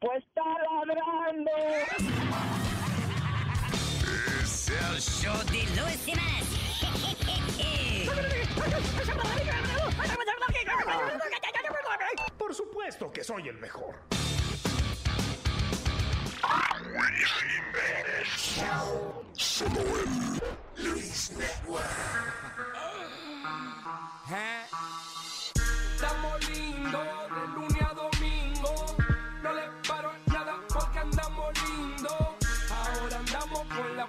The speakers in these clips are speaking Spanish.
Pues está ladrando. Es el show de Luis Jiménez. Por supuesto que soy el mejor. Solo el Luis Network. Estamos lindos de lunes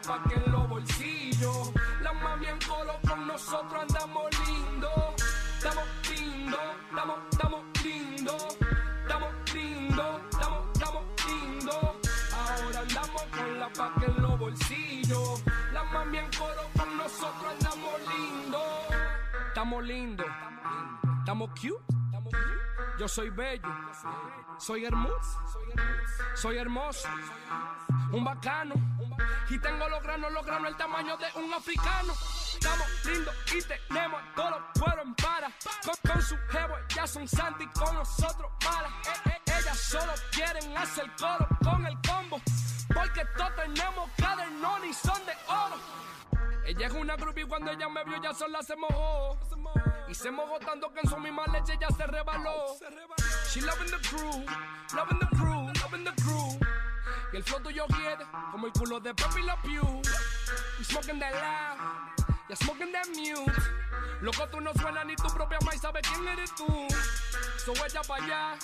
con la paca en los bolsillos. La mami en colo con nosotros andamos lindos. Estamos lindos, estamos, estamos lindos. Estamos lindos, estamos, estamos lindos. Ahora andamos con la paca en los bolsillos. La mami en coro con nosotros andamos lindos. Estamos lindos. Estamos cute. Yo soy bello. Soy hermoso. Soy hermoso. Un bacano. Y tengo los granos, los granos el tamaño de un africano. Estamos lindos y tenemos todos los cueros en para. Con, con su jevo ya son santi con nosotros malas. Eh, eh, ellas solo quieren hacer coro con el combo. Porque todos tenemos cadernón y son de oro. Ella es una groupie cuando ella me vio ya sola se mojó. Y se mojó tanto que en su misma leche ya se rebaló. She loving the crew, loving the crew, loving the crew. Y el flow tuyo quiere como el culo de Pepe La Pew. We smoking that loud, ya smoking that mute. Loco, tú no suena ni tu propia maíz sabe quién eres tú. So ella pa' allá,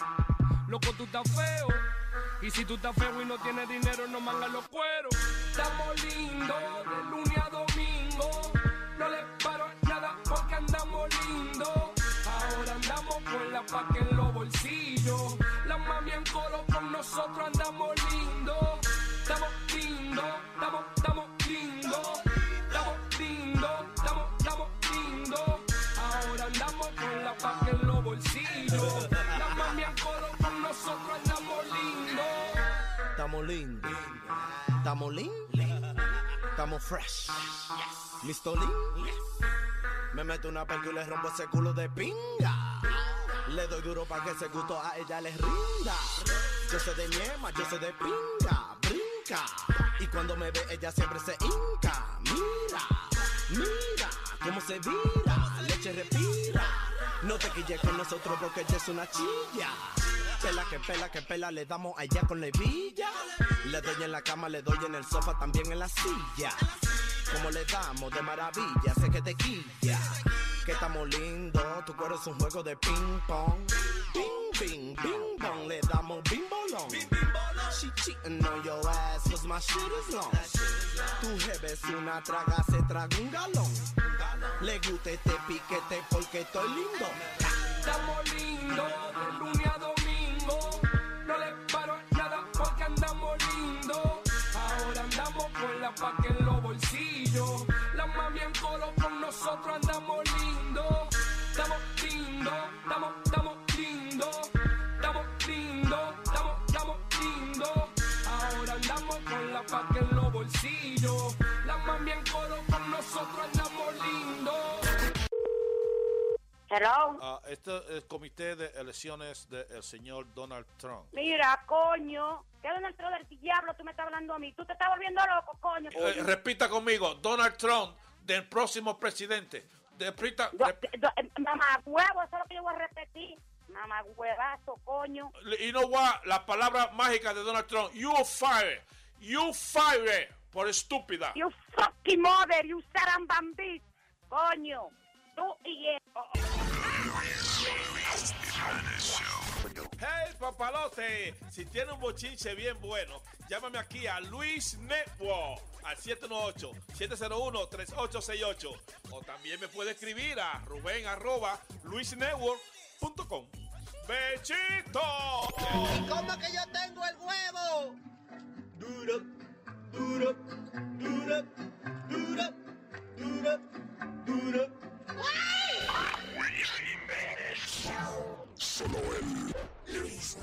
loco, tú estás feo. Y si tú estás feo y no tienes dinero, no mangas los cueros. Estamos lindos de lunes. No le paro nada porque andamos lindos. Ahora andamos con la paca en los bolsillos. La mami en coro con nosotros andamos lindos. Estamos lindos, estamos, estamos lindos. Estamos lindos, estamos, estamos lindos. Ahora andamos con la paca en los bolsillos. La mami en coro con nosotros andamos lindos. Estamos lindos. Estamos lindos. Estamos fresh. ¿Listo, Lin? Me meto una perca y le rompo ese culo de pinga. Le doy duro para que ese gusto a ella les rinda. Yo soy de niema, yo soy de pinga. Brinca. Y cuando me ve, ella siempre se hinca. Mira, mira cómo se vira. Leche respira. No te quilles con nosotros porque ella es una chilla. Pela que pela que pela, le damos allá con la hebilla. Le doy en la cama, le doy en el sofá, también en la silla. Como le damos de maravilla, sé que te quilla. Que estamos lindos, tu cuero es un juego de ping pong. Bing, bing, bing bong, le damos bing bolón. She cheating on your ass, cause my. Tu jefe es una traga, se traga un galón. Le gusta este piquete porque estoy lindo. Estamos lindos de lunes a domingo. No le paro nada porque andamos lindos. Ahora andamos con la paca en los bolsillos. La mami en coro con nosotros andamos lindos. Estamos lindos, estamos, con la paca en los bolsillos. La mami en coro con nosotros andamos lindos. Hello. Ah, este es el comité de elecciones del señor Donald Trump. Mira, coño. ¿Qué Donald Trump del diablo tú me estás hablando a mí? Tú te estás volviendo loco, coño. Eh, repita conmigo, Donald Trump, del próximo presidente. Rep- yo- eh, mamá huevo, eso es lo que yo voy a repetir. Mamá huevazo, coño. y no va la palabra mágica de Donald Trump. You fire, you fire, por estúpida. You fucking mother, you son bambit. Coño. Tú y él. Hey, papalote, si tiene un bochinche bien bueno, llámame aquí a Luis Network al 718-701-3868. O también me puede escribir a Rubén arroba luisnetwork.com. ¡Bechito! ¿Cómo que yo tengo el huevo? duro, duro, duro, duro, duro, duro. Solo él. Luis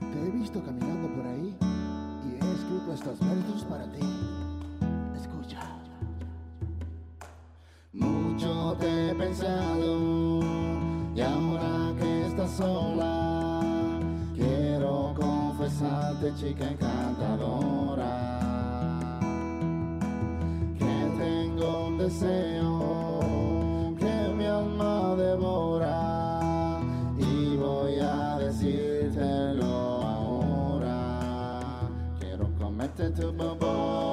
Te he visto caminando por ahí y he escrito estos versos para ti. Escucha. Mucho te he pensado y ahora que estás sola chica encantadora, que tengo un deseo que mi alma devora y voy a decírtelo ahora. Quiero comerte tu bobola,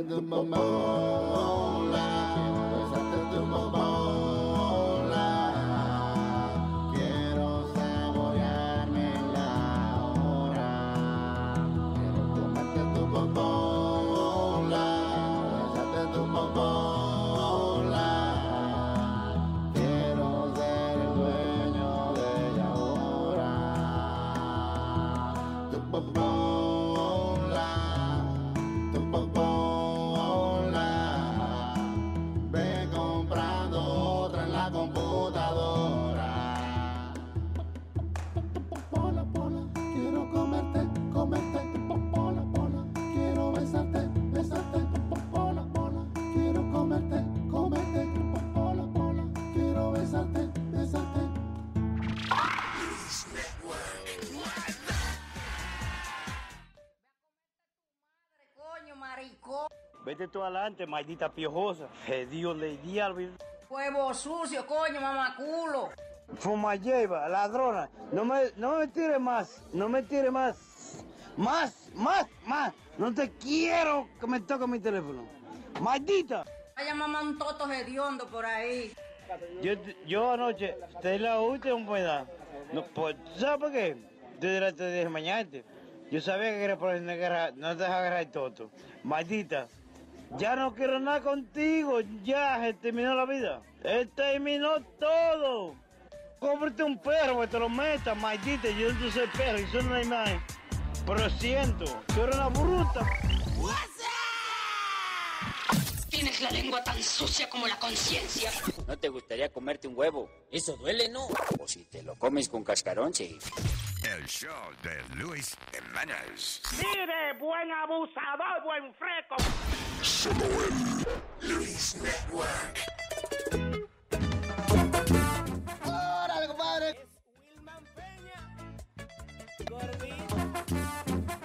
comerte tu bobola, quiero Vete tú adelante, maldita piojosa. Dios le diablo. Huevo sucio, coño, mamaculo. Fuma lleva, ladrona. No me, no me tire más. No me tire más. Más, más, más. No te quiero que me toque mi teléfono. Maldita. Vaya mamá un toto hediondo por ahí. Yo, yo anoche te la última pueda. No, pues, ¿Sabes por qué? Desde dije mañana. Yo sabía que era por no te dejas agarrar el toto. Maldita. Ya no quiero nada contigo. Ya se terminó la vida. Se terminó todo. Cómprate un perro que te lo metas, maldita. Yo no soy perro y soy una imagen. Pero siento, tú eres una bruta. Tienes la lengua tan sucia como la conciencia. ¿No te gustaría comerte un huevo? Eso duele, ¿no? O si te lo comes con cascarón, sí. El show de Luis Jiménez. Mire, buen abusador, buen freco. Solo en Luis Network. ¡Órale, compadre!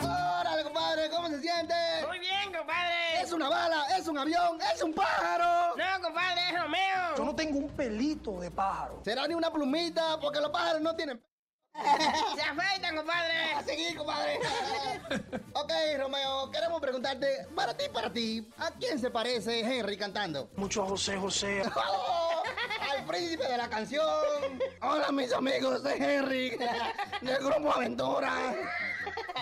¡Órale, compadre! ¿Cómo se siente? Muy bien, compadre. Es una bala, es un avión, es un pájaro. No, compadre, es Romeo. Yo no tengo un pelito de pájaro. Será ni una plumita, porque los pájaros no tienen. Se afeitan, compadre. A seguir, compadre. ok, Romeo, queremos preguntarte, para ti, para ti, ¿a quién se parece Henry cantando? Mucho a José José. Oh, al príncipe de la canción. Hola, mis amigos de Henry, del grupo Aventura.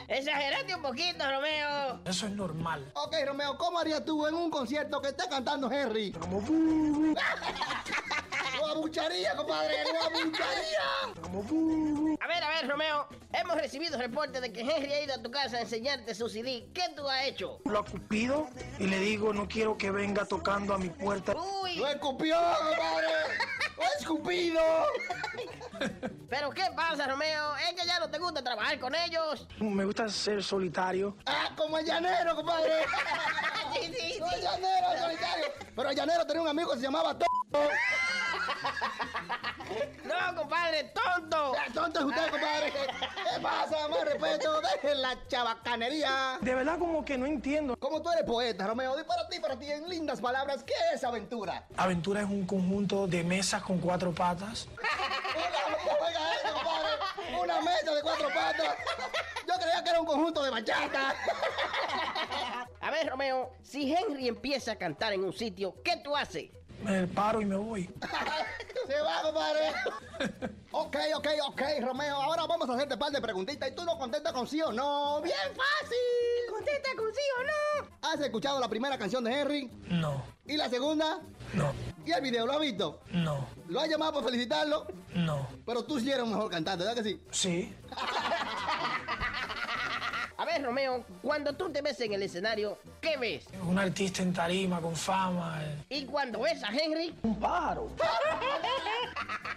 Exageraste un poquito, Romeo. Eso es normal. Ok, Romeo, ¿cómo harías tú en un concierto que esté cantando Henry? Como Lo abucharía, compadre, lo abucharía. A ver, a ver, Romeo. Hemos recibido reportes de que Henry ha ido a tu casa a enseñarte su CD. ¿Qué tú has hecho? Lo acupido y le digo, no quiero que venga tocando a mi puerta. Uy. Lo escupió, compadre. Lo ha escupido. Pero ¿qué pasa, Romeo? ¿Es que ya no te gusta trabajar con ellos? Me gusta ser solitario. Ah, como el llanero, compadre. sí, sí, No, el llanero, el solitario. Pero el llanero tenía un amigo que se llamaba T. No, compadre, tonto. Tonto es usted, compadre. ¿Qué pasa? Más respeto. Dejen la chabacanería. De verdad como que no entiendo. Como tú eres poeta, Romeo, di para ti, para ti, en lindas palabras, ¿qué es aventura? Aventura es un conjunto de mesas con cuatro patas. mesa de cuatro patas. Yo creía que era un conjunto de bachata. A ver, Romeo, si Henry empieza a cantar en un sitio, ¿qué tú haces? Me paro y me voy. Se va, compadre. Ok, ok, ok, Romeo. Ahora vamos a hacerte un par de preguntitas y tú no contestas con sí o no. ¡Bien fácil! Contesta con sí o no. ¿Has escuchado la primera canción de Henry? No, ¿Y la segunda? no, ¿Y el video? ¿Lo has visto? no, ¿Lo has llamado para felicitarlo? no. Pero tú sí eres un mejor cantante, ¿verdad que sí? Sí. A ver, Romeo, cuando tú te ves en el escenario, ¿qué ves? Un artista en tarima con fama. eh. Y cuando ves a Henry, Un pájaro.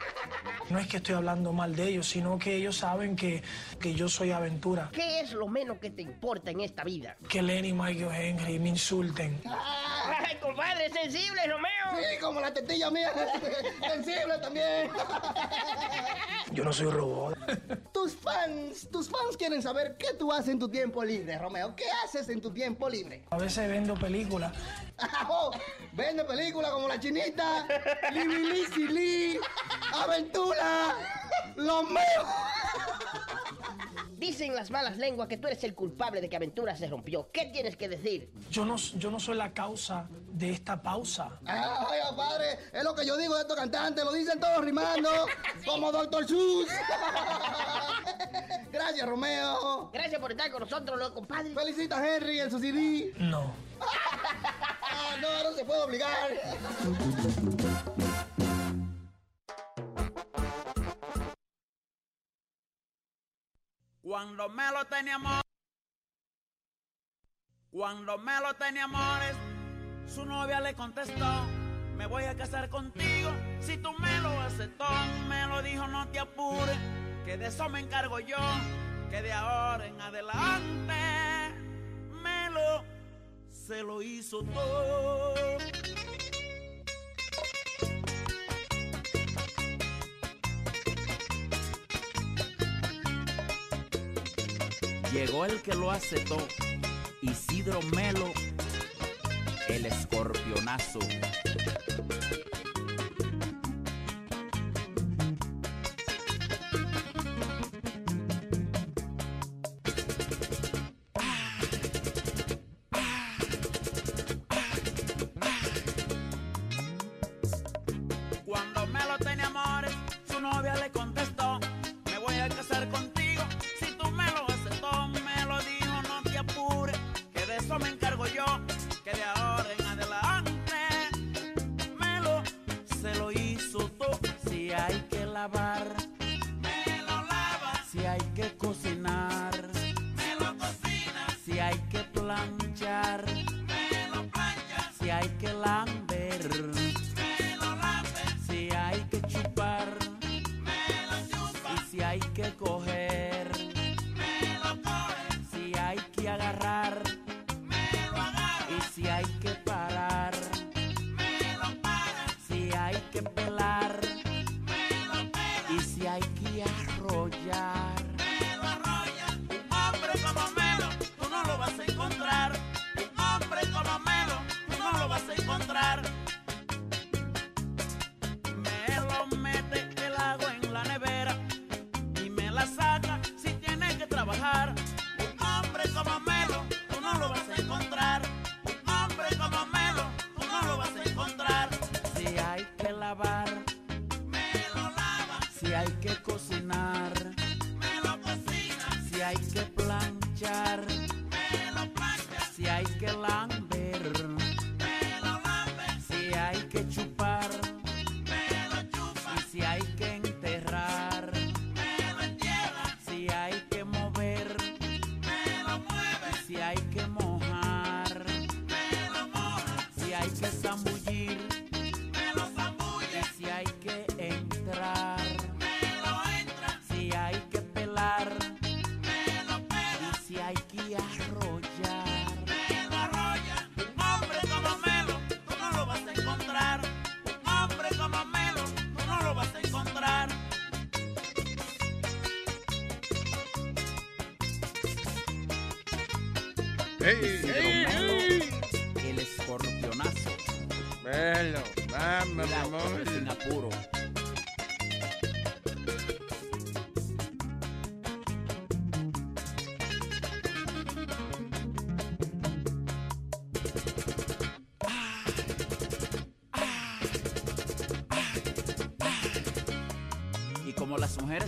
No es que estoy hablando mal de ellos, sino que ellos saben que, que yo soy aventura. ¿qué es lo menos que te importa en esta vida? Que Lenny, Michael Henry me insulten. ¡Ay, compadre, sensible, Romeo! Sí, como la tetilla mía. Sensible también. Yo no soy robot. Tus fans, tus fans quieren saber qué tú haces en tu tiempo libre, Romeo. ¿Qué haces en tu tiempo libre? A veces vendo películas. Oh, Vende películas como La Chinita, Libili Lee, Aventura, Los Meos. Dicen las malas lenguas que tú eres el culpable de que Aventura se rompió. ¿Qué tienes que decir? Yo no, yo no soy la causa de esta pausa. Ay, padre, es lo que yo digo de estos cantantes, lo dicen todos rimando, como Doctor Sus. Gracias, Romeo. Gracias por estar con nosotros, los compadres. Felicita a Henry en su CD. No. Ah, no, no se puede obligar. Cuando me lo teníamos, cuando me lo tenía amores, su novia le contestó, me voy a casar contigo, si tú me lo aceptó, me lo dijo, no te apures, que de eso me encargo yo, que de ahora en adelante, me lo, se lo hizo todo. Llegó el que lo aceptó, Isidro Melo, el escorpionazo.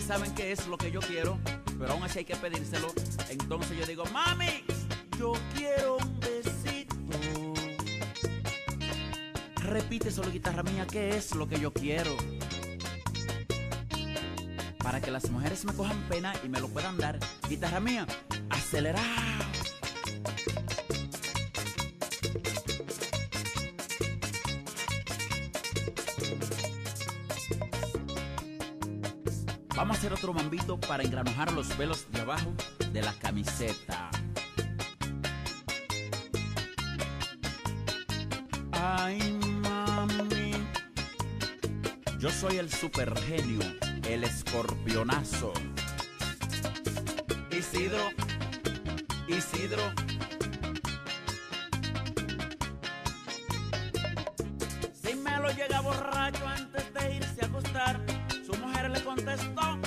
Saben qué es lo que yo quiero, pero aún así hay que pedírselo, entonces yo digo, mami, yo quiero un besito. Repite solo guitarra mía, ¿qué es lo que yo quiero? Para que las mujeres me cojan pena y me lo puedan dar. Guitarra mía, acelera. Otro mambito para engranojar los pelos de abajo de la camiseta. Ay, mami. Yo soy el super genio, el escorpionazo. Isidro, Isidro. Si me lo llega borracho antes de irse a acostar, su mujer le contestó,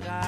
Gaga.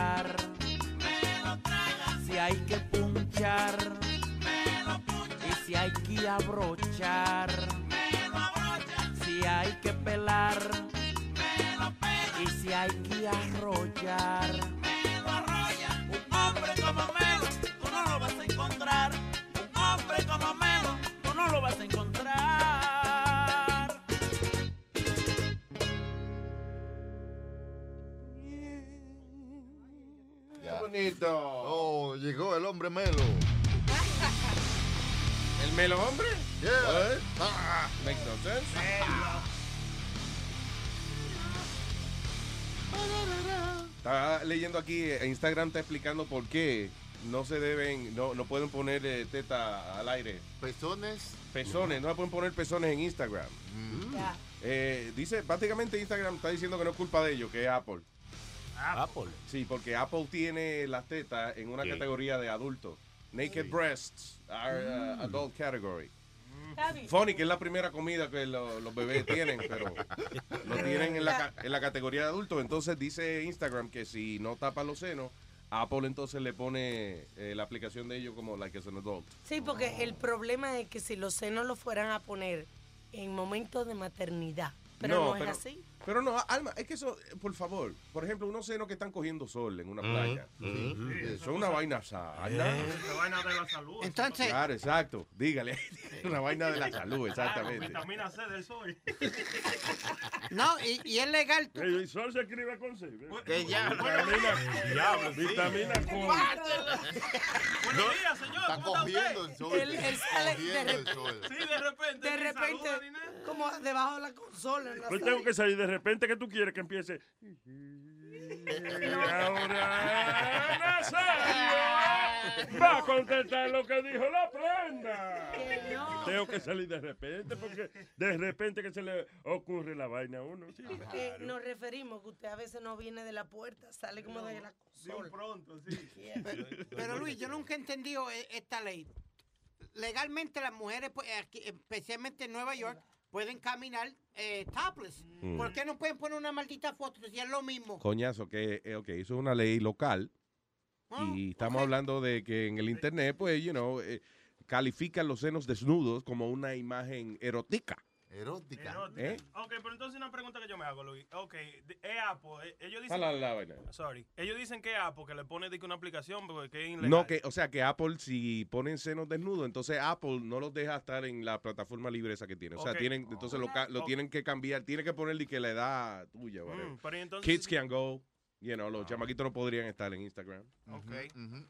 Aquí, Instagram está explicando por qué no se deben, no, no pueden poner eh, teta al aire. Pezones. Pezones, no pueden poner pezones en Instagram. Ya. Eh, dice, prácticamente Instagram está diciendo que no es culpa de ellos, que es Apple. Apple. Sí, porque Apple tiene las tetas en una Sí. categoría de adultos. Naked breasts are uh, Mm. adult category. Funny, que es la primera comida que lo- los bebés tienen, pero lo tienen en la, ca- en la categoría de adultos. Entonces dice Instagram que si no tapa los senos, Apple entonces le pone eh, la aplicación de ellos como like as an adult. Sí, porque el problema es que si los senos los fueran a poner en momentos de maternidad, pero no, es así. Pero no, Alma, es que eso, eh, por favor, por ejemplo, unos senos que están cogiendo sol en una Mm, playa. mm. Sí, Eso es una vaina sana. La vaina de la salud. Entonces, Claro, exacto. Dígale. una vaina de la salud, exactamente. Vitamina C del sol. no, y, y es legal. tú- El sol se escribe con C. Que ya. Vitamina, vitamina con. Buenos días, señor. Está ¿Cómo está cogiendo el sol. De cogiendo el sol. Sí, de repente. De repente, saluda como debajo de la consola. en la Pues sala. tengo que salir de repente que tú quieres que empiece. Y ahora Nazario va a contestar lo que dijo la prenda. Que no. Tengo que salir de repente porque de repente que se le ocurre la vaina a uno. sí. Eh, nos referimos que usted a veces no viene de la puerta, sale como de la De un consola. pronto, sí. Pero, pero, Luis, yo nunca he entendido eh, esta ley. Legalmente las mujeres, pues, aquí, especialmente en Nueva York, pueden caminar eh, topless. Mm. ¿Por qué no pueden poner una maldita foto si es lo mismo? Coñazo, que, eh, ok, eso es una ley local. Ah, y estamos hablando de que en el internet, pues, you know, eh, califican los senos desnudos como una imagen erótica. Erótica. Erótica. ¿Eh? Ok, pero entonces una pregunta que yo me hago, Luis. Ok, es Apple. eh, Ellos dicen. La. Sorry. Ellos dicen que es Apple, que le pone de que una aplicación, porque es ilegal. No, que, o sea, que Apple, si ponen senos desnudos, entonces Apple no los deja estar en la plataforma libre esa que tiene. O sea, tienen, entonces lo, ca- lo Ok. tienen que cambiar, tienen que ponerle que la edad tuya. Mm, pero entonces- Kids can go, you know, los chamaquitos no podrían estar en Instagram. Ok.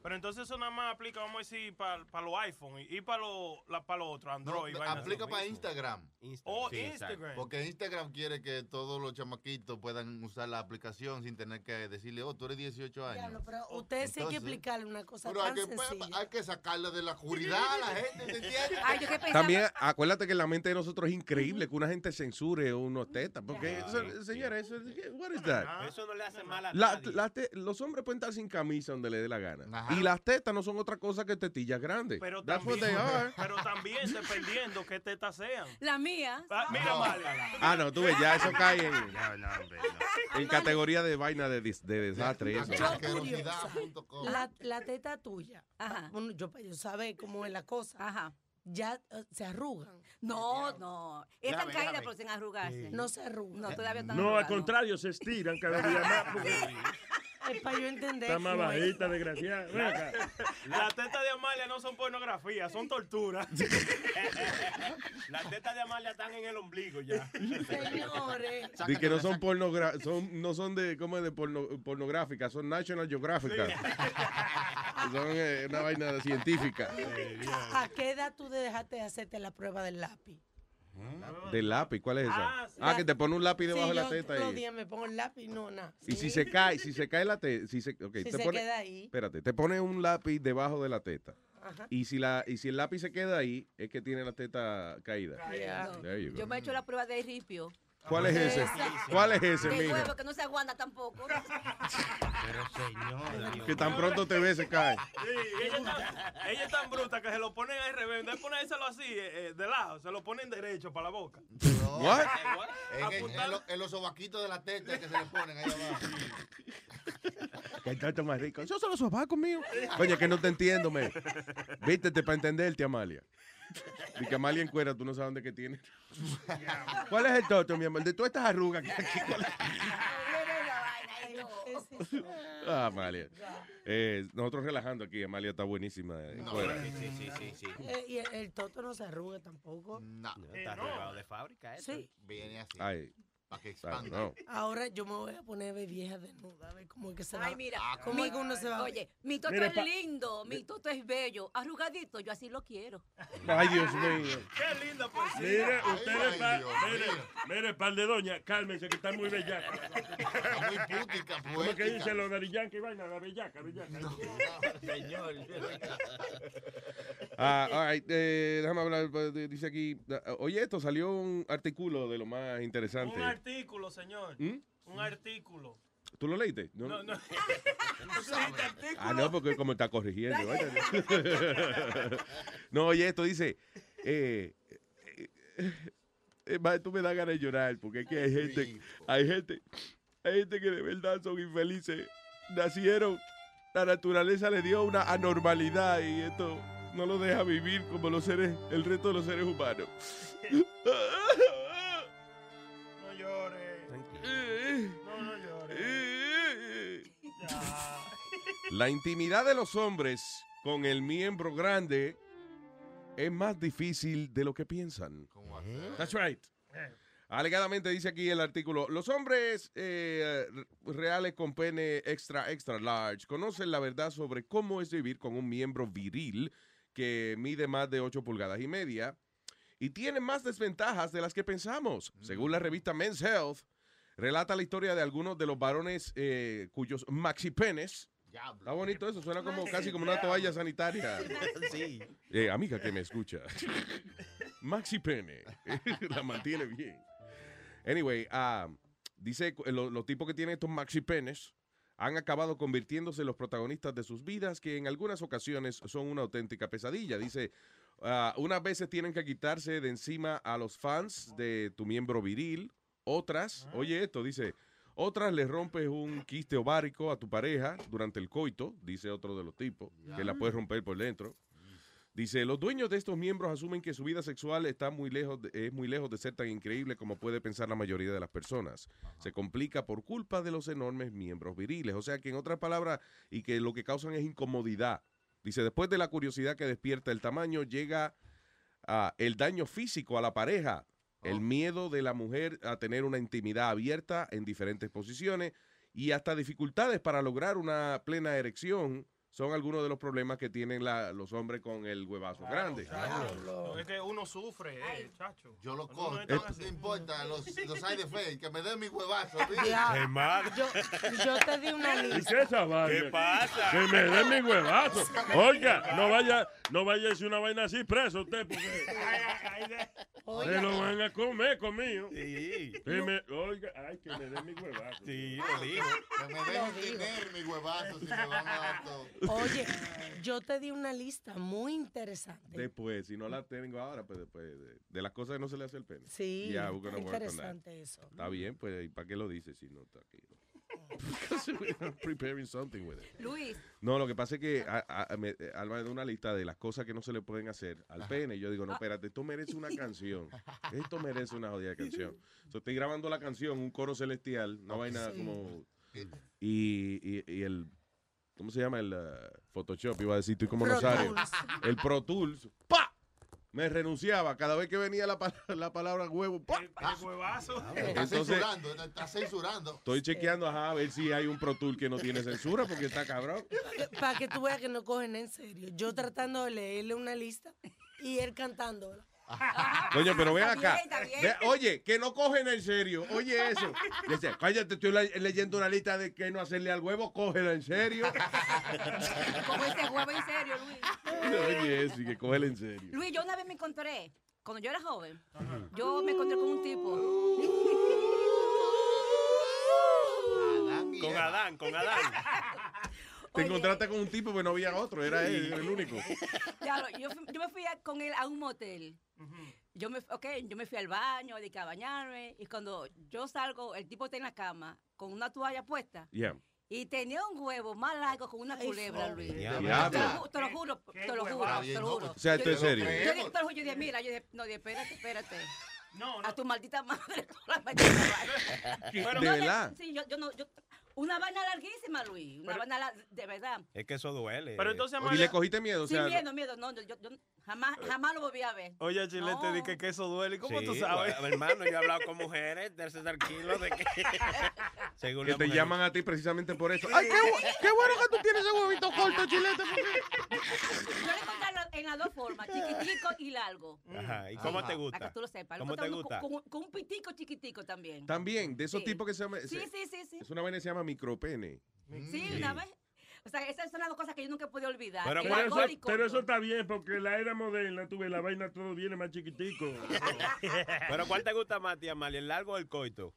Pero entonces eso nada más aplica, vamos a decir, para los iPhone y, para los para los otros, Android. No, aplica para Instagram. Oh, Sí. Instagram. Porque Instagram quiere que todos los chamaquitos puedan usar la aplicación sin tener que decirle, oh, tú eres 18 años. Diablo, pero ustedes sí hay que explicarle una cosa Pero hay tan que, sencilla. hay que sacarle de la oscuridad a la gente, ¿te entiendes? Ay, yo que pensaba- También acuérdate que la mente de nosotros es increíble que una gente censure unos tetas. Porque, eso- señora, eso, what is that? Eso no le hace mal a La- nadie. la te- los hombres pueden estar sin camisa donde le dé la gana. Y las tetas no son otra cosa que tetillas grandes. Pero That's también, pero también dependiendo qué tetas sean. La mía. Ah, mira, Mario. Ah, no, tú ves, ya eso cae en, en categoría de vaina de, dis- de desastre. eso. Yo curiosa, la, la teta tuya, bueno, yo para yo saber cómo es la cosa, ya eh, se arrugan. No, no. Están caídas, pero sin arrugarse. No se arrugan. No, todavía están No, al contrario, se estiran cada día más porque Es para yo entender. está más bajita, desgraciada. Las tetas de Amalia no son pornografía, son tortura. Las tetas de Amalia están en el ombligo ya. Señores. Di que no son pornogra son, no son de, ¿cómo es de porno, pornográficas, son National Geographic. Son eh, una vaina científica. ¿A, a qué edad tú dejaste de hacerte la prueba del lápiz? Del lápiz, ¿cuál es esa? Ah, Ah, que te pone un lápiz debajo Sí, de la yo teta. Todos los Y, días me pongo el lápiz, no, nada. y si se cae, si se cae la teta, si se, ok, Si te se pone, queda ahí. Espérate, te pone un lápiz debajo de la teta. Ajá. Y si, la, y si el lápiz se queda ahí, es que tiene la teta caída. No. There you go. Yo me he hecho la prueba de ripio. ¿Cuál es ese? ¿Cuál es ese, mija? huevo, que no se aguanta tampoco. Pero señor. Que tan pronto te ve, se cae. Sí, ella, es tan, ella es tan bruta que se lo ponen al revés. En vez de ponérselo así, eh, eh, de lado, se lo ponen derecho para la boca. What? En, en- en lo- en los sobaquitos de la teta que se le ponen ahí abajo. Que el tato más rico. Yo solo sobacos mío. Coño, que no te entiendo, me. Vístete para entenderte, Amalia. Y que Amalia en cuera, tú no sabes dónde que tiene. ¿Cuál es el toto, mi amor? De todas estas arrugas que aquí. Ah, Amalia. Eh, nosotros relajando aquí. Amalia está buenísima en cuera. Sí, sí, sí, sí. Eh, y el, el toto no se arruga tampoco. No. Está arreglado de fábrica eso. Sí. Viene así. Ay. Para que expanda. Ahora yo me voy a poner ver vieja desnuda, a ver cómo es que se va. Ay, mira. Conmigo uno se va. Oye, mi toto Mire, es lindo, mi toto es bello, arrugadito, yo así lo quiero. Ay, Dios mío. Qué linda pues. Mire, ustedes, pa- mire, mire, par de doña, cálmense que están muy bellacas. Está muy pútica, ¿Cómo que poética. dicen los Daddy Yankee? Vaina, la bellaca, bellaca. Señor. Ah, all right, eh, déjame hablar. eh, Dice aquí. ah, Oye, esto salió un artículo de lo más interesante. Un artículo, señor. ¿Mm? Un artículo. ¿Tú lo leíste? No. No, no. ¿Tú dijiste artículo? Ah, no, porque como está corrigiendo. vaya. no, oye, esto dice. Eh, eh, eh, ma, tú me das ganas de llorar porque es que hay gente, hay gente, hay gente que de verdad son infelices. Nacieron, la naturaleza le dio una anormalidad y esto no lo deja vivir como los seres, el resto de los seres humanos. La intimidad de los hombres con el miembro grande es más difícil de lo que piensan. That's right. Alegadamente dice aquí el artículo, los hombres eh, reales con pene extra, extra large conocen la verdad sobre cómo es vivir con un miembro viril que mide más de 8 pulgadas y media y tiene más desventajas de las que pensamos. Según la revista Men's Health, relata la historia de algunos de los varones eh, cuyos maxipenes Está bonito eso, suena como casi como una toalla sanitaria. Sí. Eh, amiga que me escucha. Maxi Pene. La mantiene bien. Anyway, ah, dice eh, lo- los tipos que tienen estos maxi penes han acabado convirtiéndose en los protagonistas de sus vidas, que en algunas ocasiones son una auténtica pesadilla. Dice, ah, unas veces tienen que quitarse de encima a los fans de tu miembro viril, otras, oye esto, dice, otras le rompes un quiste ovárico a tu pareja durante el coito, dice otro de los tipos, que la puedes romper por dentro. Dice, los dueños de estos miembros asumen que su vida sexual está muy lejos de- es muy lejos de ser tan increíble como puede pensar la mayoría de las personas. Se complica por culpa de los enormes miembros viriles. O sea que en otras palabras, y que lo que causan es incomodidad. Dice, después de la curiosidad que despierta el tamaño, llega ah, el daño físico a la pareja, el miedo de la mujer a tener una intimidad abierta en diferentes posiciones y hasta dificultades para lograr una plena erección son algunos de los problemas que tienen la- los hombres con el huevazo grande. No, Es que uno sufre, eh, chacho. Yo lo cojo. No te importa los, los side effects, que me den mi huevazo. Ya. Yo, yo te di una ¿Y lista. qué es esa vaina? ¿Qué pasa? Que me den mi huevazo. Oiga, no vaya, no vaya a decir una vaina así preso usted, porque se lo van a comer conmigo. Sí. Que me- oiga, ay, que me den mi huevazo. Sí, lo dijo. Que me dejen tener mi huevazo si me van a dar todo. Oye, yo te di una lista muy interesante. Después, si no la tengo ahora, pues después de, de las cosas que no se le hace el pene. Sí, Yeah, interesante eso. Está bien, pues, ¿y para qué lo dices si no está aquí? Because we're preparing something with it. Luis, No, lo que pasa es que a- a- me- eh, Alma me da una lista de las cosas que no se le pueden hacer al pene. Y yo digo, no, espérate, esto merece una canción. Esto merece una jodida canción. So, estoy grabando la canción, un coro celestial, no hay nada Sí. como... Y, y, y el... ¿Cómo se llama? El uh, Photoshop, iba a decir, estoy como Pro Rosario. Tools. El Pro Tools. ¡Pa! Me renunciaba cada vez que venía la, la palabra huevo. El huevazo. Está Entonces- censurando, está censurando. Estoy chequeando ajá, a ver si hay un Pro Tool que no tiene censura porque está cabrón. Para que tú veas que no cogen en serio. Yo tratando de leerle una lista y él cantándola. Coño, pero ven acá. Ve- oye, que no cogen en serio. Oye eso. Dice, cállate, estoy le- leyendo una lista de que no hacerle al huevo, cógela en serio. como ese huevo en serio, Luis. Oye eso, y que cógela en serio. Luis, yo una vez me encontré, cuando yo era joven, yo me encontré con un tipo. Con Adán, con Adán. Te encontraste con un tipo, pero no había otro, era él, el único. Claro, yo, fui- yo me fui a- con él a un motel. Yo me, okay, yo me fui al baño, dediqué a bañarme, y cuando yo salgo, el tipo está en la cama con una toalla puesta. Yeah. Y tenía un huevo más largo con una culebra, Luis. Te lo, ju- te lo juro, te lo juro, te lo juro. O sea, esto es serio. Yo dije, te lo juro, yo dije, mira, yo dije, no, dije, espérate, espérate. A tu maldita madre. tú la maldita madre. ¿De no, verdad? Sí, yo, yo no, yo, una vaina larguísima, Luis. Una vaina lar- de verdad. Es que eso duele. Pero entonces, ¿Y le cogiste miedo? O Sin sea, miedo, miedo, no, yo, yo jamás, jamás lo volví a ver. Oye, Chilete, di que, que eso duele. ¿Y ¿Cómo Sí, tú sabes? bueno, hermano, yo he hablado con mujeres de tranquilo de que. según que te mujer- llaman a ti precisamente por eso. ¡Ay, qué, qué bueno que tú tienes ese huevito corto, chilete! Yo le en la- en las dos formas, chiquitico y largo. Ajá, ¿y cómo Sí, te gusta? Para que tú lo sepas. ¿Cómo te gusta? Con, con- con un pitico chiquitico también. También, de esos Sí. tipos que se llama... Sí, sí, sí, sí. Es una vaina que se llama micropene. Sí, una vez. O sea, esas son las dos cosas que yo nunca he podido olvidar. Pero, eso está bien, porque la era moderna, tuve la vaina todo viene más chiquitico. Pero ¿cuál te gusta más, tía Mali, el largo o el coito?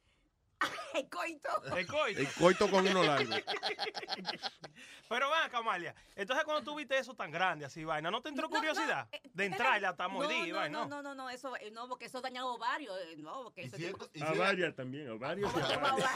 El coito. El coito. El coito con uno largo. Pero ven acá, Amalia. Entonces, cuando tú viste eso tan grande, así, vaina, ¿no te entró curiosidad? de entrar y hasta No, mordir, no, vaina, no, no, no, no, eso, eh, no, porque eso daña ovarios, eh, no, porque eso A varias también, a varios. y a varias.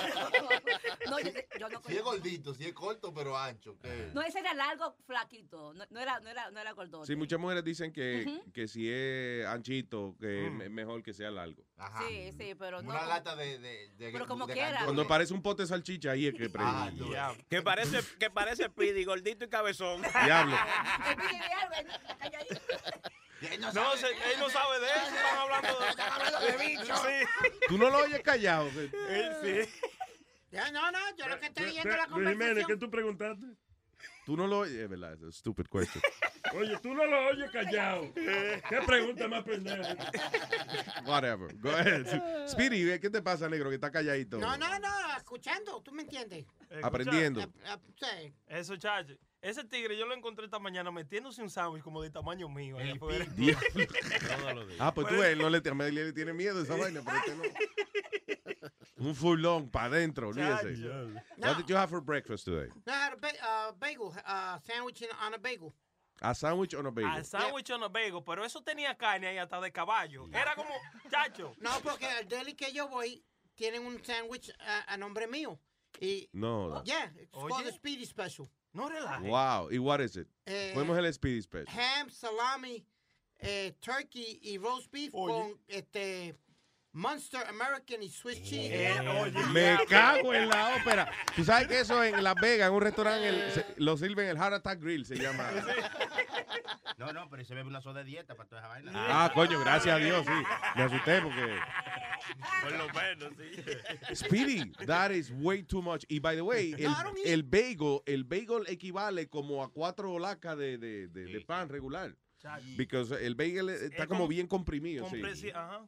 No, yo, yo no Si es gordito, si es corto pero ancho. ¿qué? No, ese era largo, flaquito, no, no era, no era, no era gordote. Sí, muchas mujeres dicen que, que si es anchito, que es mejor que sea largo. Sí, sí, pero no. Una lata de, de, de Pero como de quiera. Cuando parece un pote de salchicha, ahí es que prende. Que parece, que parece Pidi, gordito y cabezón. Diablo. No, se- él no sabe de eso, están hablando de, de bicho. Sí. Tú no lo oyes callado. Él sí. No, no, yo lo que estoy viendo la Jiménez, ¿qué conversación. tú preguntaste? Tú no lo oyes. Es verdad, es a stupid question. Oye, tú no lo oyes callado. ¿Qué pregunta más pendeja? Whatever. Go ahead. Speedy, ¿qué te pasa, negro? Que está calladito. No, no, no, escuchando, ¿tú me entiendes? Aprendiendo. Eh, eh, sí. Eso, chacho. Ese tigre yo lo encontré esta mañana metiéndose un sándwich como de tamaño mío. ahí. Ah, pues tú él no le, a le tiene miedo a esa vaina, pero este no. Un full long para adentro, olvídese. What did you have for breakfast today? No, I had a ba- uh, bagel, uh, sandwich on a bagel. A sandwich on a bagel. A sándwich on a bagel, pero eso tenía carne ahí hasta de caballo. Era como, chacho. No, porque el deli que yo voy tienen un sándwich a, a nombre mío. Y, No. yeah, it's Oye. called the Speedy Special. No relajes. Wow. ¿Y what is it? Eh, el Speedy Special. Ham, salami, eh, turkey y roast beef con este Munster American y Swiss cheese. Eh, Me cago en la ópera. Tú sabes que eso en Las Vegas, en un restaurante, el- se- lo sirven el Heart Attack Grill, se llama. No, no, pero se bebe una soda de dieta para toda esa vaina. Ah, coño, gracias a Dios, sí. Me asusté porque. Por lo menos, sí. Speedy, that is way too much. Y by the way, el, bagel, el bagel equivale como a cuatro lacas de, de, de, de pan regular. Because el bagel está Es como como- bien comprimido. sí. Ajá.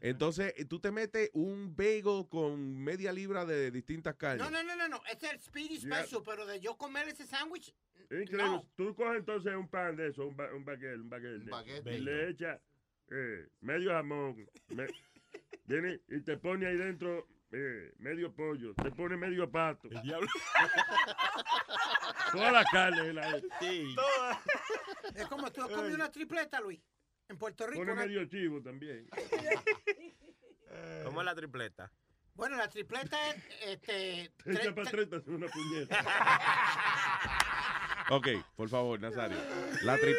Entonces, eh, tú te metes un bagel con media libra de distintas carnes. No, no, no, no, no. Este es el Speedy Yeah. Special, pero de yo comer ese sándwich. Increíble. No. Tú coges entonces un pan de eso, un, ba un baguette, un baguette. baguette. y le echas eh, medio jamón. me- viene y te pone ahí dentro eh, medio pollo. Te pone medio pato. Toda la carne. La, Es como tú comes una tripleta, Luis. En Puerto Rico. pone una- medio chivo también. ¿Cómo es la tripleta? Bueno, la tripleta es. Este, Te echa tre- para tre- atrás y te hace una puñeta. Ok, por favor, Nazario. La trip.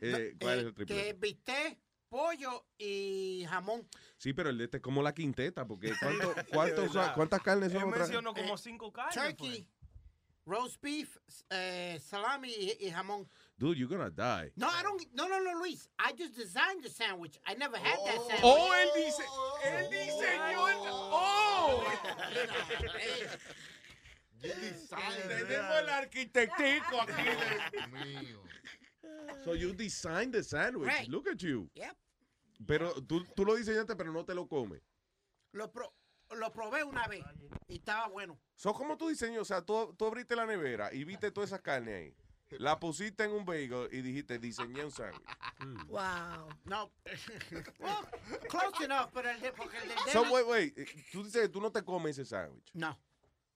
eh, ¿Cuál es el que triple? es bistec, pollo y jamón. Sí, pero el de este es como la quinteta, porque ¿cuánto, cuántos ¿cuántas carnes son Él mencionó como Eh, cinco carnes. Turkey, roast beef, eh, salami y, y jamón. Dude, you're gonna die. No, I don't. No, no, no, Luis. I just designed the sandwich. I never had that sandwich. Oh, él dice, él diseñó el. ¡Oh! Tenemos el arquitectico aquí. So you designed the sandwich. Right. Look at you. Yep. Pero tú, tú lo diseñaste, pero no te lo comes. Lo, pro- lo probé una vez y estaba bueno. So, ¿Cómo tú diseñas? O sea, tú, tú abriste la nevera y viste toda esa carne ahí. La pusiste en un bagel y dijiste, diseñé un sándwich. Wow. No. well, close enough, pero el de, porque el del So, deli- wait, wait. eh, Tú dices que tú no te comes ese sándwich. No.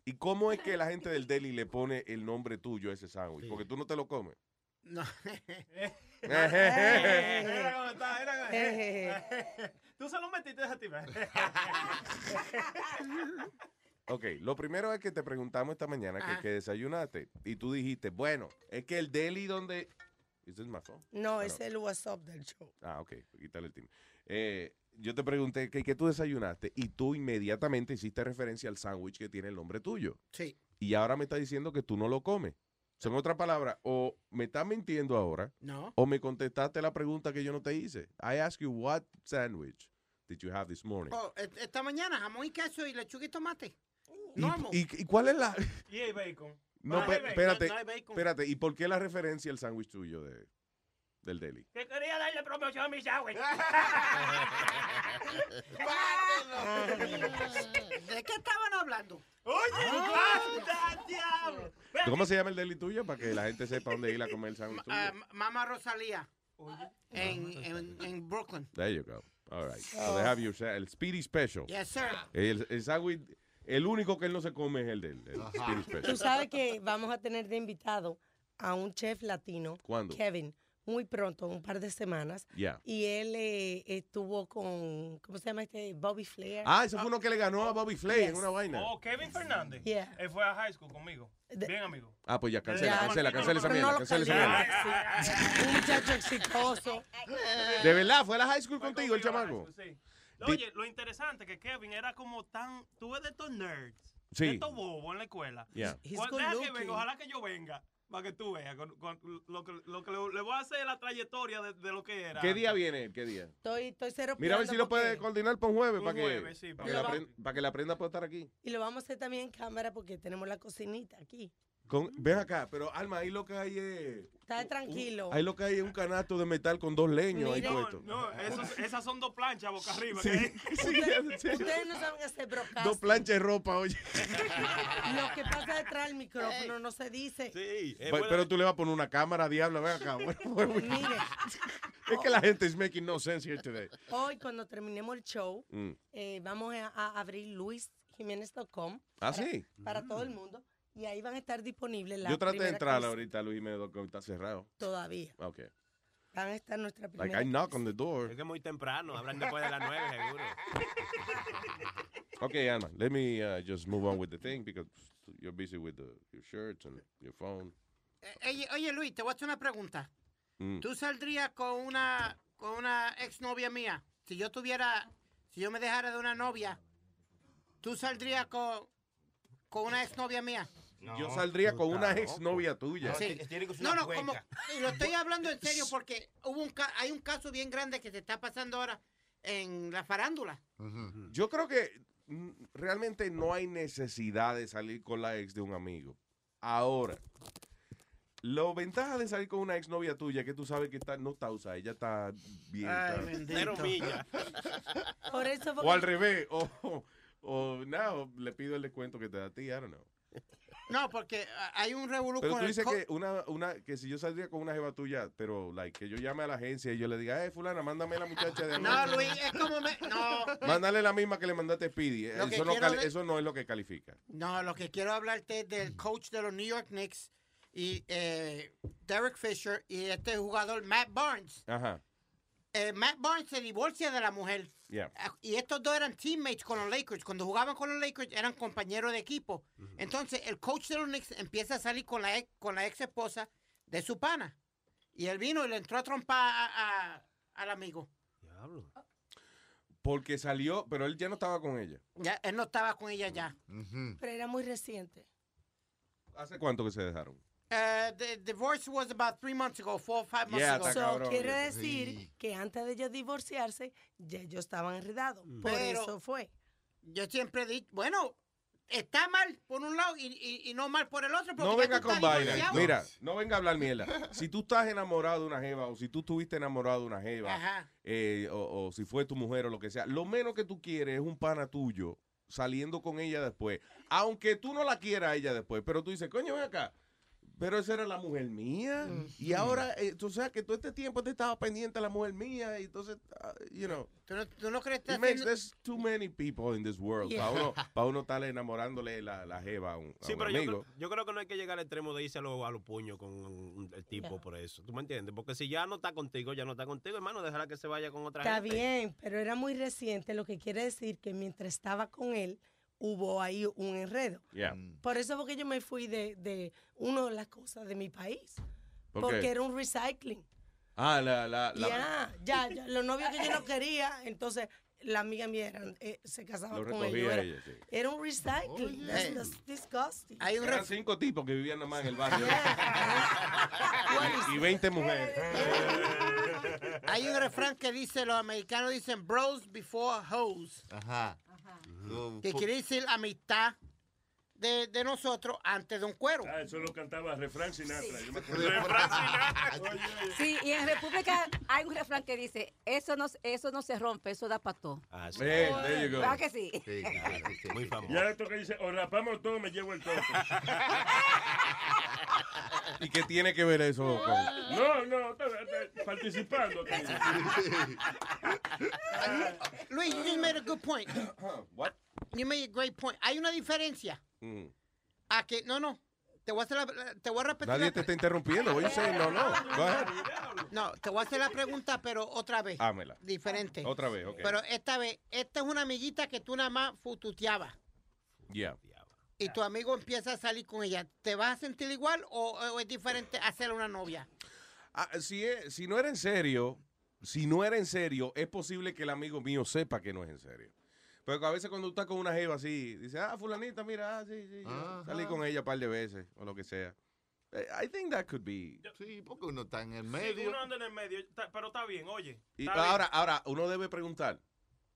¿Y cómo es que la gente del deli le pone el nombre tuyo a ese sándwich? Porque tú no te lo comes. No. Era como está, era como- Tú se lo metiste a ti. Ok, lo primero es que te preguntamos esta mañana que, desayunaste y tú dijiste, bueno, es que el deli donde... ¿Is this my phone? No, Ah, es el WhatsApp del show. Ah, ok, quítale el timbre. Eh, yo te pregunté que, que tú desayunaste y tú inmediatamente hiciste referencia al sándwich que tiene el nombre tuyo. Sí. Y ahora me estás diciendo que tú no lo comes. Son otras palabras, o me estás mintiendo ahora, No. o me contestaste la pregunta que yo no te hice. I asked you, what sandwich did you have this morning? Oh, e- esta mañana jamón y queso y lechuga y tomate. ¿Y, Normal. y, y cuál es la...? Y hay bacon. No, No pe- hay bacon, espérate, no hay bacon. espérate. ¿Y por qué la referencia al sándwich tuyo de, del deli? Que quería darle promoción a mi sándwich. ¿De qué estaban hablando? Oye, anda, diablo. ¿Cómo se llama el deli tuyo? Para que la gente sepa dónde ir a comer el sándwich tuyo. Ah, Mama Rosalía. En, en, en Brooklyn. There you go. All right. So they have your, el Speedy Special. Yes, sir. El, el sándwich, el único que él no se come es el del el Tú sabes que vamos a tener de invitado a un chef latino, ¿Cuándo? Kevin, muy pronto, un par de semanas. Ya. Y él eh, estuvo con, ¿cómo se llama este? Bobby Flair. Ah, ese fue uno que le ganó a Bobby Flay en Yes. una vaina. Oh, Kevin Fernández. Yeah. Él fue a high school conmigo. Bien amigo. Ah, pues ya, cancela, Ya. cancela, cancela esa mierda, cancela esa mierda. Un muchacho exitoso. De verdad, fue a la high school Fue contigo el chamaco. school, sí. Oye, lo interesante es que Kevin era como tan. Tú ves de estos nerds. Sí. De estos bobos en la escuela. Yeah. He's Pues good deja que venga, ojalá que yo venga. Para que tú veas con- con lo que, lo que le, le voy a hacer la trayectoria de, de lo que era. ¿Qué día viene? ¿Qué día? Estoy, estoy cero Mira a ver si lo puede coordinar para un jueves, para que, sí, para, que la lo va- prenda, para que la prenda pueda estar aquí. Y lo vamos a hacer también en cámara porque tenemos la cocinita aquí. Con, ven acá, pero Alma, ahí lo que hay es... Está tranquilo. Ahí lo que hay es un canasto de metal con dos leños ahí Mire. puestos. No, esos- esas son dos planchas boca arriba. Sí, que- sí, sí. Ustedes no saben hacer broadcast. Dos planchas de ropa, oye. Lo que pasa detrás del micrófono no se dice. Sí. eh, Pe- Pero tú le vas a poner una cámara, diablo, ven acá. Bueno, bueno, Mire, es que la gente is making no sense here today. hoy cuando terminemos el show, Mm. eh, vamos a, a abrir luisjiménez.com. ¿Ah, para- sí? Para todo el mundo. Y ahí van a estar disponibles las Yo traté de entrar ahorita, Luis Jiménez, que está cerrado. Todavía. Ok. Van a estar nuestras Like, primeras I knock on the door. Es que es muy temprano, hablan después de las nueve, seguro. Okay, Alma, let me uh, just move on with the thing because you're busy with the, your shirts and your phone. Eh, Oye, oye, Luis, te voy a hacer una pregunta. Mm. ¿Tú saldrías con una, con una exnovia mía? Si yo tuviera, si yo me dejara de una novia, ¿tú saldrías con, con una exnovia mía? Yo saldría con una exnovia tuya. Sí. No, no, como, lo estoy hablando en serio porque hubo un ca- hay un caso bien grande que se está pasando ahora en la farándula. Yo creo que mm, realmente no hay necesidad de salir con la ex de un amigo. Ahora, la ventaja de salir con una ex novia tuya es que tú sabes que está, no está usada, ella está bien. Ay, está-. Por eso O al revés, o, o, o, no, le pido el descuento que te da a ti, I don't know. No, porque ah, hay un revolú Pero tú dices que una, una, que si yo saldría con una jeva tuya, pero like, que yo llame a la agencia y yo le diga, eh, fulana, mándame la muchacha de No, anoche". Luis, es como me... No, Mándale la misma que le mandaste a Speedy. No, quiero eso no es lo que califica. no, lo que quiero hablarte es del coach de los New York Knicks y eh, Derek Fisher y este jugador Matt Barnes. Ajá. Eh, Matt Barnes se divorcia de la mujer. Yeah. Ah, Y estos dos eran teammates con los Lakers. Cuando jugaban con los Lakers eran compañeros de equipo. Entonces el coach de los Knicks empieza a salir con la ex, con la ex esposa de su pana. Y él vino y le entró a trompar a- a- al amigo. Porque salió, pero él ya no estaba con ella. Ya, él no estaba con ella ya. Pero era muy reciente. ¿Hace cuánto que se dejaron? Uh, the divorce was about three months ago, four or five months Yeah, ago. So, cabrón, quiere decir que antes de ellos divorciarse, ya ellos estaban enredados. Por Pero- eso fue. Yo siempre he dicho, bueno, está mal por un lado y, y- y no mal por el otro. porque No venga con vaina. Mira, no venga a hablar mierda. Si tú estás enamorado de una jeva o si tú estuviste enamorado de una jeva Ajá. eh, o, o si fue tu mujer o lo que sea, lo menos que tú quieres es un pana tuyo saliendo con ella después. Aunque tú no la quieras a ella después, pero tú dices, coño, ven acá. Pero esa era la mujer mía. Y ahora, eh, tú sabes que todo este tiempo te estaba pendiente de la mujer mía. Y entonces, ah, you know. ¿Tú no, tú no crees que It makes, there's too many people in this world. Yeah. Para uno, pa' uno estar enamorándole la, la jeva a un, a Sí, un pero yo amigo. creo, yo creo que no hay que llegar al extremo de irse a los a los puños con un- el tipo por eso. ¿Tú me entiendes? Porque si ya no está contigo, ya no está contigo, hermano, déjala que se vaya con otra Está gente. bien, pero era muy reciente, lo que quiere decir que mientras estaba con él, hubo ahí un enredo. Yeah. Por eso porque yo me fui de, de una de las cosas de mi país. ¿Por porque era un recycling. Ah, la, la, la- Ya, ya, ya, los novios que yo no quería, entonces la amiga mía eh, se casaba Lo con ellos. Era, ella, sí. era un recycling. That's disgusting. Eran cinco tipos que vivían nada más en el barrio. y 20 mujeres. Hay un refrán que dice, los americanos dicen bros before hoes. Ajá. Que quiere decir amistad de, de nosotros antes de un cuero. Ah, eso lo cantaba Refrán Sinatra. Yo me acuerdo. Refrán Sí, y en República hay un refrán que dice, eso no, eso no se rompe, eso da para todo. Ah, sí. Eh, there you go. ¿Verdad que sí? Muy famoso. Ya esto que dice, o rapamos todo, me llevo el toque. ¿Y qué tiene que ver eso con.? No, no, está- está participando. Luis, you just made a good point. What? You made a great point. Hay una diferencia. Mm. A que, no, no. Te voy a, hacer la- te voy a repetir. Nadie la- te está interrumpiendo. What you saying? No, no. No, te voy a hacer la pregunta, pero otra vez. Hámela. Diferente. Otra vez, ok. Pero esta vez, esta es una amiguita que tú nada más fututeabas. Yeah. Y tu amigo empieza a salir con ella. ¿Te vas a sentir igual o, o es diferente hacerle una novia? Ah, si, es- si no era en serio, si no era en serio, es posible que el amigo mío sepa que no es en serio. Pero a veces cuando tú estás con una jeva así, dice, ah, fulanita, mira, ah, sí, sí, Ajá. salí con ella un par de veces, o lo que sea. Eh, I think that could be... Sí, porque uno está en el Sí, medio. uno anda en el medio, pero está bien, oye. Y bien. ahora, ahora, uno debe preguntar.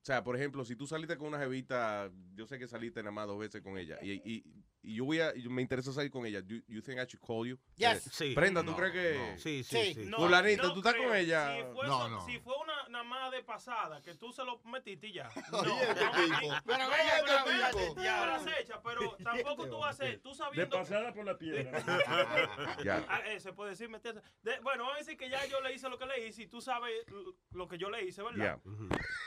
O sea, por ejemplo, si tú saliste con una jevita, yo sé que saliste nada más dos veces con ella, y, y, y yo voy a, y me interesa salir con ella, you, you think I should call you? Yes. Eh, Sí. Brenda, ¿tú No, crees que...? no. Sí, sí, sí. No, no ¿tú estás creo. con ella? Si fue, No, no. si fue una nada más de pasada, que tú se lo metiste y ya. No, Oye, este no, tipo. no, Pero no, espérate, tipo. ya, pero acecha, pero tampoco tú vas a ser, tú De sabiendo... pasada por la piedra. Ya. Ah, eh, se puede decir, ¿me entiendes? De- bueno, vamos a decir que ya yo le hice lo que le hice y tú sabes lo que yo le hice, ¿verdad?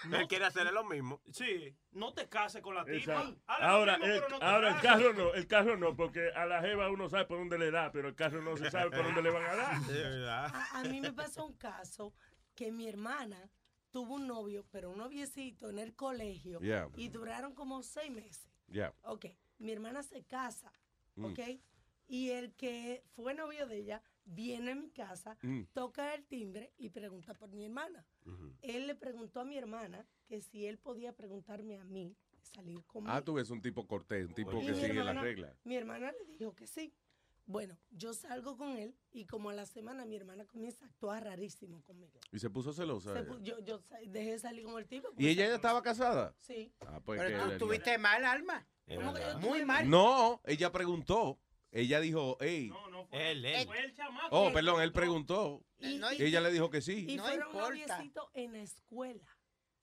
Ya. Él quiere hacerle lo mismo. Sí, no te cases con la tipa. Lo Ahora, mismo, el, no carro no, el carro no, porque a la jeva uno sabe por dónde le da, pero el carro no se sabe por dónde le van a dar. A, a mí me pasó un caso que mi hermana tuvo un novio, pero un noviecito en el colegio, Yeah. y duraron como seis meses. Ya. Ok, mi hermana se casa, Mm. ok, y el que fue novio de ella viene a mi casa, Mm. toca el timbre y pregunta por mi hermana. Él le preguntó a mi hermana que si él podía preguntarme a mí salir conmigo. Ah, tú ves un tipo cortés, un tipo Y que sigue las reglas. Mi hermana le dijo que sí. Bueno, yo salgo con él y como a la semana mi hermana comienza a actuar rarísimo conmigo. Y se puso celosa. Se ella. pu- yo, dejé de salir con el tipo. ¿Y ella ya estaba casada? Sí. Ah, pues Pero tú tuviste mal, Alma. ¿Cómo que yo Muy mal. No, ella preguntó. Ella dijo, hey. Él, él. Fue el chamaco. Oh, perdón, él preguntó. Y- Y ella le dijo que sí. Y No fueron importa. noviecitos en la escuela.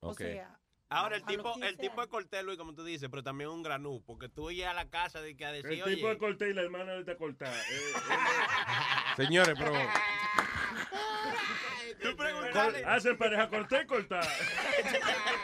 O Ok. sea, Ahora, el tipo, 15 el tipo es cortés, Luis, como tú dices, pero también un granú, porque tú llegas a la casa de que a decir, El oye, tipo de corté y la hermana de te cortar. Eh, Señores, pero preguntarle, Hacen pareja corté y cortar.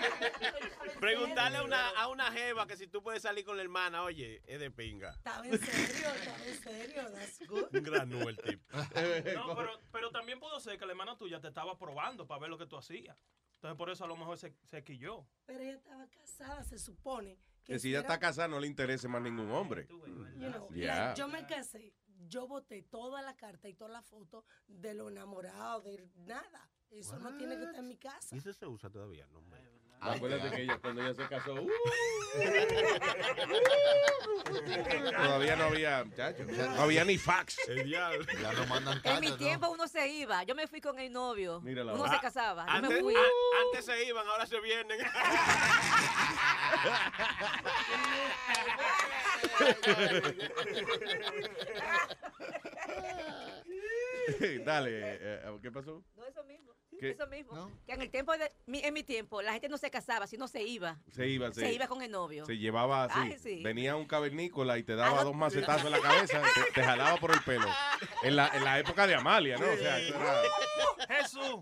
preguntarle a una, a una jeva que si tú puedes salir con la hermana, oye, es de pinga. estaba en serio, estaba en serio. That's good. Un granú el tipo. No, pero, pero también pudo ser que la hermana tuya te estaba probando para ver lo que tú hacías. Entonces por eso a lo mejor se, se quilló. Pero ella estaba casada, se supone. Que, que si ella era- está casada no le interese más ningún hombre. You know, Yeah. like, yo me casé, yo boté toda la carta y toda la foto de lo enamorado, de nada. Eso no tiene que estar en mi casa. ¿Y eso se usa todavía? No, hombre. Acuérdate que ella, cuando ella se casó, uh, todavía no había, no había ni fax. El diablo. Ya no mandan En mi tiempo uno se iba. Yo me fui con el novio. Mírala. Uno Ah, se casaba. Yo Antes, me fui. a- antes se iban, ahora se vienen. Dale, eh, ¿qué pasó? No, eso mismo. ¿Qué? Eso mismo. ¿No? Que en el tiempo de mi- en mi tiempo la gente no se casaba, sino se iba. Se iba, Se iba con el novio. Se llevaba así. Ay, sí. Venía un cavernícola y te daba Ah, dos macetazos en la cabeza, te, te jalaba por el pelo. En la, en la época de Amalia, ¿no? O sea, era- Jesús.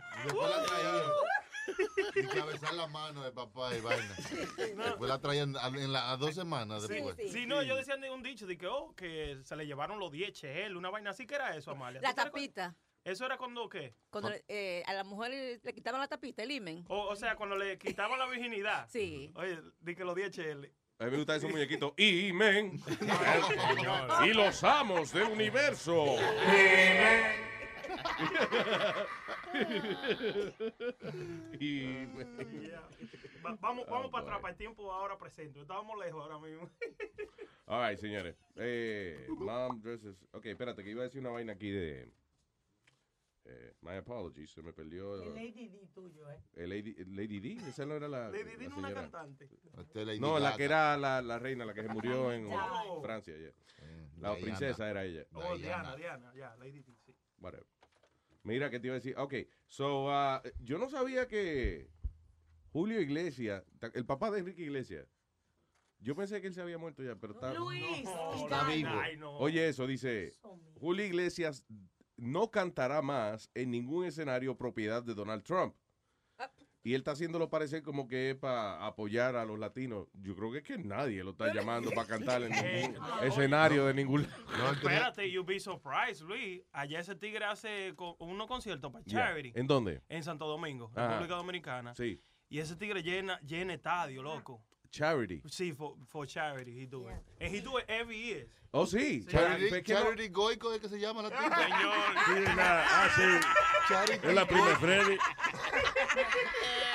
La. Y cabezar la mano de papá y vaina. Después la traían a, en la, a dos semanas después. Sí, no, yo decía un dicho de que, oh, que se le llevaron los 10 él, una vaina así que era eso, Amalia. La tapita. ¿Eso era cuando qué? Cuando eh, a la mujer le, quitaban la tapita, el imen. O, o sea, cuando le quitaban la virginidad. Sí. Oye, di que los 10 él. A mí me gustan esos muñequitos. Y men. y los amos del universo. y Va- vamos vamos Oh, para boy. atrás, para el tiempo ahora presente. Estábamos lejos ahora mismo. All right, señores. Eh, mom dresses. Ok, espérate, que iba a decir una vaina aquí de. Eh, my apologies, se me perdió. El Lady D tuyo, ¿eh? Eh, Lady, Lady D, esa no era la. Lady la D no una cantante. No, la que era la, la reina, la que se murió en Oh. Francia. yeah. La Diana. princesa era ella. Oh, Diana, Diana, ya, Lady D, sí. Whatever. Mira, que te iba a decir. Ok, so, uh, yo no sabía que Julio Iglesias, el papá de Enrique Iglesias, yo pensé que él se había muerto ya, pero está, Luis, Está vivo. Ay, no. Oye, eso dice, Julio Iglesias no cantará más en ningún escenario propiedad de Donald Trump. Y él está haciéndolo parecer como que es para apoyar a los latinos. Yo creo que es que nadie lo está llamando para cantar en ningún no, escenario de ningún tenía- Espérate, you'll be surprised, Luis. Allá ese tigre hace co- unos conciertos para charity. ¿En dónde? En Santo Domingo, Ajá. República Dominicana. Sí. Y ese tigre llena, llena estadio, loco. Charity. Sí, for, for charity, he do it. And he do it every year. Oh, sí. Charity, Pues que no- Charity Goico es que se llama la tipa. Sí, la- ah, sí. Charity Es la prima de Freddy.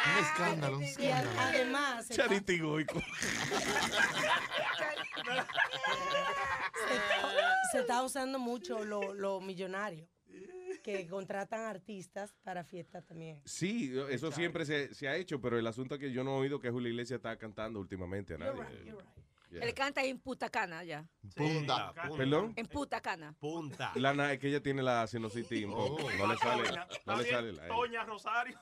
Un escándalo, un Y escándalo. además, se está, Charity Goico. se está- se está usando mucho lo, lo millonario, que contratan artistas para fiestas también. Sí, eso siempre se, se ha hecho, pero el asunto es que yo no he oído que Julio Iglesias está cantando últimamente a You're nadie. right, you're right. Yeah. Él canta en Punta Cana ya. Punta. ¿Perdón? En Punta Cana. Punta. Lana, es que ella tiene la sinusitis un poco. Oh. No le sale, Está no le sale la- Toña Rosario.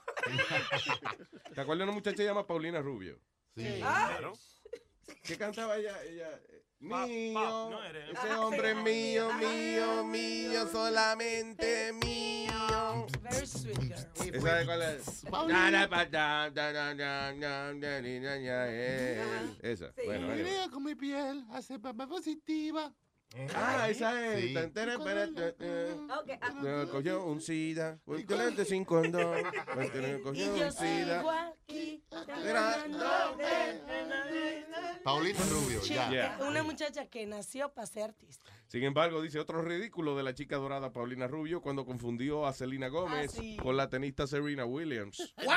¿Te acuerdas de una muchacha que se llama Paulina Rubio? Sí. Claro. ¿Qué cantaba ella? ella Pa- mío, pa- no eres- ese Ah, hombre sí. mío, mío, mío, solamente mío. Very sweet girl. ¿Esa de cuál es? Na, na, pa, da, da, da, da, da, da, di, da, ya. Esa, bueno. Mira con mi piel hace papá positiva. Ah, esa es. Sí. Tan, tan, tan, tan, tan. Ok, ah, Cogió un sida, lente sin condón, cogió Y un yo sida. Paulina Rubio, ya. Yeah. Una muchacha que nació para ser artista. Sin embargo, dice otro ridículo de la chica dorada Paulina Rubio cuando confundió a Selena Gómez Ah, sí. con la tenista Serena Williams. Fue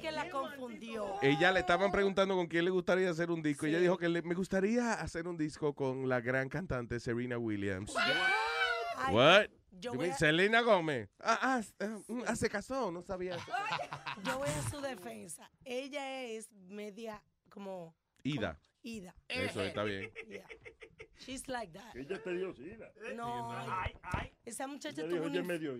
que la confundió. Ella le estaban preguntando con quién le gustaría hacer un disco. Ella dijo que le- me gustaría hacer un disco con la gran cantante Serena Williams. What? yo You voy mean a- Selena Gómez. Ah, ah, ah, mm, ah, se casó, no sabía. eso. Yo voy a su defensa. Ella es media como Ida. Ida. Eso está bien. Yeah. She's like that. Ella te dio sida. No, esa muchacha Ella tuvo una, medio,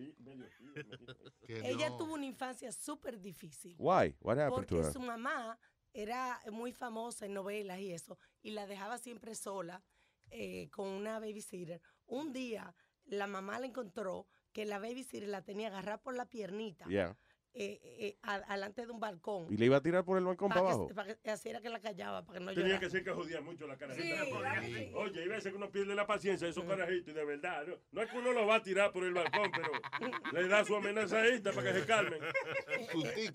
ella tuvo una infancia súper difícil. Why? What happened to Porque her? su mamá era muy famosa en novelas y eso, y la dejaba siempre sola eh, con una babysitter. Un día la mamá le encontró que la babysitter la tenía agarrada por la piernita Yeah. Eh, eh, a- alante de un balcón. ¿Y le iba a tirar por el balcón para Para abajo? para que así era que la callaba, para que no Tenía llorara. que ser que jodía mucho la carajita. Sí. Oye, hay veces que uno pierde la paciencia de esos carajitos y de verdad. No, no es que uno lo va a tirar por el balcón, pero le da su amenazadita para que se calmen.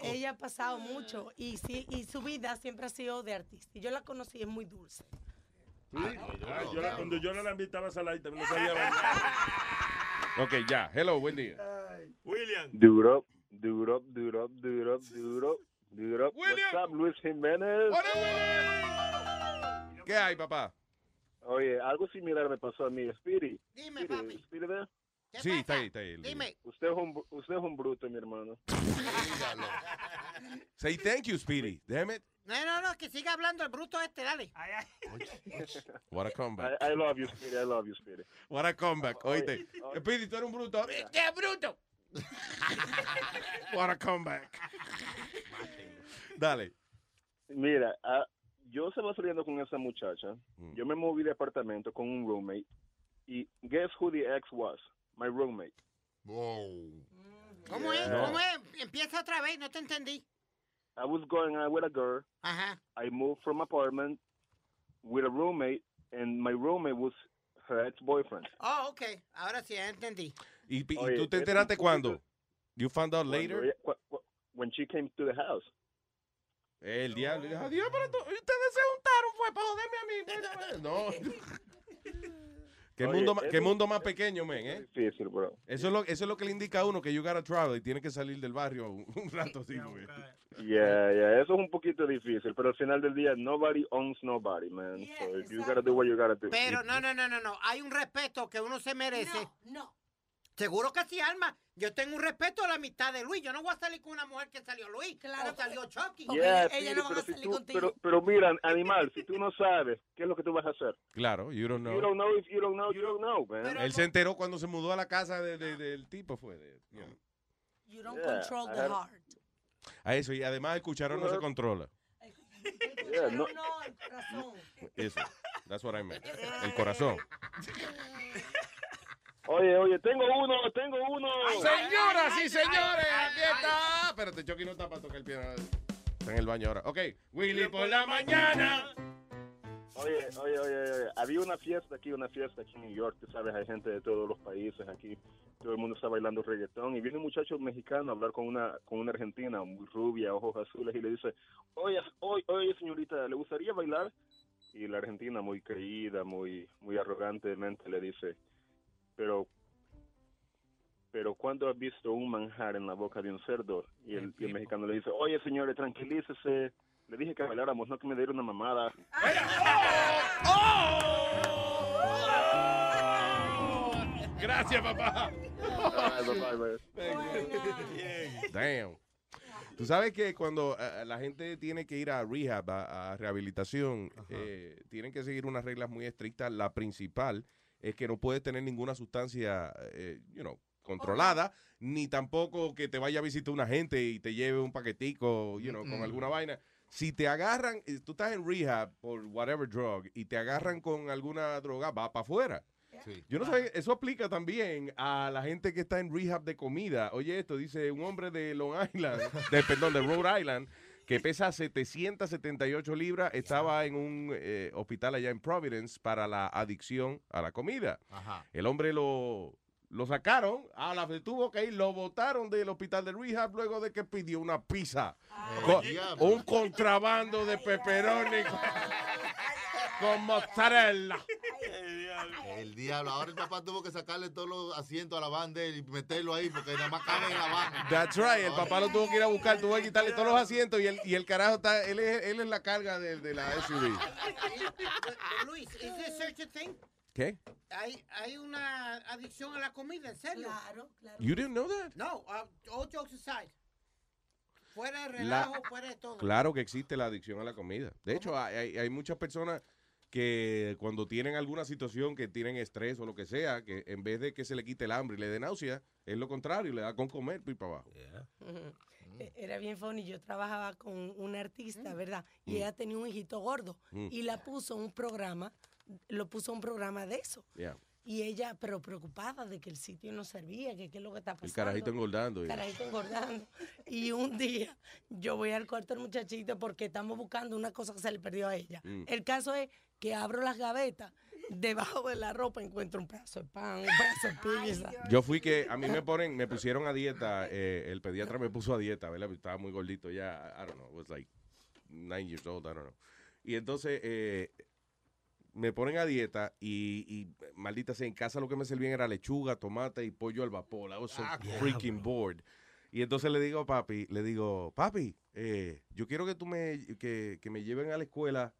Ella ha pasado mucho y sí y su vida siempre ha sido de artista. Y yo la conocí, es muy dulce. Ah, yo la- cuando yo no la invitaba a salir, también no sabía bailar. Ok, ya. Hello, buen día. William. Do do it up, do it up. What's up, Luis Jiménez? ¿Qué hay, papá? Oye, algo similar me pasó a mí. Speedy. Dime, Speedy, papi. Speedy there? Sí, está ahí, está ahí. Dime. Usted es un, usted es un bruto, mi hermano. Say thank you, Speedy. Damn it. No, no, no, que siga hablando el bruto este, dale. What a comeback. I, I love you, Speedy. I love you, Speedy. What a comeback. Oíste. Speedy, tú eres un bruto. ¡Qué bruto! What a comeback. Dale. Mira, ah, yo estaba saliendo con esa muchacha. Mm. Yo me moví de apartamento con un roommate. Y guess who the ex was? My roommate. ¿Cómo es? ¿Cómo es? Empieza otra vez, no te entendí. I was going out with a girl. Ajá. I moved from apartment with a roommate, and my roommate was her ex-boyfriend. Oh, ok. Ahora sí, ya entendí. ¿Y, y Oye, tú te un enteraste cuándo? You found out later? ella- cu- cu- when she came to the house. El diablo. dijo, Adiós, pero tú- ustedes se juntaron fue para joderme a mí. No. ¿Qué, Oye, mundo, qué mundo más pequeño, men, ¿eh? Difícil, bro. Eso es, lo, eso es lo que le indica a uno que you gotta travel y tiene que salir del barrio un, un rato así. güey. Yeah, yeah, eso es un poquito difícil, pero al final del día, nobody owns nobody, man. so if you gotta do what you gotta do. Pero no, no, no, no, no. Hay un respeto que uno se merece. No, Seguro que sí, Alma. Yo tengo un respeto a la mitad de Luis. Yo no voy a salir con una mujer que salió Luis. Claro. O salió Chucky. Yeah, Speedy, pero, si tú- pero, pero mira, animal, si tú no sabes, ¿qué es lo que tú vas a hacer? Claro, you don't You know. don't know if you don't know, you don't know, man. Él se enteró cuando se mudó a la casa de- de- del tipo, fue. de- you know. You don't Yeah, control the heart. A eso, y además el cucharón no se controla. Yeah, no. No, el corazón. Eso. That's what I meant. El corazón. Oye, oye, tengo uno, tengo uno. Señoras y señores, aquí está. Espérate, Chucky no está para tocar el piano. Está en el baño ahora. Ok, Willy por la mañana. Oye, oye, oye, oye, había una fiesta aquí, una fiesta aquí en New York, tú sabes, hay gente de todos los países aquí, todo el mundo está bailando reggaetón y viene un muchacho mexicano a hablar con una con una argentina muy rubia, ojos azules y le dice, oye, oye, oye señorita, ¿le gustaría bailar? Y la argentina muy creída, muy muy arrogantemente le dice, pero pero ¿cuándo has visto un manjar en la boca de un cerdo? Y el, y el mexicano le dice, oye señores, tranquilícese, le dije que bailáramos, no que me diera una mamada. Gracias, papá. Ay, bye, bye, bye. Damn. Tú sabes que cuando eh, la gente tiene que ir a rehab, a, a rehabilitación, eh, tienen que seguir unas reglas muy estrictas. La principal es que no puedes tener ninguna sustancia, eh, you know, controlada, ni tampoco que te vaya a visitar una gente y te lleve un paquetico, you know, con alguna vaina. Si te agarran, eh, tú estás en rehab por whatever drug y te agarran con alguna droga, va para afuera. Yo no sé, eso aplica también a la gente que está en rehab de comida. Oye, esto dice un hombre de Long Island, de, perdón, de Rhode Island, que pesa 778 libras, estaba en un eh, hospital allá en Providence para la adicción a la comida. Ajá. El hombre lo, lo sacaron, a la tuvo que ir, lo botaron del hospital de rehab luego de que pidió una pizza. con- un contrabando de pepperoni con, con mozzarella. El diablo. Ahora el papá tuvo que sacarle todos los asientos a la él y meterlo ahí porque nada más cabe en la van. That's right. El papá lo tuvo que ir a buscar, tuvo que quitarle todos los asientos y el, y el carajo está, él es, él es la carga de, de la SUV. Luis, ¿is this such a thing? ¿Qué? Hay, hay una adicción a la comida, ¿en serio? Claro, claro. You didn't know that? No, uh, all jokes aside. Fuera de La- relajo, fuera de todo. Claro que existe la adicción a la comida. De hecho, hay, hay- hay muchas personas que cuando tienen alguna situación, que tienen estrés o lo que sea, que en vez de que se le quite el hambre y le dé náusea, es lo contrario, le da con comer y para abajo. E- Era bien funny. Yo trabajaba con una artista, ¿verdad? Y Mm. ella tenía un hijito gordo. Mm. Y la puso un programa, lo puso en un programa de eso. Yeah. Y ella, pero preocupada de que el sitio no servía, que qué es lo que está pasando. El carajito engordando. y- Carajito engordando. Y un día yo voy al cuarto del muchachito porque estamos buscando una cosa que se le perdió a ella. Mm. El caso es que abro las gavetas, debajo de la ropa encuentro un pedazo de pan, un pedazo de pizza. Yo fui que a mí me ponen, me pusieron a dieta, eh, el pediatra me puso a dieta, ¿verdad? Estaba muy gordito ya, I don't know, was like nine years old, I don't know. Y entonces eh, me ponen a dieta y, y, maldita sea, en casa lo que me servían era lechuga, tomate y pollo al vapor. I was so Ah, freaking bored. Y entonces le digo a papi, le digo, papi, eh, yo quiero que tú me, que, que me lleven a la escuela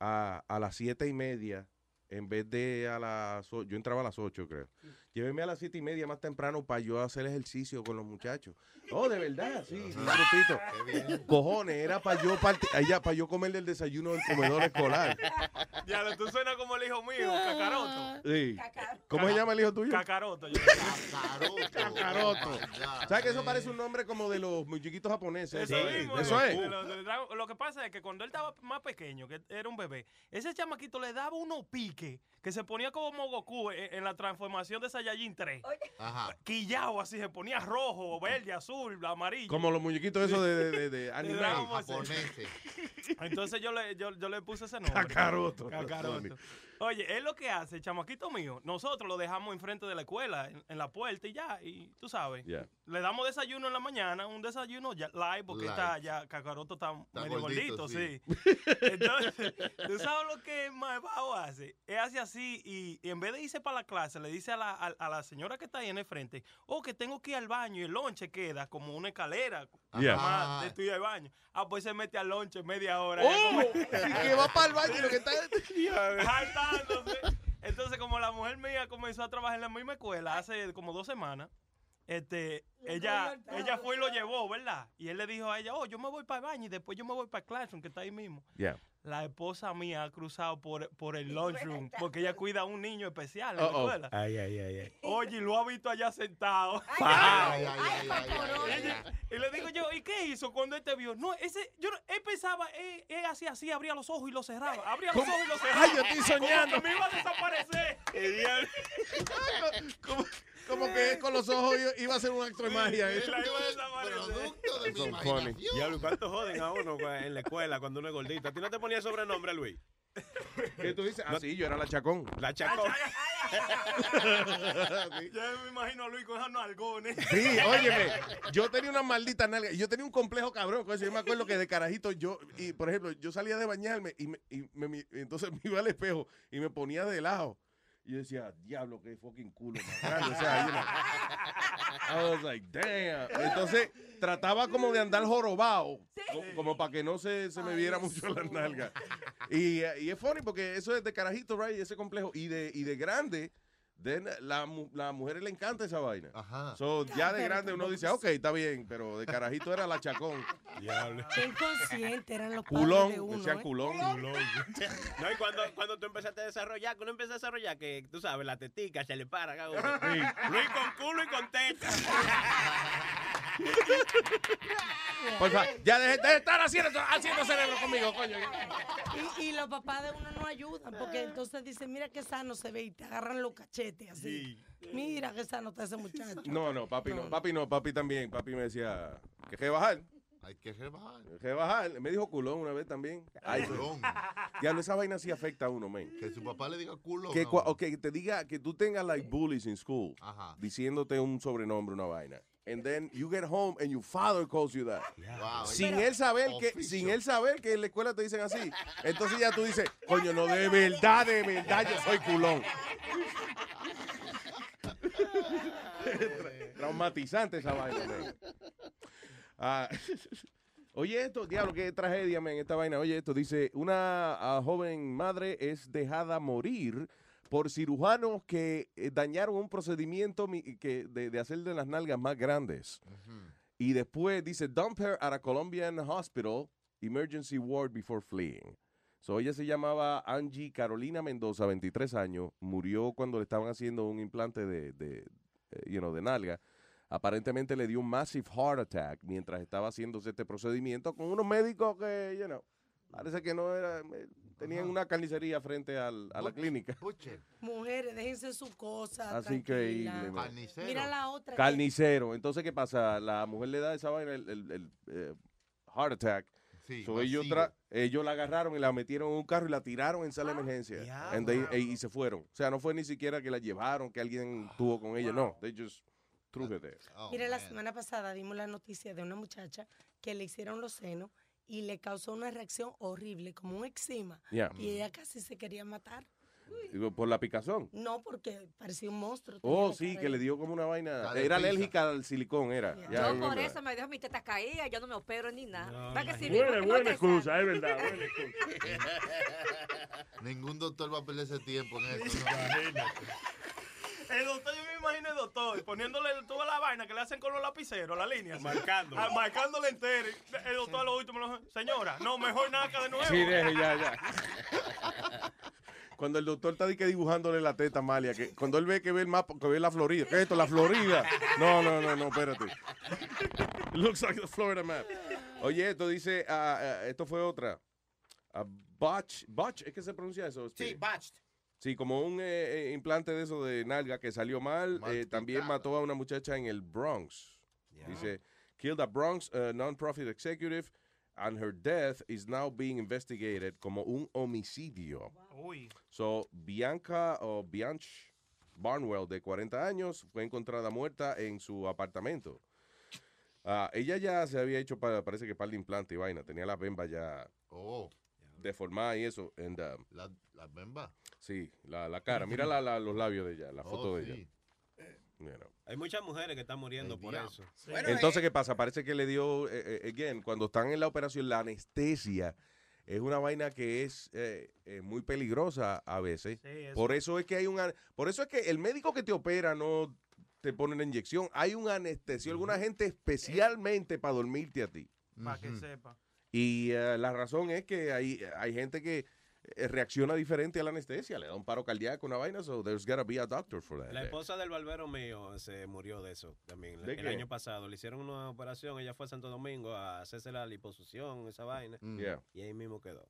a, a las siete y media en vez de a las yo entraba a las 8 creo. Lléveme a las siete y media más temprano para yo hacer ejercicio con los muchachos. Oh, de verdad, sí, sí, grupito. Cojones, era para yo parti- allá para yo comer del desayuno del comedor escolar. Ya, tú suenas como el hijo mío, Cacaroto. Sí. ¿Cómo se llama el hijo tuyo? Cacaroto. yo- Cacaroto. ¿Sabes que eso parece un nombre como de los muñequitos japoneses? Eso mismo. Eso de- es. lo- que pasa es que cuando él estaba más pequeño, que era un bebé, ese chamaquito le daba unos piques que se ponía como Goku en, en la transformación de Saiyajin 3. Ajá. Quillao así, se ponía rojo, verde, azul, amarillo. Como los muñequitos esos de, de, de- de anime. Z. Entonces yo le, yo, yo le puse ese nombre. Cacaroto. Cacaroto. Oye, es lo que hace, chamaquito mío. Nosotros lo dejamos enfrente de la escuela, en, en la puerta y ya. Y tú sabes. Yeah. Le damos desayuno en la mañana, un desayuno ya live, porque está ya, Cacaroto está, medio gordito, gordito, sí. sí. Entonces, tú sabes lo que Maebao hace. Él hace así y, y en vez de irse para la clase, le dice a la, a, a la señora que está ahí en el frente, oh, que tengo que ir al baño y el lonche queda como una escalera. Yeah. Más de al baño. Ah, pues se mete al lonche media hora. ¡Oh! Y que va para el baño y lo que está... Entonces, como la mujer mía comenzó a trabajar en la misma escuela hace como dos semanas, este, ella, ella fue y lo llevó, ¿verdad? Y él le dijo a ella, oh, yo me voy para el baño y después yo me voy para el classroom, que está ahí mismo. Yeah. La esposa mía ha cruzado por, por el lunchroom porque ella cuida a un niño especial en la Uh-oh. escuela. Ay, ay, ay, ay. Oye, y lo ha visto allá sentado. Ay, ay, ay, ay, ay, Ella- y le digo yo, ¿y qué hizo cuando él te vio? No, ese, yo, no- él pensaba, él, él hacía así, abría los ojos y los cerraba. Abría los ojos y los cerraba. Ay, yo estoy Como soñando. que me iba a desaparecer. como, que con los ojos iba- a hacer un acto de magia. ¿eh? Él la iba a desaparecer. Producto de mi imaginación. Diablo, ¿cuánto joden a uno en la escuela cuando uno es gordito? ¿A ti no te ponía sobrenombre, Luis? ¿Qué tú dices? Ah, sí, yo era la chacón. La chacón. Ya me imagino a Luis con esos nalgones. Sí, óyeme, yo tenía una maldita nalga. Yo tenía un complejo cabrón con eso. Yo me acuerdo que de carajito yo, y por ejemplo, yo salía de bañarme y, me, y me- me- entonces me iba al espejo y me ponía de lado. Y yo decía, diablo, qué fucking culo más grande. O sea, you know, I was like, damn. Entonces trataba como de andar jorobado, co- como, para que no se, se me viera mucho la nalga. Y, eh, y es funny porque eso es de carajito, right, ese complejo. Y de, y de grande, then, la, mu- la mujeres le encanta esa vaina. Ajá. So, ya de grande uno dice, ok, está bien, pero de carajito era la chacón. Diablo. Qué inconsciente eran los padres de Culón, uno, decían ¿eh? culón. No, y cuando, cuando tú empezaste a desarrollar, que uno empieza a desarrollar, que tú sabes, la tetica se le para. Luis con culo y con teta. Por favor, ya deje de estar haciendo, haciendo cerebro conmigo, coño. Y, y los papás de uno no ayudan, porque entonces dicen, mira qué sano se ve y te agarran los cachetes así. Mira qué sano está ese muchacho. No, no, papi no, papi no, papi también. Papi me decía, que que bajar. Hay que rebajar. Que bajar. Me dijo culón una vez también. Ay, Culón. Diablo, esa vaina sí afecta a uno, man. Que su papá le diga culo. Que, no. que te diga que tú tengas like bullies in school Ajá. diciéndote un sobrenombre, una vaina. And then you get home and your father calls you that. Wow. Sin él saber que sin él saber que en la escuela te dicen así. Entonces ya tú dices, "Coño, no de verdad, de verdad yo soy culón." Traumatizante esa vaina. Ah, oye esto, diablo, qué tragedia, man, esta vaina. Oye esto, dice, una ah, joven madre es dejada morir por cirujanos que eh, dañaron un procedimiento mi- que de, de hacer de las nalgas más grandes. Y después dice, dump her at a Colombian hospital, emergency ward before fleeing. So ella se llamaba Angie Carolina Mendoza, 23 años, murió cuando le estaban haciendo un implante de, de, eh, you know, de nalga. Aparentemente le dio un massive heart attack mientras estaba haciéndose este procedimiento con unos médicos que, you know, parece que no era, eh, tenían una carnicería frente al- a la clínica. Mujeres, déjense su cosa. Así increíble. Mira la otra. que- Carnicero. Entonces, ¿qué pasa? La mujer le da esa vaina, el, el- el, eh, heart attack. Sí, So, ellos, ellos la agarraron y la metieron en un carro y la tiraron en sala de emergencia. And they- e- y se fueron. O sea, no fue ni siquiera que la llevaron, que alguien tuvo con ella. No, they just threw her there. Mira, la semana pasada dimos la noticia de una muchacha que le hicieron los senos y le causó una reacción horrible, como un eczema. Yeah. Y ella casi se quería matar. Por la picazón. No, porque parecía un monstruo. Oh, sí, que le dio como una vaina. Era pizza. alérgica al silicón, era. Ya, I Yo por eso me dejo mis tetas caídas, yo no me opero ni nada. ¿Para que si Buena, no- no buena excusa, es verdad, buena excusa. Ningún doctor va a perder ese tiempo en eso. El doctor, yo me imagino el doctor poniéndole toda la vaina que le hacen con los lapiceros, la línea. Marcando. Ah, marcándole entero. El doctor a lo último dijo, señora, no, mejor naca de nuevo. Sí, deje, ya, ya. Cuando el doctor está di que dibujándole la teta a Amalia, que cuando él ve que ve el mapa, que ve la Florida, ¿qué es esto? La Florida. No, no, no, no, espérate. It looks like the Florida map. Oye, esto dice, ah, ah, esto fue otra. A botch, botch, ¿es que se pronuncia eso? Sí, botched. Sí, como un eh, eh, implante de eso de nalga que salió mal. eh, también mató a una muchacha en el Bronx. Dice, killed a Bronx uh, non-profit executive and her death is now being investigated como un homicidio. Uy. So, Bianca o Bianch Barnwell, de 40 años, fue encontrada muerta en su apartamento. Ah, ella ya se había hecho, pa- parece que par de implante y vaina. Tenía la bemba ya Oh. Deformada y eso. And, um, La, la bemba. Sí, la, la cara. Mira la- la- los labios de ella, la Oh, foto de sí. ella. You know. Hay muchas mujeres que están muriendo por eso. Entonces, ¿qué pasa? Parece que le dio, eh, eh, again, cuando están en la operación, la anestesia es una vaina que es eh, eh, muy peligrosa a veces. Sí, eso. Por eso es que hay un, an- por eso es que el médico que te opera no te pone la inyección. Hay un anestesio, alguna gente especialmente para dormirte a ti. Para que sepa. Y eh, la razón es que hay, hay gente que eh, reacciona diferente a la anestesia, le da un paro cardíaco, una vaina, so there's gotta be a doctor for that. La esposa del barbero mío se murió de eso también. ¿De el qué? año pasado le hicieron una operación. Ella fue a Santo Domingo a hacerse la liposucción, esa vaina. Yeah. Y ahí mismo quedó.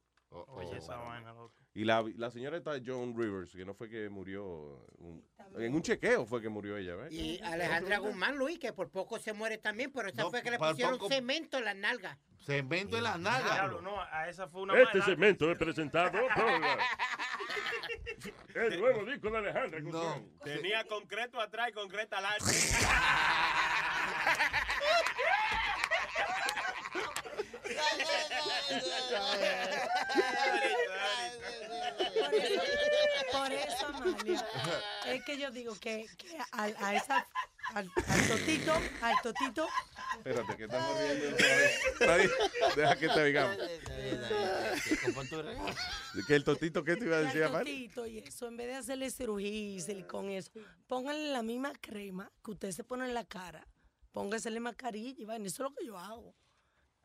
Oye, esa vaina, loco. Y la, la señora está Joan Rivers, que no fue que murió, un- en un chequeo fue que murió ella, ¿ves? Y Alejandra Guzmán, Luis, que por poco se muere también, pero esa No, fue que le pusieron poco- cemento en las nalgas. Cemento en las nalgas. Diablo, no, a esa fue una Este mala- segmento es presentado por el nuevo disco de Alejandra Guzmán. Tenía concreto atrás y concreto adelante. Por eso, Amalia, es que yo digo que, que al- a, esa, al, al totito, al totito, Espérate, que estamos riendo Deja que te digamos. Que el totito, ¿qué te iba a decir, Amar? totito y eso, en vez de hacerle cirugía y silicón eso, pónganle la misma crema que usted se pone en la cara. Póngasele mascarilla y vaina, eso es lo que yo hago.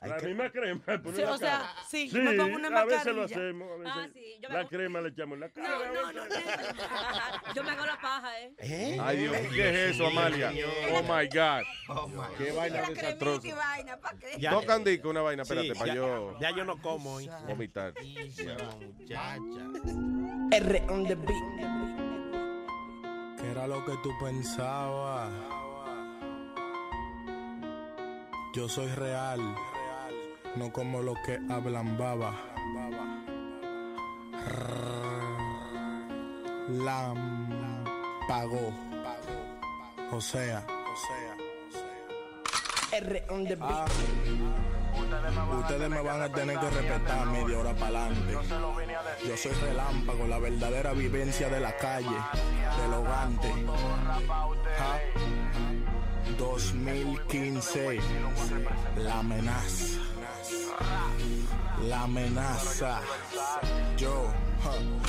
La misma crema. Sí, la o sea, cara. sí, yo me pongo una a veces lo hacemos. A veces Ah, sí, yo me la pongo- crema le echamos en la cara. No, no, no, no. Yo me hago la paja, ¿eh? Ay, Dios, ¿qué es eso, Amalia? Oh, my God. Qué vaina Cremita y desastrosa. vaina, ¿para qué? Ya. Tocan disco, una vaina, espérate, Sí, para yo Ya yo no como hoy. vomitar. R on the beat. ¿Qué era lo que tú pensabas? Yo soy real, no como los que hablan baba. Lam pagó. O sea, R on the beat. Ah. Ustedes me van a tener que respetar media hora para adelante. Yo soy relámpago, la verdadera vivencia de la calle, del hogante. Ja. 2015, la amenaza. La amenaza. Yo. ja,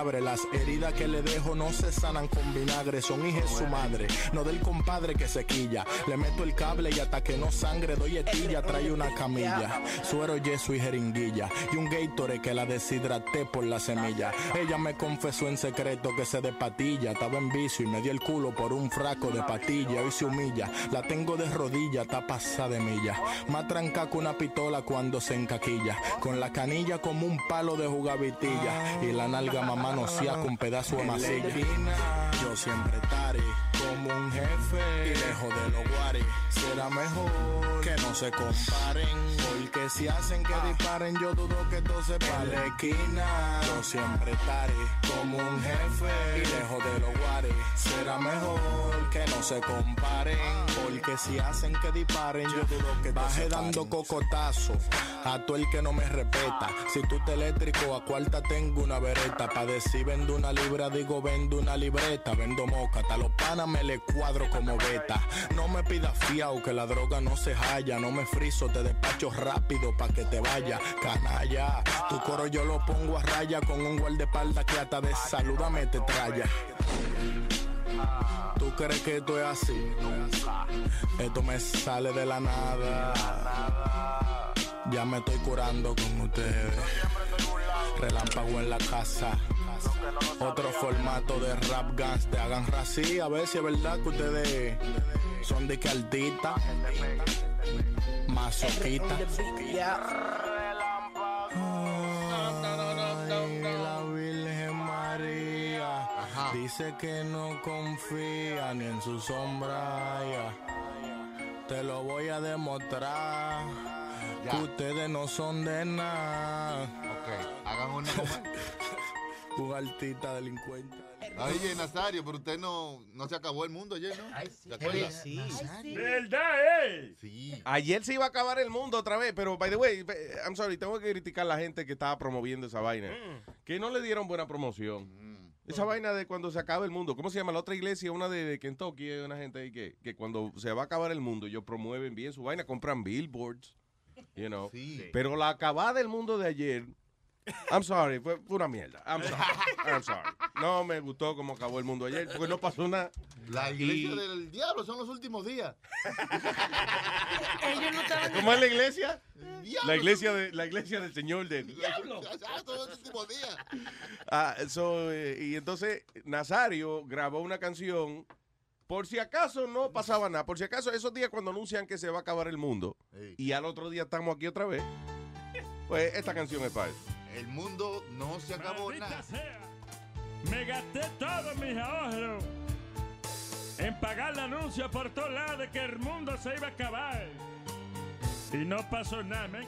abre. Las heridas que le dejo no se sanan con vinagre, son hijas su madre. No del compadre que se quilla. Le meto el cable y hasta que no sangre doy etilla, trae una camilla. Suero, yeso y jeringuilla. Y un Gatorade que la deshidraté por la semilla. Ella me confesó en secreto que se de patilla. Estaba en vicio y me dio el culo por un fraco de patilla. Hoy se humilla. La tengo de rodilla, está pasada de milla. Más tranca que una pistola cuando se encaquilla. Con la canilla como un palo de jugavitilla. Y la nalga mamá no sea con pedazo de masilla. Yo siempre estaré como un jefe. Y lejos de los guares. Será mejor que no se comparen. Porque si hacen que disparen, yo dudo que todo se pare. la esquina. Yo siempre estaré como un jefe. Y lejos de los guares. Será mejor que no se comparen. Porque si hacen que disparen, yo dudo que Baje dando cocotazo a todo el que no me respeta. Si tú te eléctrico, a cuarta tengo una vereta. Pa' decir vendo una libra, digo vendo una libreta. Vendo moca, hasta los panas me le cuadro como beta. No me pidas fiao que la droga no se halla. No me friso, te despacho rápido pa' que te vaya. Canalla, tu coro yo lo pongo a raya con un guardaespaldas que hasta de saludame te traya. ¿Tú crees que esto es así? Esto me sale de la nada. Ya me estoy curando con ustedes. Relámpago en la casa. Otro formato de rap gangsta. Hagan rací, a ver si es verdad que ustedes son de que altita. Masoquita. Dice que no confía ni en su sombra. ya. Te lo voy a demostrar. Que ustedes no son de nada. Ok, hagan una. Un altita delincuente. Oye, Nazario, pero usted no, no se acabó el mundo ayer, ¿no? ¿Se acuerda? Oye, sí. ¿Verdad, eh? Sí. Ayer se iba a acabar el mundo otra vez, pero by the way, eh, I'm sorry, tengo que criticar a la gente que estaba promoviendo esa vaina. Que no le dieron buena promoción. Esa vaina de cuando se acaba el mundo. ¿Cómo se llama la otra iglesia? Una de, de Kentucky, hay una gente ahí que, que cuando se va a acabar el mundo, ellos promueven bien su vaina, compran billboards, you know. Pero la acabada del mundo de ayer, I'm sorry, fue, una mierda. I'm sorry, I'm sorry. No me gustó cómo acabó el mundo ayer, porque no pasó nada. La iglesia Y- del diablo son los últimos días. Ellos no estaban. ¿Cómo es la iglesia? Diablo. La iglesia, de, la iglesia del Señor de... Son los últimos días. Ah, so, eh, y entonces Nazario grabó una canción por si acaso no pasaba nada, por si acaso esos días cuando anuncian que se va a acabar el mundo y al otro día estamos aquí otra vez, pues esta canción es para eso. El mundo no se acabó Maldita nada. sea. Me gasté todos mis ahorros en pagar el anuncio por todos lados de que el mundo se iba a acabar. Y no pasó nada, men.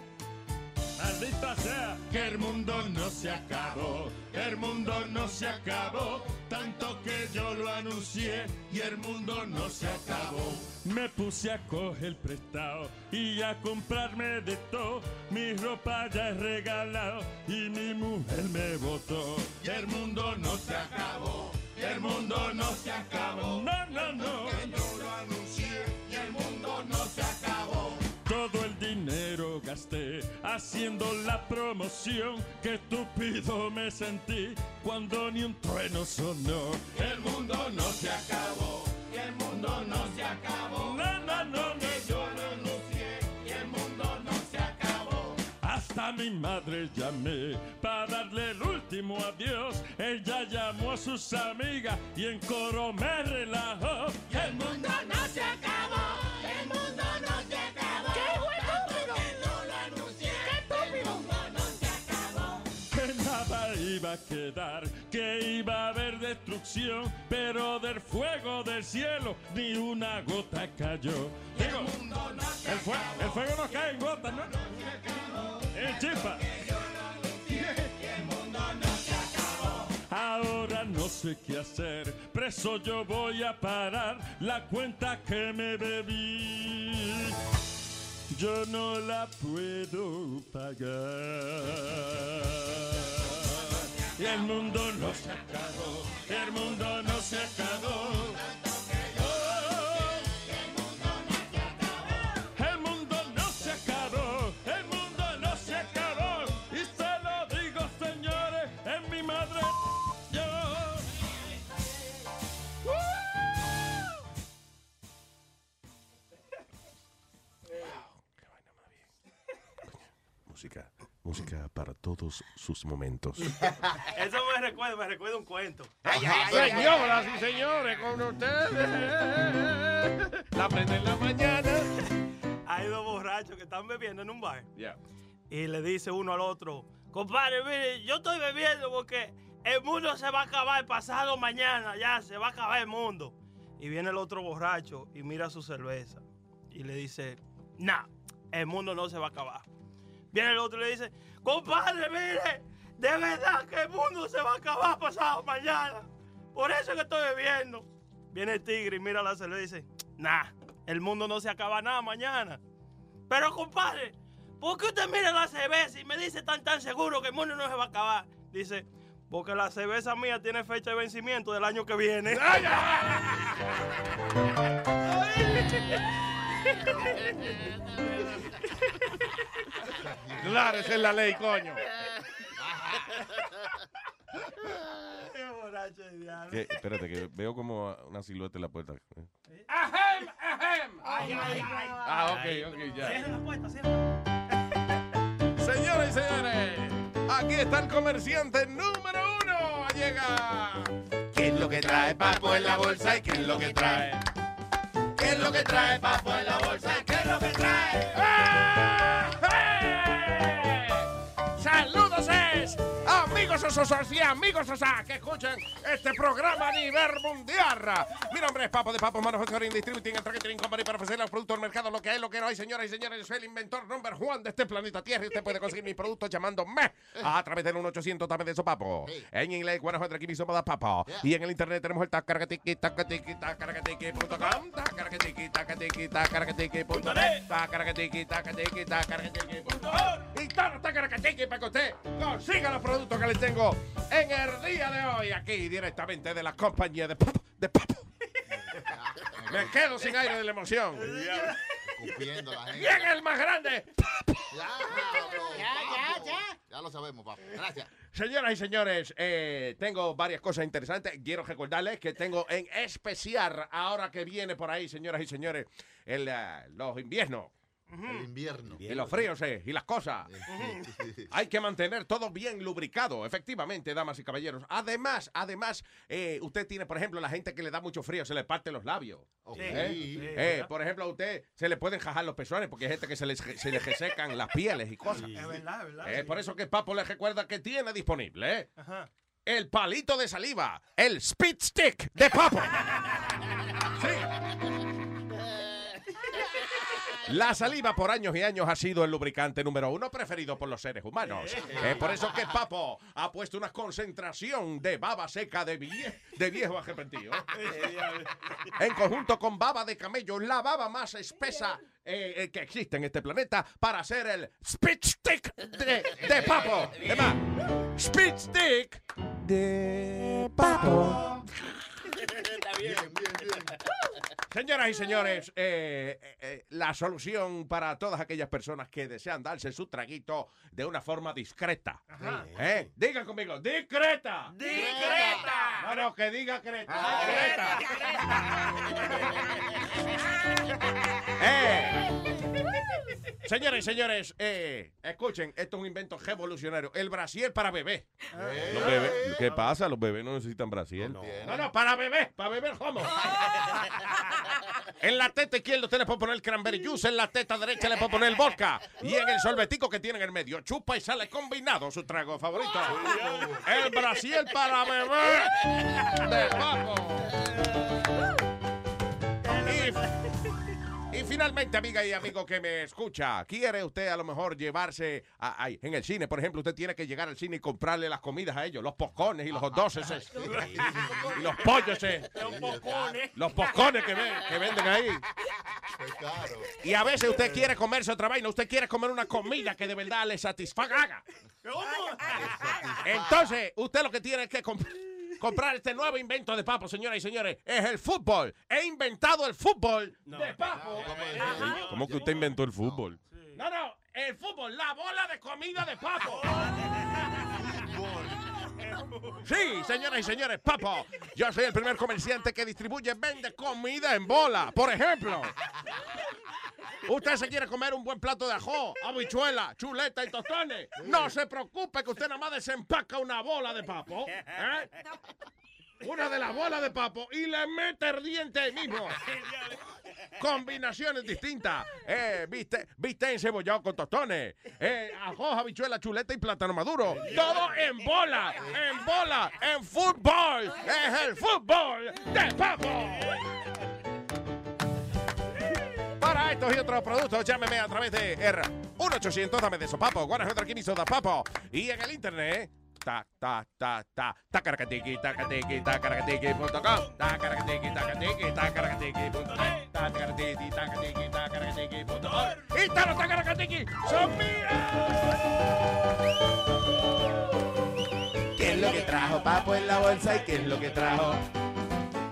Maldita sea. Que el mundo no se acabó. Que el mundo no se acabó. Tanto que yo lo anuncié y el mundo no se acabó. Me puse a coger prestado y a comprarme de todo. Mi ropa ya es regalado y mi mujer me votó. Y el mundo no se acabó. Y el mundo no se acabó. No, no, no. Yo lo anuncié gasté haciendo la promoción. Qué estúpido me sentí cuando ni un trueno sonó. El mundo no se acabó, y el mundo no se acabó. No, no, no, no. Yo lo anuncié y el mundo no se acabó. Hasta mi madre llamé para darle el último adiós. Ella llamó a sus amigas y en coro me relajó. Y el mundo no se acabó, iba a quedar, que iba a haber destrucción, pero del fuego del cielo ni una gota cayó. Digo, el, fue- el fuego no cae en gotas, ¿no? En chispa. Ahora no sé qué hacer, preso yo voy a parar la cuenta que me bebí. Yo no la puedo pagar. El mundo no se acabó, el mundo no se acabó. Todos sus momentos. Eso me recuerda, me recuerda un cuento. Señoras y señores, con ustedes. La prende en la mañana. Hay dos borrachos que están bebiendo en un bar. Ya. Y le dice uno al otro, compadre, mire, yo estoy bebiendo porque el mundo se va a acabar pasado mañana, ya se va a acabar el mundo. Y viene el otro borracho y mira su cerveza y le dice, nah, el mundo no se va a acabar. Viene el otro y le dice, compadre, mire, de verdad que el mundo se va a acabar pasado mañana. Por eso es que estoy bebiendo. Viene el tigre y mira la cerveza y dice, nah, el mundo no se acaba nada mañana. Pero compadre, ¿por qué usted mira la cerveza y me dice tan tan seguro que el mundo no se va a acabar? Dice, porque la cerveza mía tiene fecha de vencimiento del año que viene. Claro, esa es la ley, coño. Qué borracho de diablo. Que- espérate, que veo como una silueta en la puerta. ¡Ajem! ¡Ajem! ¡Ay, ay, ay! Ah, ok, ok, ya. Cierra la puerta, cierra. Señoras y señores, aquí está el comerciante número uno. Llega. ¿Qué es lo que trae Papo en la bolsa y qué es lo que trae? ¿Qué es lo que trae Papo en la bolsa qué es lo que trae? ¡Ah! ¡Eh! Saludos es, amigos osos y amigos osas que escuchen este programa a nivel mundial. Mi nombre es Papo de Papo Manufacturing Distributing and Tracking Company para ofrecer los productos al mercado, lo que hay, lo que no hay, señoras y señores. Yo soy el inventor number one de este planeta Tierra y usted puede conseguir mis productos llamándome a través del 1800 también de eso, Papo. En inglés, Guanajuato, aquí mismo da Papo. Y en el internet tenemos el tacaracatiqui, tacatiqui, tacaracatiqui.com, tacaracatiqui, tacatiqui, tacaracatiqui.net, tacaracatiqui, tacatiqui, tacaracatiqui.com. Y todo tacaracatiqui para que usted consiga los productos que les tengo en el día de hoy aquí directamente de la compañía de Papo. De Papo. Me quedo sin aire de la emoción. Escupiendo la gente. ¿Quién es el más grande? Ya, ya, ya, ya. Ya lo sabemos, papá. Gracias. Señoras y señores, eh, tengo varias cosas interesantes. Quiero recordarles que tengo en especial, ahora que viene por ahí, señoras y señores, el, eh, los inviernos. El invierno. Y los fríos eh, y las cosas. Hay que mantener todo bien lubricado, efectivamente, damas y caballeros. Además, además, eh, usted tiene, por ejemplo, la gente que le da mucho frío, se le parte los labios. ¿Eh? Sí, Eh, por ejemplo, a usted se le pueden jajar los pezones porque hay gente que se le, se le resecan las pieles y cosas. Es verdad, es verdad. Eh, por eso que Papo le recuerda que tiene disponible ¿eh? Ajá. el palito de saliva, el Spit Stick de Papo. La saliva por años y años ha sido el lubricante número uno preferido por los seres humanos. Es por eso que Papo ha puesto una concentración de baba seca de, vie- de viejo arrepentido. En conjunto con baba de camello, la baba más espesa eh, eh, que existe en este planeta para hacer el Spit Stick de, de Papo. Es más, Spit Stick de Papo. bien, bien, bien. Señoras y señores, eh, eh, eh, la solución para todas aquellas personas que desean darse su traguito de una forma discreta. ¿Eh? Digan conmigo, discreta. ¡Discreta! No, no, que diga creta. Eh. Señores y señores, eh, escuchen, esto es un invento revolucionario. El brasier para bebé. Los bebés- ¿Qué pasa? Los bebés no necesitan brasier. No, no, para bebé, para beber homo. En la teta izquierda usted le puede poner cranberry juice, en la teta derecha le puede poner vodka. Y en el sorbetico que tiene en el medio, chupa y sale combinado su trago favorito. El brasier para de y finalmente, amiga y amigo que me escucha, ¿quiere usted a lo mejor llevarse a- en el cine? Por ejemplo, usted tiene que llegar al cine y comprarle las comidas a ellos, los poscones y los hot dogs ese, y los pollos Los pocones. los poscones que, ven- que venden ahí. Y a veces usted quiere comerse otra vaina, usted quiere comer una comida que de verdad le satisfaga. Entonces, usted lo que tiene es que comp- comprar este nuevo invento de papo, señoras y señores, es el fútbol. He inventado el fútbol de papo. ¿Cómo que usted inventó el fútbol? No, no, el fútbol, la bola de comida de papo. Sí, señoras y señores, papo. Yo soy el primer comerciante que distribuye, vende comida en bola. Por ejemplo, usted se quiere comer un buen plato de ajo, habichuela, chuleta y tostones. No se preocupe que usted nada más desempaca una bola de papo. ¿eh? Una de las bolas de papo y le mete el diente ahí mismo. Combinaciones distintas. Eh, viste, viste encebollado con tostones. Eh, ajo, habichuela, chuleta y plátano maduro. Todo en bola, en bola, en fútbol. Es el fútbol de papo. Para estos y otros productos, llámeme a través de R 1-800, dame de eso, papo. Guarajo Traquini Soda, papo. Y en el internet, ta, ta, ta, ta, tacaracatiqui, tacatiqui, tacaracatiqui.com, tacaracatiqui, tacatiqui, tacaracatiqui.com, tacaracatiqui, tacatiqui, tacaracatiqui.com. Y todos los tacaracatiqui son míos. ¿Qué es lo que trajo Papo en la bolsa y qué es lo que trajo?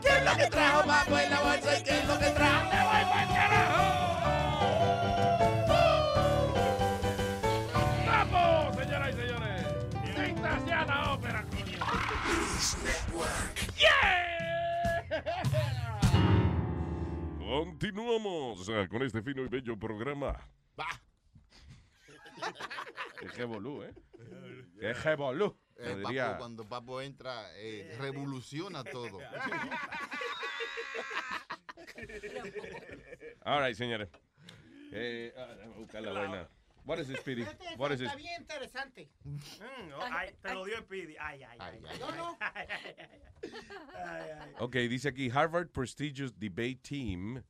¿Qué es lo que trajo Papo en la bolsa y qué es lo que trajo? Continuamos ah, con este fino y bello programa. ¡Qué revolú, eh! ¡Qué revolú! Eh, Papo, cuando Papo entra, eh, revoluciona todo. All right, señores. Eh, ah, déjame buscar la vaina. What is this, Speedy? Este What is this? está bien interesante. Mm, no, ay, te lo dio Pidi. Ay, ay, ay. No, no. Ok, dice aquí Harvard prestigious debate team,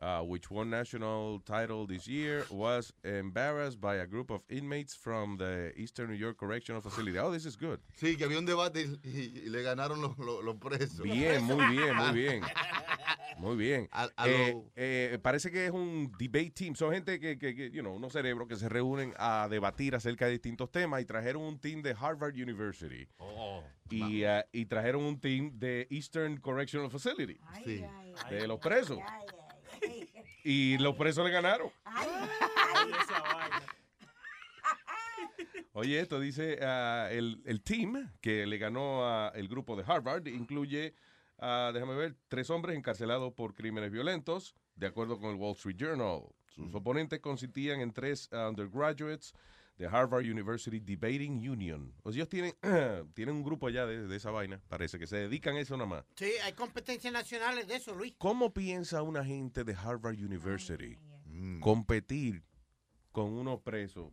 uh, which won national title this year, was embarrassed by a group of inmates from the Eastern New York Correctional Facility. Oh, this is good. Sí, que había un debate y, y- y le ganaron los, los- los presos. Bien, muy bien, muy bien. Muy bien. a Eh, lo- eh, parece que es un debate team. Son gente que, que, que, you know, unos cerebros que se reúnen a debatir acerca de distintos temas y trajeron un team de Harvard University. y, uh, y trajeron un team de Eastern Correctional Facility. Sí. De los presos. Y los presos le ganaron. Oye, esto dice ah, el, el team que le ganó a el grupo de Harvard incluye, ah, déjame ver, tres hombres encarcelados por crímenes violentos, de acuerdo con el Wall Street Journal. Sus oponentes consistían en tres ah, undergraduates de Harvard University Debating Union. O sea, ellos tienen, tienen un grupo allá de, de esa vaina, parece que se dedican a eso nada más. Sí, hay competencias nacionales de eso, Luis. ¿Cómo piensa una gente de Harvard University competir con unos presos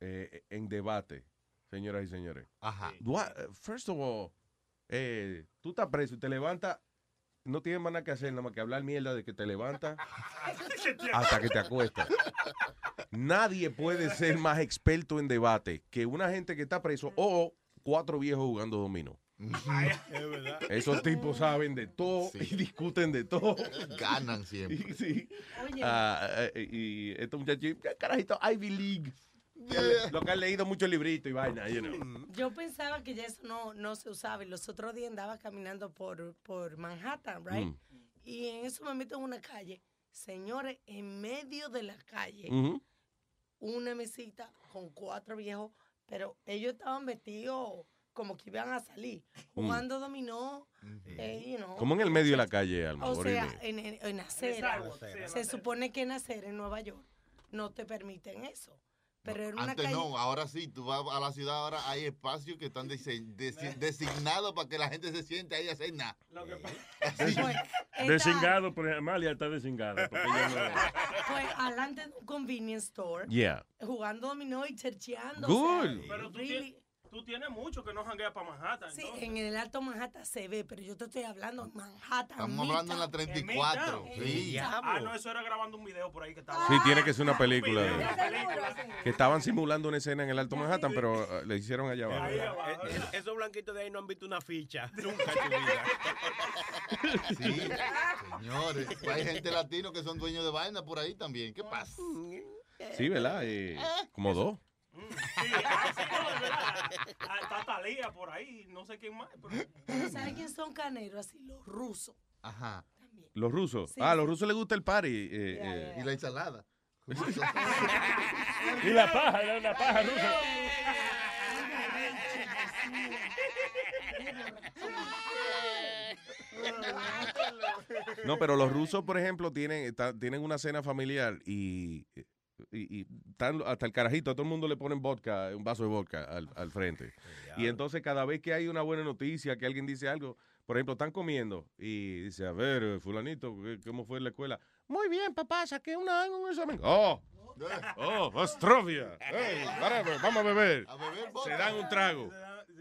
eh, en debate, señoras y señores? Ajá. First of all, eh, tú estás preso y te levantas, no tienes más nada que hacer, nada más que hablar mierda de que te levantas hasta que te acuestas. Nadie puede ser más experto en debate que una gente que está preso o cuatro viejos jugando dominó. Es verdad. Esos tipos saben de todo y discuten de todo. Ganan siempre. Y, sí. Oye. Ah, eh, y estos muchachos, carajito, Ivy League. Lo que han leído mucho librito y vaina, you know. Yo pensaba que ya eso no, no se usaba. Y los otros días andaba caminando por, por Manhattan, right? Mm. Y en eso me meto en una calle. Señores, en medio de la calle, una mesita con cuatro viejos, pero ellos estaban vestidos como que iban a salir, jugando dominó, eh, you know. Como en el medio de la calle, Alma. O sea, en, en, en acera. Se supone que en acera en Nueva York no te permiten eso. Pero era una Antes calle. no, ahora sí, tú vas a la ciudad, ahora hay espacios que están designados para que la gente se siente ahí a hacer nada. Desingado, por Amalia está desingada. Porque ella no- Pues adelante de un convenience store. Yeah. Jugando dominó y chercheando. Good. Pero tú, really- tienes, tú tienes mucho que no jangueas para Manhattan. Sí, entonces. en el Alto Manhattan se ve, pero yo te estoy hablando en Manhattan. Estamos hablando en la 34. Midtown. Sí. Ah, no, eso era grabando un video por ahí que estaba. Sí, tiene que ser una película. Un video, de- una película. Que estaban simulando una escena en el Alto Manhattan, pero eh, le hicieron allá abajo. Eh, eh, Esos blanquitos de ahí no han visto una ficha nunca en su vida. Sí, señores. Hay gente latino que son dueños de vaina por ahí también. ¿Qué pasa? Sí, ¿verdad? Eh, como dos. Ah, sí, no, de verdad. Ah, Está Talía por ahí, no sé quién más. pero- ¿Sabes quién son caneros? Así, los rusos. Ajá. Los rusos. Sí, ah, a los rusos les gusta el party. eh, eh. Y la ensalada. Y la paja, la, la paja rusa. No, pero los rusos, por ejemplo, tienen, tienen una cena familiar y, y, y hasta el carajito, a todo el mundo le ponen vodka, un vaso de vodka al, al frente. Y entonces cada vez que hay una buena noticia, que alguien dice algo, por ejemplo, están comiendo y dice, a ver, eh, fulanito, ¿qué- ¿cómo fue en la escuela? Muy bien, papá, saqué una, un examen. Oh, oh, Astrovia. Hey, vamos a beber. Se dan un trago.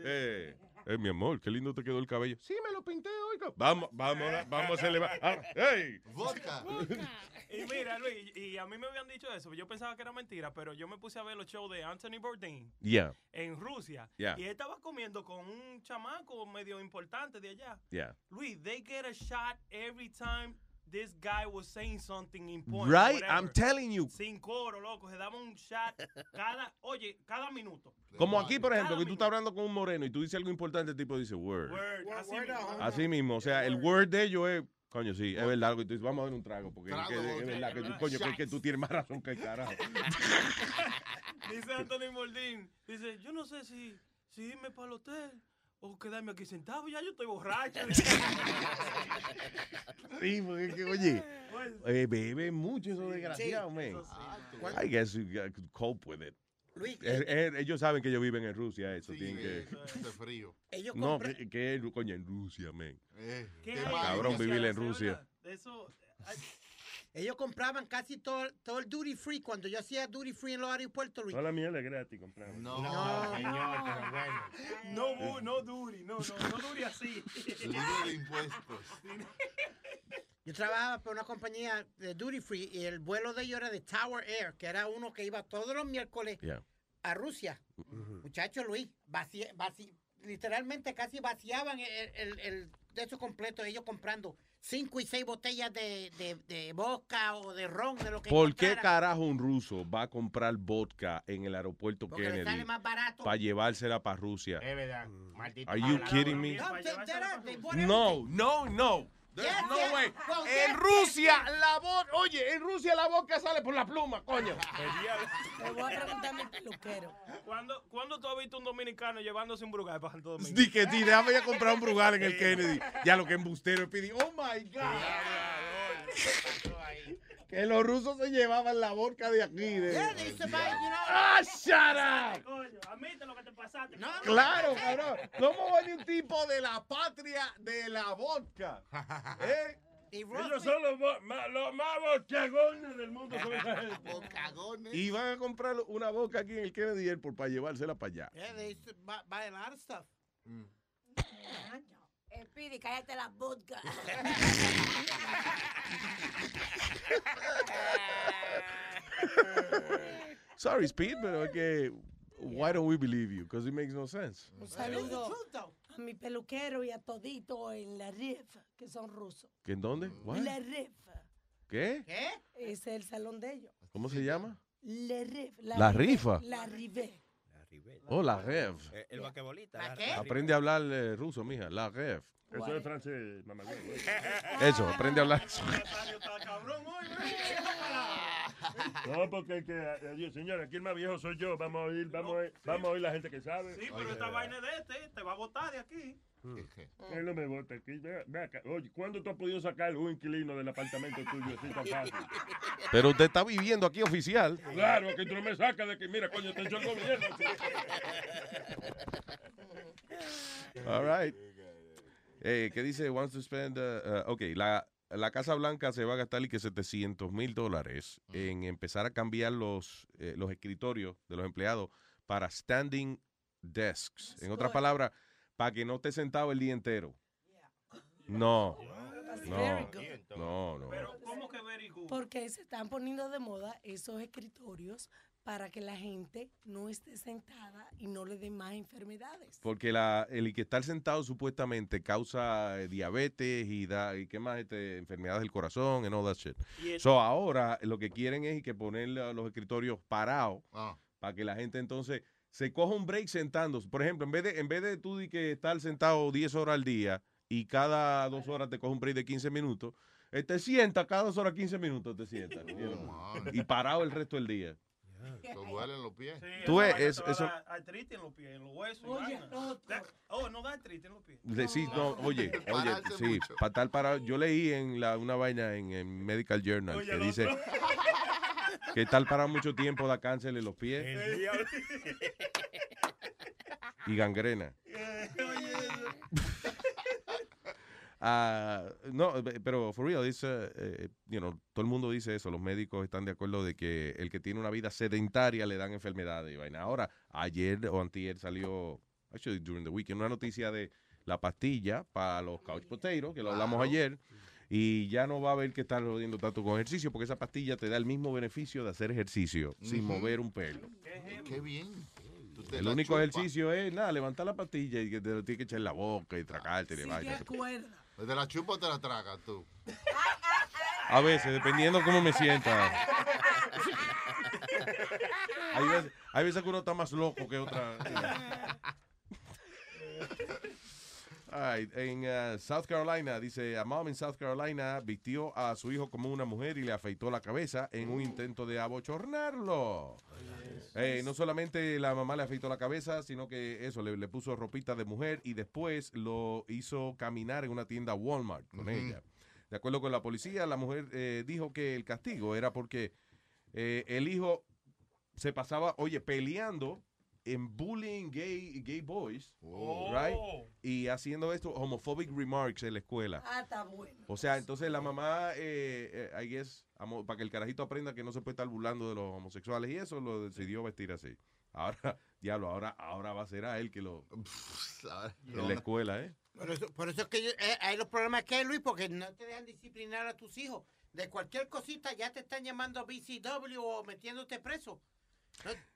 Eh, eh, mi amor, qué lindo te quedó el cabello. Sí, me lo pinté hoy. Vamos, vamos, vamos a celebrar. Ah, hey. Vodka. Y mira, Luis, y a mí me habían dicho eso, yo pensaba que era mentira, pero yo me puse a ver los shows de Anthony Bourdain Yeah, en Rusia. Yeah. Y él estaba comiendo con un chamaco medio importante de allá. yeah. Luis, they get a shot every time this guy was saying something important. Right, whatever. I'm telling you. Sin coro, loco, se daba un shot cada, oye, cada minuto. Como aquí, por ejemplo, que tú estás hablando con un moreno y tú dices algo importante, el tipo dice word. Word, así mismo. Así mismo, o sea, el word de ellos es, coño, sí, es verdad, y tú dices, vamos a dar un trago, porque Trago, que- es verdad que tú, coño, que, que tú tienes más razón que el carajo. Dice Anthony Bourdain, dice, yo no sé si, si irme para el hotel o quedarme aquí sentado, ya yo estoy borracho. Sí, porque es que, oye, eh, bebe mucho esos desgraciados, man. I guess you cope with it. Luis, Eh, eh, ellos saben que ellos viven en Rusia, eso, tienen que... Hace frío. Ellos No, compran- que, que, coño, en Rusia, man. Eh, ¿Qué qué hay? Cabrón, vivir en Rusia. Eso, Ellos compraban casi todo, todo el duty free. Cuando yo hacía duty free en los aeropuertos, Luis. Toda la mierda es gratis comprar. No, señor, pero bueno. no, bu- no duri, no, no, no duri así. Libre de impuestos. Yo trabajaba por una compañía de duty free y el vuelo de ellos era de Tower Air, que era uno que iba todos los miércoles Yeah. a Rusia. Muchacho Luis, vaci- vaci- literalmente casi vaciaban el, el- el de eso completo, ellos comprando cinco y seis botellas de, de, de vodka o de ron, de lo que ¿Por qué carajo un ruso va a comprar vodka en el aeropuerto Porque le Kennedy sale más barato. para llevársela para Rusia? Es verdad. Are you kidding me? No, No, no, Yes, no yes. way. Well, En yes, Rusia, la vodka, oye, en Rusia la vodka sale por la pluma, coño. Le voy a preguntar a mi peluquero. ¿Cuándo, ¿Cuándo tú has visto un dominicano llevándose un brugal para Santo Domingo? Di que ti, déjame ya comprar un Brugal en el Kennedy. Ya lo que embustero pedir. Oh my God. Que los rusos se llevaban la vodka de aquí. De... Yeah, they used to buy, you know- ¡Ah, shut up! Coño, admite lo que te pasaste. No, no. Claro, cabrón. ¿Cómo va un tipo de la patria de la vodka? ¿Eh? Y Ellos son los, bo- ma- los más bochagones del mundo. son esa gente. Bocagones. Y van a comprar una vodka aquí en el Kennedy Airport para llevársela para allá. Yeah, they used to buy, buy a lot of stuff. Speedy, cállate la vodka. Sorry, Speed, pero es que... Why don't we believe you? Because it makes no sense. Un saludo a mi peluquero y a todito en la RIF, que son rusos. ¿Que en dónde? What? La RIF. ¿Qué? ¿Qué? Ese es el salón de ellos. ¿Cómo se llama? Le Rev. La rifa. La Rive. Oh, la rev. Eh, El vaquebolita. ¿La la qué? Aprende a hablar eh, ruso, mija. La rev. Eso es francés, mamá. Eso, aprende a hablar eso. No, porque que, eh, señor, aquí el más viejo soy yo. Vamos a oír, vamos a oír, vamos a oír la gente que sabe. Sí, pero esta vaina es de este, te va a botar de aquí. Él no me vota aquí. Ve- ve acá. Oye, ¿cuándo tú has podido sacar un inquilino del apartamento tuyo así tan fácil? Pero usted está viviendo aquí oficial. Claro, que tú no me sacas de que, mira, coño, te echó el gobierno. All right. Eh, ¿Qué dice? Wants to spend. uh, uh, ok, la, la Casa Blanca se va a gastar y que 700 mil dólares en empezar a cambiar los, eh, los escritorios de los empleados para standing desks. En otras palabras, para que no esté sentado el día entero. No. No. No, no. ¿Cómo que very good? Porque se están poniendo de moda esos escritorios para que la gente no esté sentada y no le den más enfermedades. Porque la, el que estar sentado supuestamente causa eh, diabetes y da y qué más este, enfermedades del corazón and all that shit. El- So ahora lo que quieren es que poner la- los escritorios parados para que la gente entonces se coja un break sentándose. Por ejemplo, en vez de en vez de tú di que estar sentado 10 horas al día y cada dos horas te coge un break de 15 minutos, eh, te sientas cada dos horas 15 minutos te sientas. you know, y parado el resto del día. Te duelen los pies. Tú ves, vaina eso- artritis en los pies, en los huesos. Da- Oh, no da artritis en los pies. De- sí, no, oye, oye, sí, para estar parado. Yo leí en la, una vaina en, en Medical Journal Oye, que dice que estar parado mucho tiempo da cáncer en los pies y gangrena. Ah, no, pero for real, it's, uh, eh, you know, todo el mundo dice eso. Los médicos están de acuerdo de que el que tiene una vida sedentaria le dan enfermedades y vaina. Ahora, ayer o antier salió, actually during the weekend, una noticia de la pastilla para los couch potatoes, que lo hablamos ayer. Y ya no va a haber que estar jodiendo tanto con ejercicio, porque esa pastilla te da el mismo beneficio de hacer ejercicio sin mover un pelo. Qué bien. El único chupas. ejercicio es, nada, levantar la pastilla y que te lo tienes que echar en la boca y tragarte. y vaina. ¿Te la chupas o te la tragas tú? A veces, dependiendo cómo me sienta. Hay veces, hay veces que uno está más loco que otra. En uh, South Carolina, dice, a mom en South Carolina vistió a su hijo como una mujer y le afeitó la cabeza en un intento de abochornarlo. Eh, no solamente la mamá le afeitó la cabeza, sino que eso, le, le puso ropita de mujer y después lo hizo caminar en una tienda Walmart con ella. De acuerdo con la policía, la mujer eh, dijo que el castigo era porque eh, el hijo se pasaba, oye, peleando en bullying gay, gay boys, right? Y haciendo esto, homophobic remarks en la escuela. Ah, está bueno. O sea, entonces la mamá, eh, eh, I guess, para que el carajito aprenda que no se puede estar burlando de los homosexuales y eso, lo decidió vestir así. Ahora, diablo, ahora, ahora va a ser a él que lo... en la escuela, ¿eh? Por eso, por eso es que yo- eh, hay los problemas que hay, Luis, porque no te dejan disciplinar a tus hijos. De cualquier cosita ya te están llamando BCW o metiéndote preso.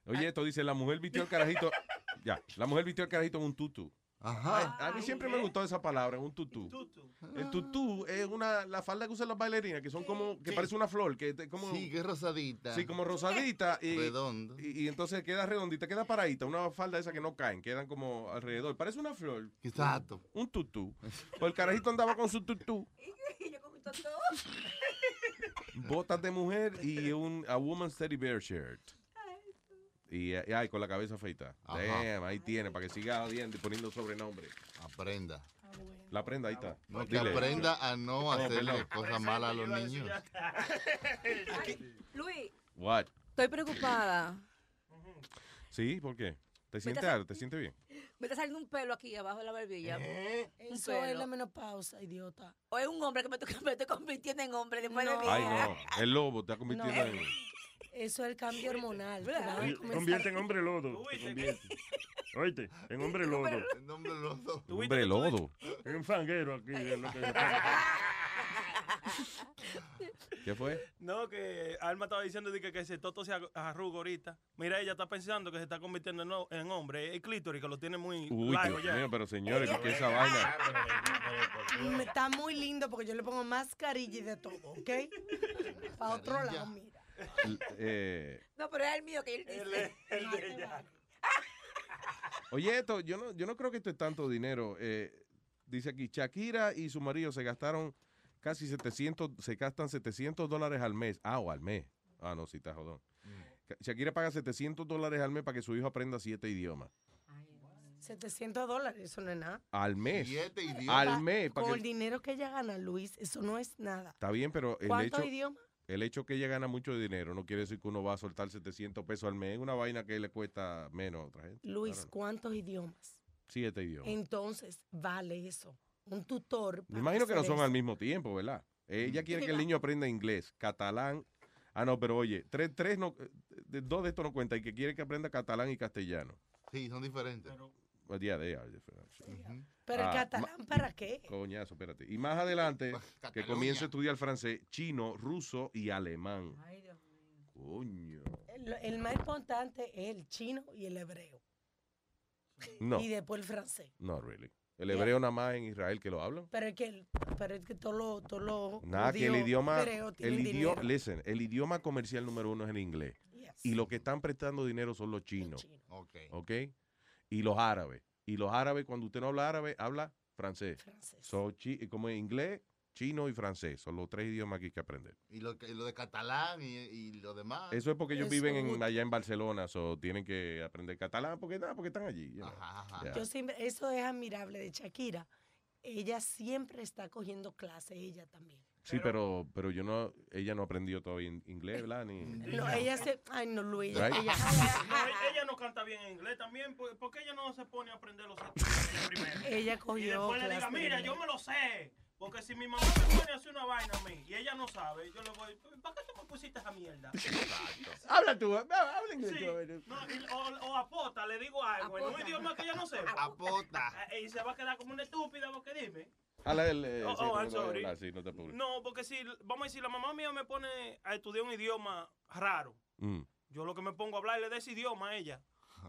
Oye, esto dice, la mujer vistió al carajito... ya, la mujer vistió al carajito en un tutú. Ajá. A, a mí siempre me gustó esa palabra, un tutú. El tutú es una, la falda que usan las bailarinas, que son como, que parece una flor, que como... Sí, que es rosadita. Sí, como rosadita. Y, Redondo. Y, y entonces queda redondita, queda paradita. Una falda esa que no caen, quedan como alrededor. Parece una flor. Exacto. Un tutú. Pues el carajito andaba con su tutú, botas de mujer y un a woman's teddy bear shirt. Y, y ay, con la cabeza feita. Damn, ahí tiene, para que siga odiando y poniendo sobrenombre. Aprenda. La prenda, ahí está. No, que Dile. aprenda a no hacerle cosas malas a los niños. Luis, What? estoy preocupada. Sí, ¿por qué? ¿Te sientes algo? ¿Te sientes bien? Me está saliendo un pelo aquí abajo de la barbilla. Un Eso es la menopausa, idiota. O es un hombre que me estoy, convirtiendo en hombre después de No. mi Ay, no. El lobo te está convirtiendo No. en... Eso es el cambio hormonal. comenzar- Convierte en hombre lodo. te convierte. Oíste, en hombre lodo. En hombre lodo. Hombre lodo. En un fanguero aquí. es lo que- ¿Qué fue? No, que Alma estaba diciendo que, que ese toto se arruga ahorita. Mira, ella está pensando que se está convirtiendo en, ho- en hombre. El clítoris que lo tiene muy Uy, largo Dios ya. mío, pero señores, ¿qué es esa vaina? Está muy lindo porque yo le pongo mascarilla y de todo, ¿ok? Para otro lado, mira. Eh, No, pero es el mío que él dice. El de ella. oye, esto, yo no, yo no creo que esto es tanto dinero. Eh, dice aquí, Shakira y su marido se gastaron casi 700, se gastan 700 dólares al mes. Ah, o al mes. Ah, no, sí, está jodón. Ca- Shakira paga 700 dólares al mes para que su hijo aprenda siete idiomas. 700 dólares, eso no es nada. Al mes. Siete idiomas. Al mes. Con que- el dinero que ella gana, Luis, eso no es nada. Está bien, pero el ¿Cuántos hecho, idiomas? El hecho que ella gana mucho dinero no quiere decir que uno va a soltar 700 pesos al mes. Es una vaina que le cuesta menos a otra gente. Luis, Claro, ¿cuántos idiomas? Siete idiomas. Entonces, vale eso. Un tutor. Me imagino que no son eso. al mismo tiempo, ¿verdad? Ella quiere que el niño aprenda inglés, catalán. Ah, no, pero oye, tres, tres no, eh, dos de estos no cuentan y que quiere que aprenda catalán y castellano. Sí, son diferentes. Well, yeah, they are different. Pero el Ah, catalán, ¿para qué? Coñazo, espérate. Y más adelante, que comience a estudiar francés, chino, ruso y alemán. Coño. El, el más importante es el chino y el hebreo. No. Y después el francés. No, really. El hebreo nada más en Israel que lo hablan. Pero es que, el- pero es que todos los todo lo Nada, que el idioma, el idioma, listen, el idioma comercial número uno es el inglés. Y los que están prestando dinero son los chinos. Ok. ¿Ok? Y los árabes. Y los árabes, cuando usted no habla árabe, habla francés. So, chi- como en inglés, chino y francés. Son los tres idiomas que hay que aprender. Y lo, que- y lo de catalán y, y lo demás. Eso es porque ellos Eso viven en, allá en Barcelona, so tienen que aprender catalán porque nada, porque están allí. you know. Yeah. Yo siempre, eso es admirable de Shakira. Ella siempre está cogiendo clase, ella también. Sí, pero, pero yo no, ella no aprendió todavía in- inglés, ¿verdad? Ni, No, ella se, ay no, Luis, Right. ella, No, ella no canta bien en inglés también. ¿Por, por qué ella no se pone a aprender los primero? Ella Y cogió después le diga, mira, inglés". yo me lo sé. Porque si mi mamá me pone a hacer una vaina a mí y ella no sabe, yo le voy, ¿para qué tú me pusiste esa mierda? Habla tú, habla inglés. Sí. No, y- o, o apota, le digo algo en un idioma que ella no sepa. Apota. Y se va a quedar como una estúpida porque dime. Habla el, eh, Oh, sí, oh, no, sí, no te apures. No, porque si, vamos a decir, la mamá mía me pone a estudiar un idioma raro. Mm. Yo lo que me pongo a hablarle de ese idioma a ella.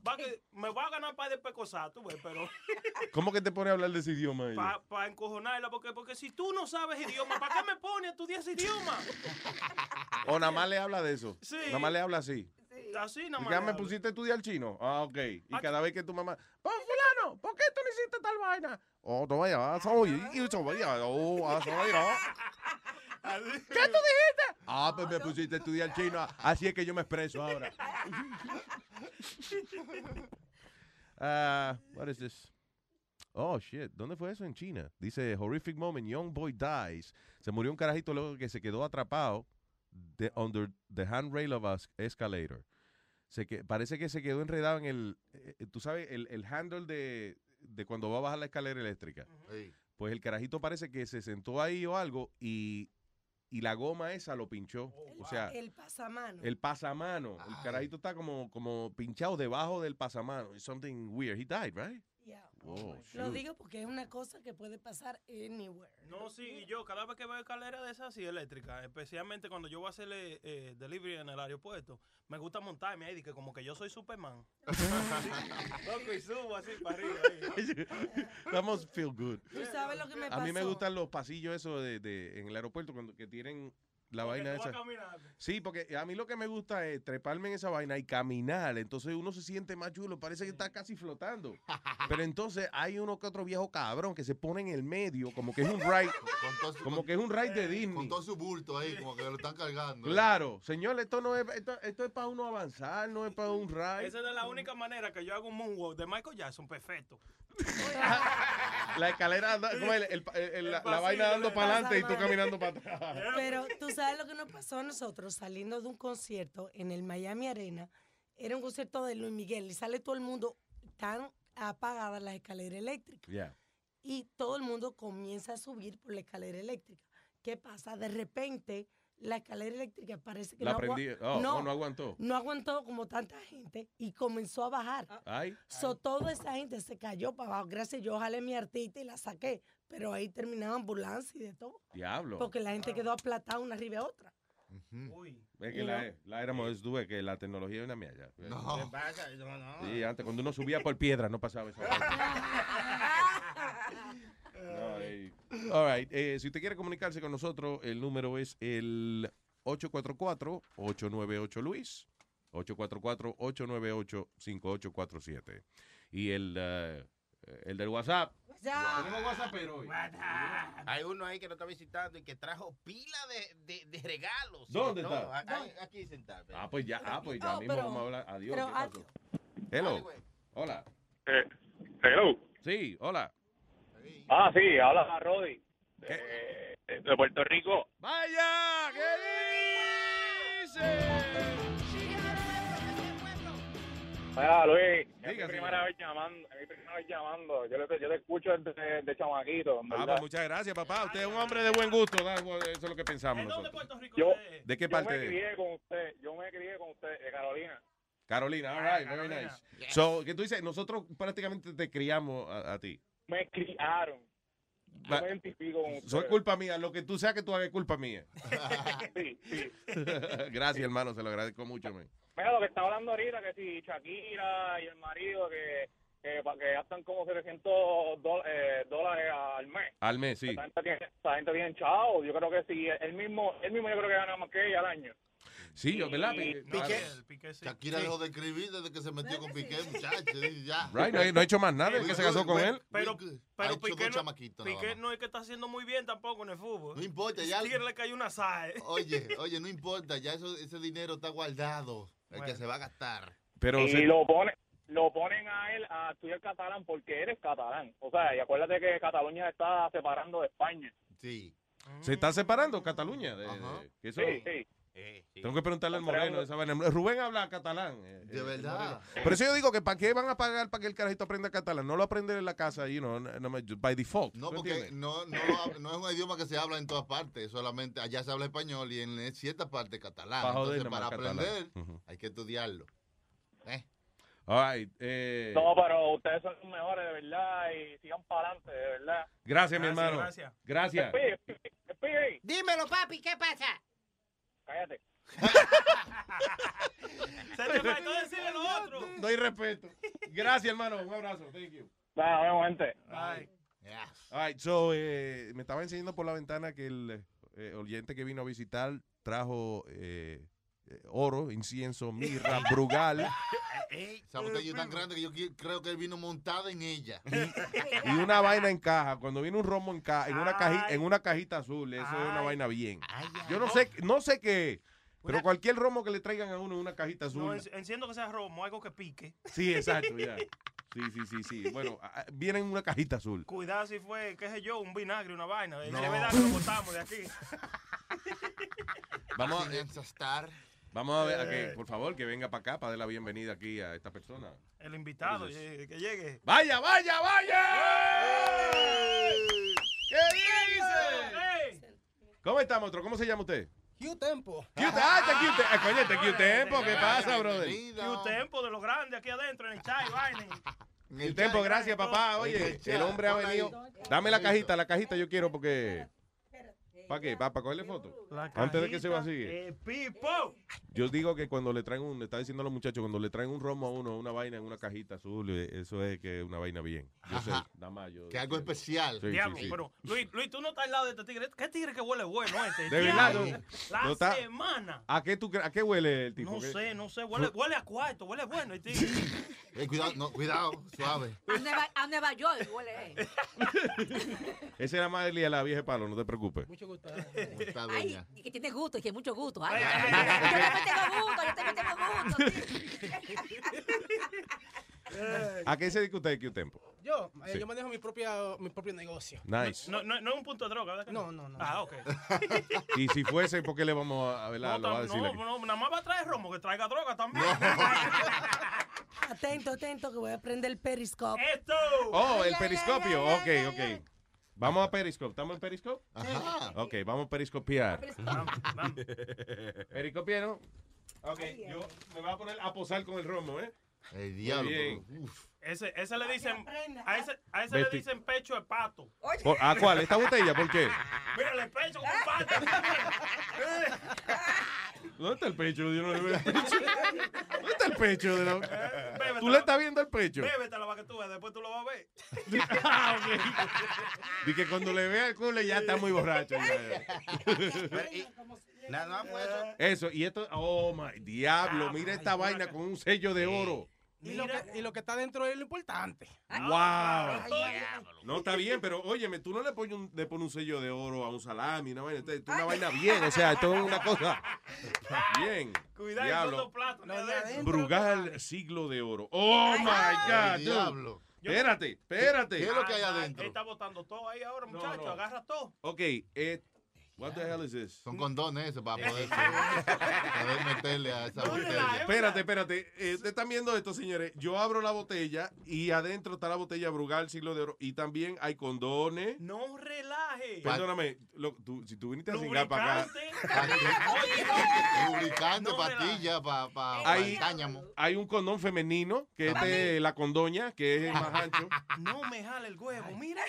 Va que me va a ganar para de pecosar, tú ves, pero ¿Cómo que te pone a hablar de ese idioma? ella? para encojonarla, porque, porque si tú no sabes idioma, ¿para qué me pones a estudiar ese idioma? O nada más le habla de eso. Sí. Nada más le habla así. Así nada ¿Y más. qué le me pusiste a estudiar chino? Ah, ok. Y cada vez que tu mamá, pues fulano, ¿por qué tú no hiciste tal vaina? Oh, vaya, soy, y oh, ah, no. ¿Qué tú dijiste? Ah, pues me pusiste a estudiar chino. Así es que yo me expreso ahora. Ah, what is this? Oh, shit. ¿Dónde fue eso? En China. Dice, horrific moment, young boy dies. Se murió un carajito luego que se quedó atrapado de, under the handrail of a escalator. Se que, parece que se quedó enredado en el, eh, eh, tú sabes, el, el handle de, de cuando va a bajar la escalera eléctrica. Pues el carajito parece que se sentó ahí o algo y, y la goma esa lo pinchó. o sea, el pasamano. el pasamano. El carajito está como, como pinchado debajo del pasamano. It's something weird. He died, right? Oh, Lo digo porque es una cosa que puede pasar anywhere. No, sí, y yo cada vez que veo escalera de esas así eléctricas, especialmente cuando yo voy a hacerle eh, delivery en el aeropuerto, me gusta montarme ahí, que como que yo soy Superman. Loco, y subo así para arriba. ahí. That must feel good. ¿Tú sabes lo que me A mí me pasó? gustan los pasillos esos de, de- en el aeropuerto cuando que tienen la Porque vaina esa. Sí, porque a mí lo que me gusta es treparme en esa vaina y caminar. Entonces uno se siente más chulo, parece que está casi flotando. Pero entonces hay uno que otro viejo cabrón que se pone en el medio, como que es un ride, Con todo su- como que es un ride de Disney. Con todo su bulto ahí, como que lo están cargando. Claro, señor, esto no es, esto, esto es para uno avanzar, no es para un ride. Esa es la única manera que yo hago un moonwalk de Michael Jackson, perfecto. La escalera, la, vaina dando para adelante y tú caminando para atrás. Pero tú sabes lo que nos pasó a nosotros saliendo de un concierto en el Miami Arena. Era un concierto de Luis Miguel y sale todo el mundo tan apagada la escalera eléctrica. Yeah. Y todo el mundo comienza a subir por la escalera eléctrica. ¿Qué pasa? De repente la escalera eléctrica parece que La no, agua- prendí. Oh, no, no aguantó. no aguantó como tanta gente y comenzó a bajar. Ay. So, toda esa gente se cayó para abajo. Gracias, yo jalé mi artista y la saqué. Pero ahí terminaba ambulancia y de todo. Diablo. Porque la gente quedó aplatada una arriba de otra. Es que la, la éramos due que la tecnología es una mierda. No. ¿Qué pasa? No, no. Sí, antes cuando uno subía por piedra no pasaba eso. Eh, all right, eh, si usted quiere comunicarse con nosotros, el número es el 844-898-Luis. 844-898-5847. Y el, eh, el del WhatsApp. Tenemos WhatsApp hoy. Hay uno ahí que nos está visitando y que trajo pila de, de, de regalos. ¿Dónde No, está? Aquí sentado. Ah, pues ya, ah, pues ya Oh, mismo pero- vamos a hablar. Adiós. pero ¿qué a- pasó? Hello. Hola. hello. Sí, hola. Ah, sí, habla Rodi. De, de Puerto Rico. ¡Vaya! ¿Qué Mira, Luis, es mi primera vez llamando, es mi primera vez llamando. Yo, le- yo te escucho desde de chamaquito, en Ah, pues muchas gracias, papá. Usted es un hombre de buen gusto. Eso es lo que pensamos nosotros. Yo, ¿De qué yo parte me de- crié con usted, yo me crié con usted, de Carolina. Carolina, all right, very nice. So, que tú dices, nosotros prácticamente te criamos a, a ti. Me criaron. Yo me identifico con Soy culpa mía. Lo que tú seas que tú hagas es culpa mía. Sí, sí. Gracias, hermano. Se lo agradezco mucho, man. Mira, lo que estaba hablando ahorita, que si Shakira y el marido que, que, gastan como 700 dol- eh, dólares al mes. Al mes, sí. Esa gente tiene, esa gente tiene chao. Yo creo que sí, él mismo, él mismo yo creo que gana más que ella al año. Sí, yo, ¿verdad? Piqué. Shakira dejó de escribir desde que se metió con Piqué, muchacho. y Ya. Right, no, ha- no ha hecho más nada desde que se casó con él. Pero, pero Piqué, dos no, Piqué no es que está haciendo muy bien tampoco en el fútbol. No importa, ya. Le cayó una sae. Oye, oye, no importa, ya eso, ese dinero está guardado. El que se va a gastar. Pero y se- lo pone lo ponen a él a estudiar catalán porque eres catalán. O sea, y acuérdate que Cataluña está separando de España. Sí. se está separando Cataluña. de- de- que eso- Sí, sí. Tengo que preguntarle al Moreno. esa vaina. Rubén habla catalán. eh, De eh, verdad. Por eso yo digo que ¿para qué van a pagar para que el carajito aprenda catalán? No lo aprende en la casa, you know, no- no- by default. No, ¿tú porque no, no, lo no es un idioma que se habla en todas partes, solamente allá se habla español y en cierta parte catalán. Pa' joder Entonces, para aprender hay que estudiarlo. ¿Eh? All right, eh, No, pero ustedes son los mejores, de verdad, y sigan para adelante, de verdad. gracias, mi hermano. gracias. Gracias. Dímelo, papi, ¿qué pasa? Cállate. Se te faltó decirle lo otro. No hay respeto. Gracias, hermano. Un abrazo. Thank you. Vemos, gente. Ay. All right, so, eh, me estaba enseñando por la ventana que el eh, oyente que vino a visitar trajo eh, oro, incienso, mirra, brugal Esa botella es tan grande que yo creo que él vino montada en ella. y una vaina en caja. Cuando viene un romo en, ca en, una, caji- en una cajita azul, eso es una vaina bien. Yo no sé, no sé qué, pero cualquier romo que le traigan a uno en una cajita azul. No, en- enciendo que sea romo, algo que pique. Sí, exacto, ya. Sí, sí, sí, sí. Bueno, viene en una cajita azul. Cuidado si fue, qué sé yo, un vinagre, una vaina. No. Es verdad que lo botamos de aquí. Vamos a, estar. Vamos a ver, a que, por favor, que venga para acá para dar la bienvenida aquí a esta persona. El invitado, Entonces- eh, que llegue. ¡Vaya, vaya, vaya! ¿Qué dice? ¿Cómo estamos, otro? ¿Cómo se llama usted? Q Tempo. Q- ah, está Q- ah, coño, está Q Tempo, ¿qué pasa, brother? Un tempo de los grandes aquí adentro en el chat, vaina. El tiempo, gracias, papá. Oye, el hombre ha venido. Dame la cajita, la cajita yo quiero porque. ¿Para qué? ¿Para, cogerle foto? Antes de que se vacíe. Eh, Pipo. Yo digo que cuando le traen un, le está diciendo a los muchachos, cuando le traen un romo a uno, una vaina en una cajita azul, eh, eso es que es una vaina bien. Yo sé, Ajá. nada más yo. Que algo especial. Sí, sí, Diablo, sí. pero Luis, Luis, tú no estás al lado de este tigre. ¿Qué tigre que huele bueno este? De verdad. La No está- semana. ¿A qué, tú, ¿A qué huele el tipo? No ¿Qué? sé, no sé. Huele, huele a cuarto, huele bueno el tigre. Eh, cuidado, no, cuidado, suave. A Nueva, a Nueva York huele. eh. Esa era más de la vieja palo, no te preocupes. Mucho gusto. Está doña. que tiene gusto, y que mucho gusto. Ay, ay, ay, ay, yo también tengo gusto, yo también tengo gusto. ¿A qué se dedica usted, Q Tempo? Yo, eh, Sí. yo manejo mi, propia, mi propio negocio. Nice. No, no, no es un punto de droga, ¿verdad? No, no, no. Ah, ok. Y si fuese, ¿por qué le vamos a, a ver? No, lo va a no, aquí? no, nada más va a traer romo, que traiga droga también. Atento, atento, que voy a prender el periscope. ¡Esto! Oh, el periscopio. Ok, ok. Vamos a Periscope. ¿Estamos en Periscope? Ajá. Ok, vamos a periscopiar. Periscopiero. Ok, yo me voy a poner a posar con el romo, ¿eh? El diablo. uf. Ese, ese le dicen, a ese, a ese le dicen pecho de pato. ¿Por- ¿A cuál? ¿Esta botella? ¿Por qué? Mira, el pecho con pato. ¿Dónde está el pecho? Yo no le veo el pecho. ¿Dónde está el pecho? De la... Bébetela. ¿Tú le estás viendo el pecho? Bébetela para que tú veas, después tú lo vas a ver. Ah. Y que cuando le vea el culo ya está muy borracho. ya, ya. Nada más fue eso. Eso, y esto, oh my diablo, mira esta vaina con un sello de oro. Y lo, que, y lo que está dentro es lo importante. Wow. No está bien, pero óyeme, tú no le pones un, le pones un sello de oro a un salami, una vaina, esto es una vaina bien, o sea, esto es una cosa bien. Cuidado Diablo. con los platos. Lo de adentro. Brugal siglo de oro. Oh my God, diablo. Espérate, espérate. ¿Qué es lo que hay Ah, adentro? Él está botando todo ahí ahora, muchacho. no. Agarra todo. Ok, eh, what the hell is this? Son condones esos para poder, poder meterle a esa botella. Espérate, espérate. Eh, Ustedes están viendo esto, señores. Yo abro la botella y adentro está la botella Brugal siglo de oro. Y también hay condones. No relaje. Perdóname, lo- tú- si tú viniste a cingar para acá. Lubricante, No, pastilla para pa, pa Hay, el cáñamo. hay un condón femenino, que es de la condoña, que es el más ancho. No me jale el huevo, mira.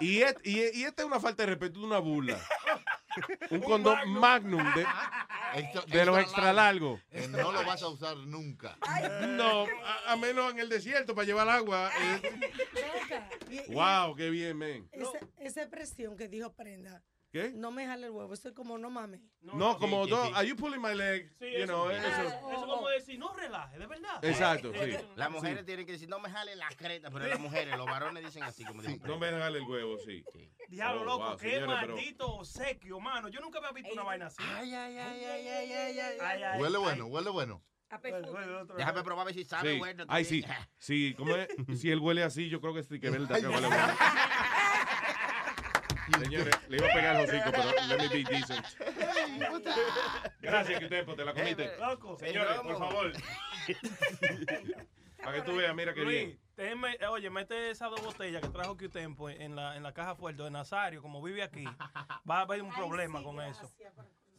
Y, et- y, y esta es una falta de respeto, una burla. Un condón magnum de, Extra- de los extra largos. Eh, no lo vas a usar nunca. No, a, a menos en el desierto para llevar agua. eh. Venga, y- y Wow, qué bien, men. Esa, esa expresión que dijo Prenda, ¿Qué? no me jale el huevo, eso es como no mames. No, como sí. Are you pulling my leg? Sí, you eso, know, eso, eso. eso como decir, no relaje, de verdad. Exacto, sí. Las mujeres tienen que decir, no me jalen las cretas, pero las mujeres, los varones dicen así, como dijo No me jale el huevo, sí. Diablo, Oh, loco, wow, qué señores, pero- maldito obsequio, mano. Yo nunca había visto una vaina así. Ay, ay, ay, ay, ay, ay, ay. Ay, ay, Huele ay. bueno, huele bueno. Déjame probar a ver si sabe Sí. bueno. Ay, sí. Sí, ¿cómo es? Si él huele así, yo creo que sí que es verdad que huele bueno. Señores, le iba a pegar el hocico, pero let me be decent. Gracias, que te la comiste. Loco, Señores, por favor. Para que tú veas, mira qué Luis, bien. déjeme- oye, mete esas dos botellas que trajo Q-Tempo en la, en la caja fuerte de Nazario, como vive aquí. Va a haber un problema con eso.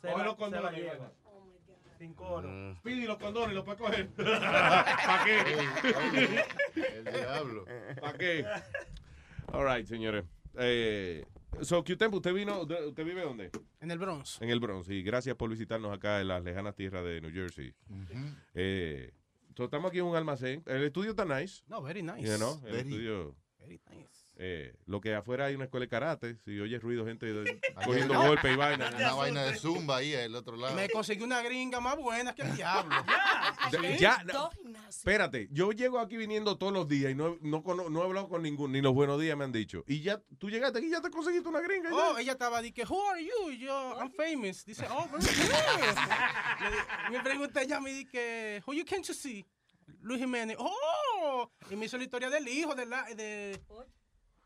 Se Coge la- los se la condones, lleva. Sin coro. Pidi los condones, los puedes coger. ¿Para qué? El diablo. ¿Para qué? All right, señores. Eh, so, Q-Tempo, ¿usted vino? ¿Usted vive dónde? En el Bronx. En el Bronx, y gracias por visitarnos acá en las lejanas tierras de New Jersey. Eh, so, estamos aquí en un almacén. El estudio está nice. No, very nice. You know, el Very- estudio. very nice. Eh, lo que afuera hay una escuela de karate. Si oyes ruido, gente de- cogiendo golpes y vaina. Una vaina de zumba ahí al otro lado. Me conseguí una gringa más buena que el diablo. Ya, no, espérate, yo llego aquí viniendo todos los días y no, no, no he hablado con ninguno, ni los buenos días me han dicho. Y ya, tú llegaste aquí y ya te conseguiste una gringa. ya. Oh, ella estaba de que, who are you? Y yo, I'm famous. Dice, oh, very good. Le- me pregunté ella, me dije, who you came to see? Luis Jiménez. Oh, y me hizo la historia del hijo, de la, de,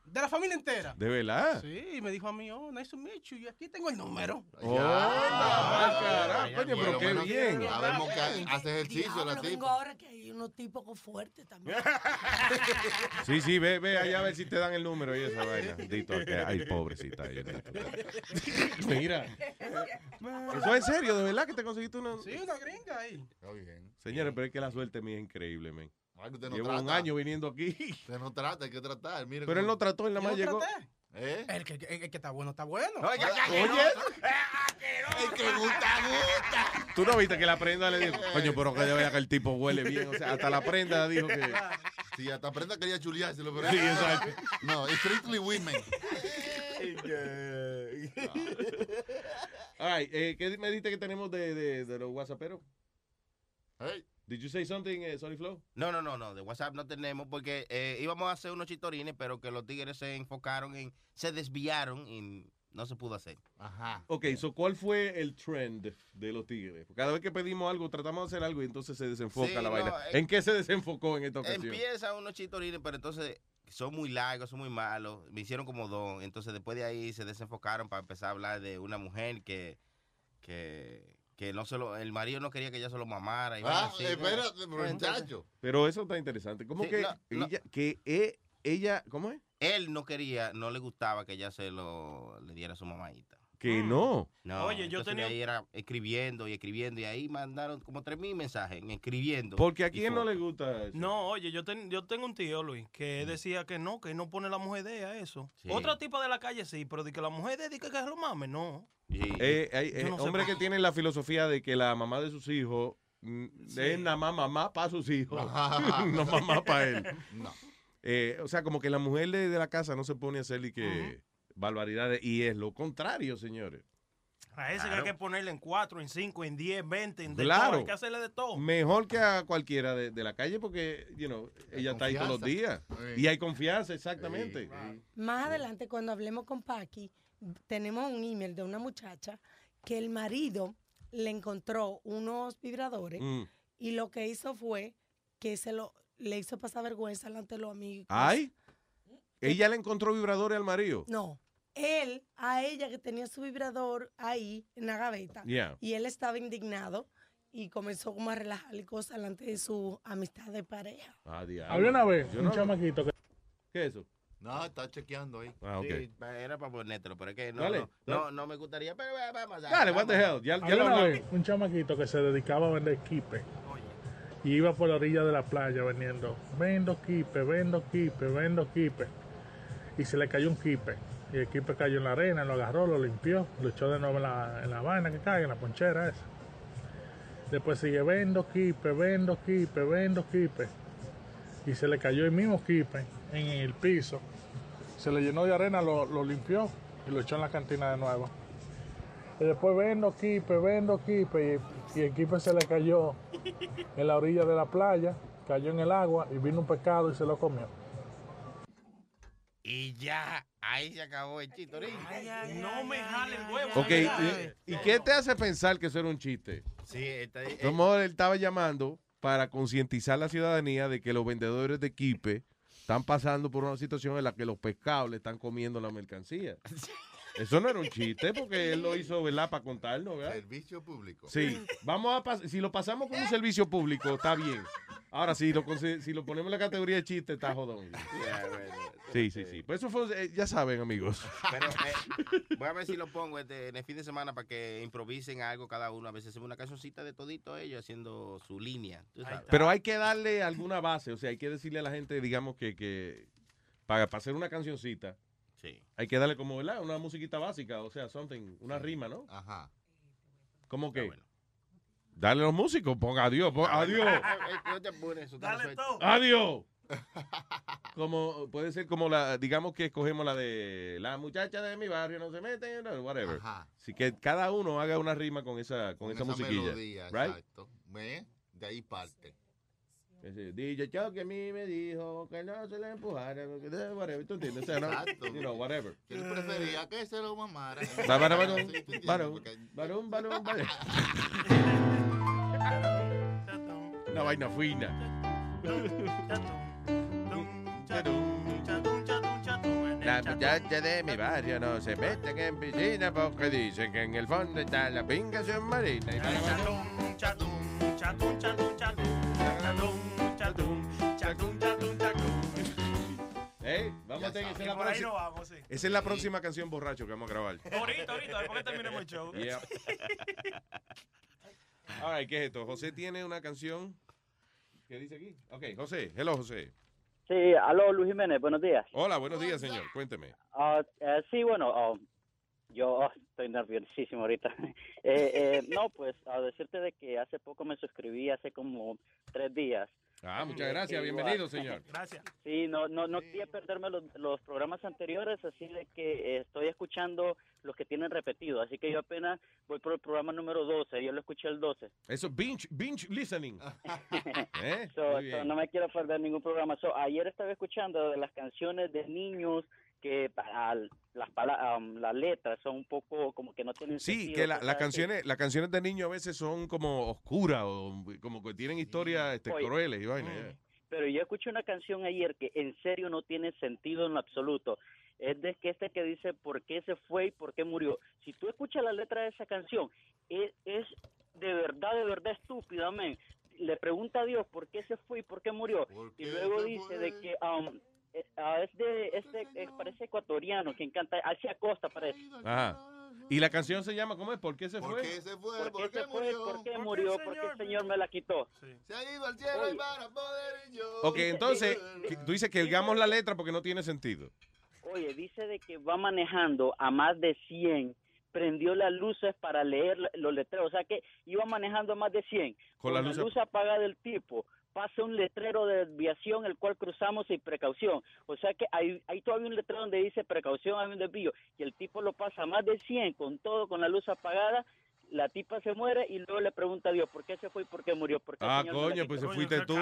de la familia entera. ¿De verdad? Sí, y me dijo a mí, oh, nice to meet you. Y aquí tengo el número. Oh, carajo, por pero qué bien. Sabemos que hace ejercicio la tipa. ahora que hay unos tipos con fuerte también. Sí, sí, ve, ve allá a ver si te dan el número y esa vaina. Dito, que- ay, pobrecita. Mira, eso es serio, de verdad que te conseguiste una. Sí, una gringa ahí. Está bien. Señores, pero es que la suerte mía es increíble, men. Ay, que usted no Llevo un trata. año viniendo aquí. Usted no trata, hay que tratar. Mire Pero él cómo- no trató, él nada más llegó. traté. ¿Eh? El que, el, que está bueno, está bueno. Oye, Oye, el que gusta, gusta. tú no viste que la prenda le dijo, coño, pero que de verdad que el tipo huele bien. O sea, hasta la prenda dijo que. Sí, hasta prenda quería chuleárselo, pero. Sí, exacto. No, strictly women. Right, eh, ¿qué me dijiste que tenemos de, de, de los whatsapperos? Hey. Did you say something, eh, Sorry Flow? No, no, no, no, de WhatsApp no tenemos porque eh, íbamos a hacer unos chitorines, pero que los tigres se enfocaron en, se desviaron y no se pudo hacer. Ajá. Ok, so, ¿cuál fue el trend de los tigres? Cada vez que pedimos algo, tratamos de hacer algo y entonces se desenfoca Sí, la no, vaina. eh, ¿En qué se desenfocó en esta ocasión? Empiezan unos chitorines, pero entonces son muy largos, son muy malos. Me hicieron como dos. Entonces después de ahí se desenfocaron para empezar a hablar de una mujer que, que, que no se lo, el marido no quería que ella se lo mamara. Y Ah, así, ¿no? espérate, muchacho. Pero eso está interesante. ¿Cómo Sí, que no, no. ella, que e- ella, ¿cómo es? Él no quería, no le gustaba que ella se lo le diera a su mamadita. Que no. No, Oye, yo entonces tenía- ahí era escribiendo y escribiendo y ahí mandaron como 3.000 mensajes en escribiendo. Porque a quién no le gusta eso. No, oye, yo, ten- yo tengo un tío, Luis, que decía que no, que no pone la mujer de a eso. Sí. Otra tipa de la calle sí, pero de que la mujer de que, que lo mame, no. Eh, hay Yo eh, no sé hombres por que tienen la filosofía de que la mamá de sus hijos mm, es nada más mamá para sus hijos, no mamá para él. No. Eh, o sea, como que la mujer de, de la casa no se pone a hacer y que barbaridades. Y es lo contrario, señores. A ese que hay que ponerle en cuatro, en cinco, en diez, veinte, en de Claro. todo. Hay que hacerle de todo. Mejor que a cualquiera de, de la calle porque, you know, ella está ahí todos los días. Y hay confianza, exactamente. Más adelante, cuando hablemos con Paqui, tenemos un email de una muchacha que el marido le encontró unos vibradores Mm. y lo que hizo fue que se lo le hizo pasar vergüenza delante de los amigos. Ay, ella le encontró vibradores al marido. No, él a ella que tenía su vibrador ahí en la gaveta Yeah. y él estaba indignado y comenzó como a relajar cosas delante de su amistad de pareja. Ah, diablo. Había una vez Yo un no- chamaquito que ¿Qué es eso? No, está chequeando ahí. Ah, ok. Sí, era para ponértelo, pero es que no, Dale, no, dale. no, no me gustaría, pero eh, vamos a Dale, what the hell. Ya, ya Había lo una vez un chamaquito que se dedicaba a vender kipe. Y iba por la orilla de la playa vendiendo, vendo kipe, vendo kipe, vendo kipe. Y se le cayó un kipe. Y el kipe cayó en la arena, lo agarró, lo limpió, lo echó de nuevo en la, en la vaina que cae, en la ponchera esa. Después sigue, vendo kipe, vendo kipe, vendo kipe. Y se le cayó el mismo kipe en el piso. Se le llenó de arena, lo, lo limpió y lo echó en la cantina de nuevo. Y después vendo kipe, vendo kipe y, y el kipe se le cayó en la orilla de la playa, cayó en el agua y vino un pescado y se lo comió. Y ya, ahí se acabó el chitorín. No me jale el huevo. Ok, ¿y, y qué te hace pensar que eso era un chiste? Sí, está ahí. Como él estaba llamando para concientizar a la ciudadanía de que los vendedores de quipe están pasando por una situación en la que los pescados le están comiendo la mercancía. Eso no era un chiste porque él lo hizo, ¿verdad? Para contarnos, ¿verdad? Servicio público. Sí, vamos a pas- si lo pasamos como un servicio público, está bien. Ahora, si lo, si lo ponemos en la categoría de chiste, está jodón. Bueno, Sí, sí, sí. Pues eso fue, eh, ya saben, amigos. Pero eh, voy a ver si lo pongo este, en el fin de semana para que improvisen algo cada uno. A veces hacemos una cancioncita de todito ellos haciendo su línea. tú sabes. Pero hay que darle alguna base, o sea, hay que decirle a la gente, digamos, que, que para, para hacer una cancioncita, Sí. hay que darle como, ¿verdad? Una musiquita básica, o sea, something, una rima, ¿no? Ajá. ¿Cómo que? Dale a los músicos, ponga adiós, pon- adiós, No te apures, eso está resuelto. adiós. Como, puede ser como la, digamos que escogemos la de la muchacha de mi barrio no se mete, whatever. Ajá. Así que cada uno haga una rima con esa, con, esa, musiquilla. melodía, right? exacto. ¿Ve? De ahí parte. Ese, DJ que a mí me dijo que no se le empujara, porque, eh, whatever, ¿tú entiendes? O sea, no, Exacto. you know, whatever. Que él prefería que se lo mamara. Va, varón, varón, varón, varón, varón. Una vaina fina. La muchacha de mi barrio no se meten en piscina porque dicen que en el fondo está la pinga submarina. Y para Chatum, chatum, chatum, chatum, chatum, chatum, chatum, chatum, chatum. ¿Eh? Vamos a tener esa es la Por ahí próxima. no vamos, sí. Esa es la próxima canción borracho que vamos a grabar. Ahorita, ahorita, después que terminemos el show. Yeah. All right, ¿qué es esto? José tiene una canción. ¿Qué dice aquí? Ok, José. Hello, José. Sí, aló Luis Jiménez, buenos días. Hola, buenos días, señor. Cuénteme. Ah, eh, sí, bueno, ah, yo oh, estoy nerviosísimo ahorita. Eh, eh, no, pues a decirte de que hace poco me suscribí, hace como tres días. Ah, muchas gracias. eh, Bienvenido, igual. señor. Gracias. Sí, no, no, no quería perderme los, los programas anteriores, así de que eh, estoy escuchando los que tienen repetido. Así que yo apenas voy por el programa número 12, yo lo escuché el 12. Eso, binge, binge listening. ¿Eh? So, so, no me quiero perder ningún programa. So, ayer estaba escuchando de las canciones de niños que para las um, las letras son un poco como que no tienen Sí, sentido, que la- las canciones, las canciones de niños a veces son como oscuras o como que tienen historias este, Oye. crueles y vainas. yeah. Pero yo escuché una canción ayer que en serio no tiene sentido en lo absoluto. Es de que este que dice por qué se fue y por qué murió. Si tú escuchas la letra de esa canción, es, es de verdad, de verdad estúpida, men. Le pregunta a Dios por qué se fue y por qué murió. Y luego dice de que um, ah, es de, este, es- parece ecuatoriano, quien canta, Alcia Costa parece. Ajá. Y la canción se llama, ¿cómo es? ¿Por qué se ¿Por fue? qué se fue? ¿Por qué se fue? ¿Por qué murió? ¿Por qué el Señor me la quitó? Se ha ido al cielo y para poder y yo. Ok, entonces, tú dices que digamos la letra porque no tiene sentido. Oye, dice de que va manejando a más de 100, prendió las luces para leer los letreros, o sea que iba manejando a más de 100. Con Con, la la luz luz apagada del tipo, pasa un letrero de desviación el cual cruzamos sin precaución. O sea que hay, hay todavía un letrero donde dice precaución, hay un desvío, y el tipo lo pasa más de 100 con todo, con la luz apagada. La tipa se muere y luego le pregunta a Dios por qué se fue y por qué murió. ¿Por qué Ah, coño, pues se fuiste tú.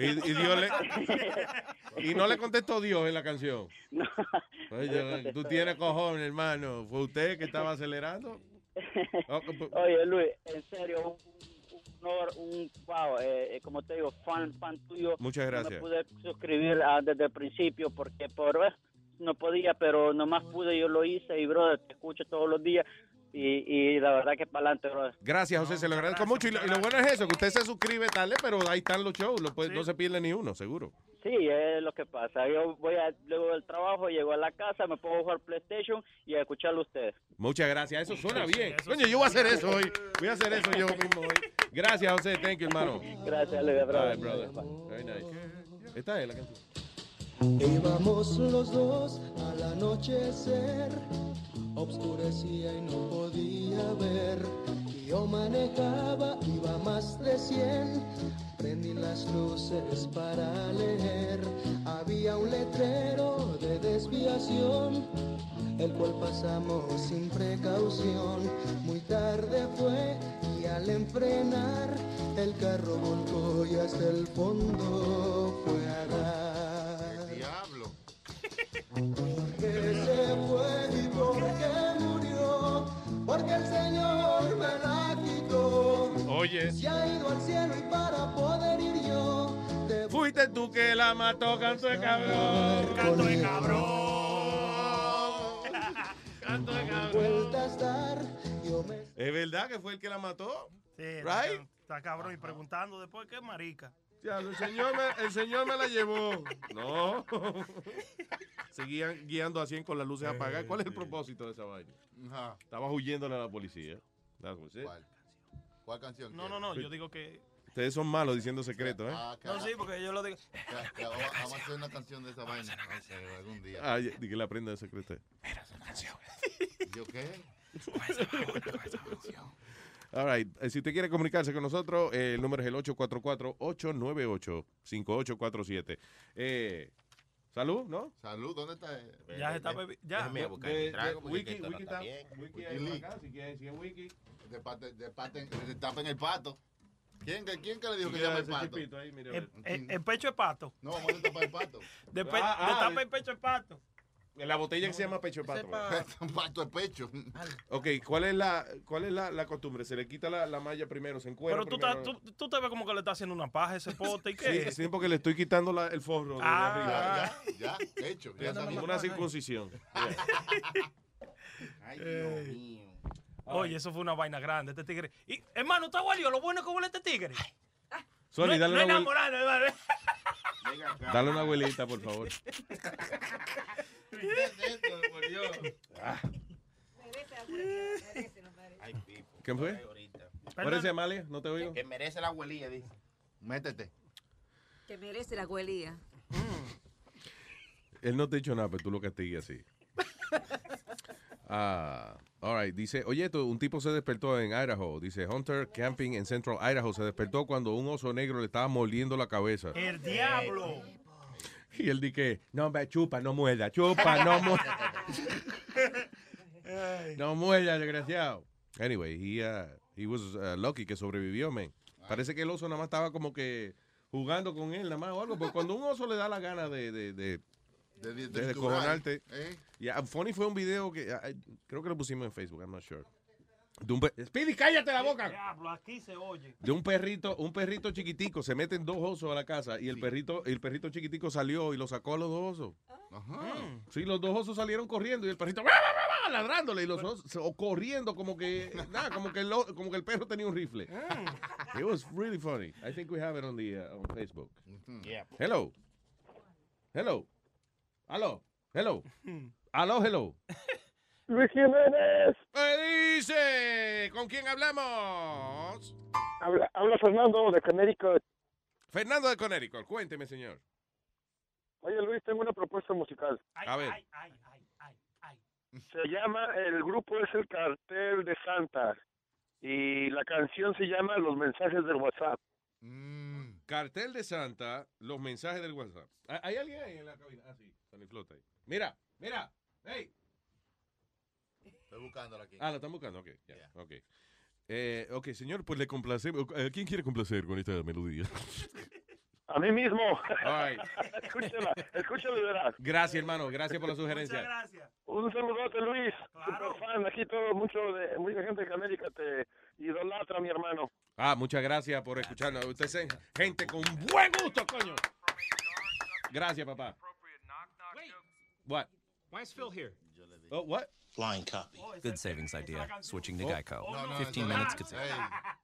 Y, y Dios le- y no le contestó Dios en la canción. Oye, tú tienes cojones, hermano. ¿Fue usted que estaba acelerando? Pues- Oye, Luis, en serio, honor, un wow, eh, eh, como te digo, fan, fan tuyo. Muchas No gracias. me pude suscribir ah, desde el principio porque por eh, no podía, pero nomás pude, yo lo hice y, brother, te escucho todos los días y, y la verdad que para adelante, brother. Gracias, José, se lo agradezco mucho. Y lo, y lo bueno es eso, que usted se suscribe tarde, pero ahí están los shows. lo puede- No se pierde ni uno, seguro. Sí, es lo que pasa. Yo voy a, luego del trabajo, llego a la casa, me pongo a jugar PlayStation y a escucharlo a ustedes. Muchas gracias. Eso suena Sí, bien. eso Coño, yo voy a hacer eso hoy. Voy a hacer eso yo mismo hoy. Gracias, José. Thank you, hermano. Gracias, Luis, brother. Right, brother. Very nice. Esta es la canción. Íbamos los dos al anochecer, obscurecía y no podía ver. Y yo manejaba, iba más de 100, prendí las luces para leer. Había un letrero de desviación, el cual pasamos sin precaución. Muy tarde fue y al enfrenar, el carro volcó y hasta el fondo fue a dar. Diablo. me la quitó. Oye. Se ha ido al cielo y para poder ir yo, te Fuiste tú que la mató, canto de cabrón. Canto de Canto de cabrón. vueltas dar, yo me ¿Es verdad que fue el que la mató? Sí, Right? está, cabrón y preguntando después qué marica. Ya, el señor me, el señor me la llevó. No. Seguían guiando a 100 con las luces apagadas. ¿Cuál es el propósito de esa vaina? Ajá. Estabas huyéndole a la policía. That's it. ¿Cuál? ¿Cuál canción? No, no, no, yo digo que... Ustedes son malos diciendo secretos, ¿eh? Ah, No, sí, porque yo lo digo... vamos a hacer una canción de esa vaina. Algún día. Ah, di que la prenda de secreto. ¿Yo qué? All right. eh, Si usted quiere comunicarse con nosotros, eh, el número es el 844-898-5847. Eh, Salud, ¿no? Salud, ¿dónde está? Ya se está bebi- ya. Déjeme buscar De- el trago de- Wiki, Wiki está. Wiki hay por acá, si quieren, si es Wiki. Depaten, depaten, destapen el pato. ¿Quién, que- quién que le dijo que llame el pato? ahí, mira, El, el- el pecho de pato. No, vamos a destapar el pato. Después Ah, ah, de- el pecho de pato. La botella que se llama pecho de pato. Un pato de pecho. Ok, ¿cuál es la, cuál es la, la costumbre? Se le quita la, la malla primero, se encuentra Pero tú, estás- tú, tú te ves como que le estás haciendo una paja a ese pote. ¿Y qué? Sí, sí, porque le estoy quitando la- el forro de Ah, arriba. Ya, ya, hecho. Ya Como salió. una circuncisión. Ay. Dios mío. Oye, eso fue una vaina grande, este tigre. Y, hermano, está guario, lo bueno es que huele este tigre. Sony, no, dale no una hermano. Dale una abuelita, por favor. Ah. ¿Qué fue? Parece Amalia, no te oigo. Que merece la abuelilla, dice. Métete. Que merece la abuelía. Él no te ha dicho nada, pero tú lo castigues así. Ah, all right. Dice, oye, un tipo se despertó en Idaho. Dice, Hunter Camping en Central Idaho se despertó cuando un oso negro le estaba mordiendo la cabeza. El diablo. Y él dice, no, ve, chupa, no muerda, chupa, no muerda. no muerda, desgraciado. Anyway, he, uh, he was uh, lucky que sobrevivió, man. Parece que el oso nada más estaba como que jugando con él, nada más o algo. Porque cuando un oso le da la gana de, de, de, De, de, de de descojonarte. ¿Eh? Yeah, Funny fue un video que ah, creo que lo pusimos en Facebook, I'm not sure. De un Speedy, cállate la boca. Diablo, aquí se oye. De un perrito, un perrito chiquitico, se meten dos osos a la casa y el perrito, el perrito chiquitico salió y lo sacó a los dos osos. Ajá. Sí, los dos osos salieron corriendo y el perrito ¡Bah, bah, bah, bah! ladrándole y los osos o corriendo como que nada, como que el, como que el perro tenía un rifle. It was really funny. I think we have it on the uh, on Facebook. Yeah. Hello. Hello. Hello. Hello. Hello, hello. Luis Jiménez. ¿Qué dice? ¿Con quién hablamos? Habla, habla Fernando de Connecticut. Fernando de Connecticut. Cuénteme, señor. Oye, Luis, tengo una propuesta musical. A ver. Se llama, el grupo es el Cartel de Santa. Y la canción se llama Los mensajes del WhatsApp. Cartel de Santa, los mensajes del WhatsApp. ¿Hay hay alguien ahí en la cabina? Ah, sí, Tony ahí. Mira, mira. Hey. Estoy buscándola aquí. Ah, la están buscando, ok. ya, ok. Eh, ok, señor, pues le complacemos. ¿A quién quiere complacer con esta melodía? A mí mismo. Right. escúchala, escúchala y verás. Gracias, hermano. Gracias por la sugerencia. Un saludote, Luis. Super fan. Aquí todo, mucho de, mucha gente de América te idolatra, mi hermano. Ah, muchas gracias por escucharnos. Ustedes son gente con buen gusto, coño. Gracias, papá. What? Why is Phil here? Oh, what? Flying copy. Oh, Good savings idea. Switching to Oh. Geico. Oh, no, no, 15 eso- minutes ah. could save. Ey,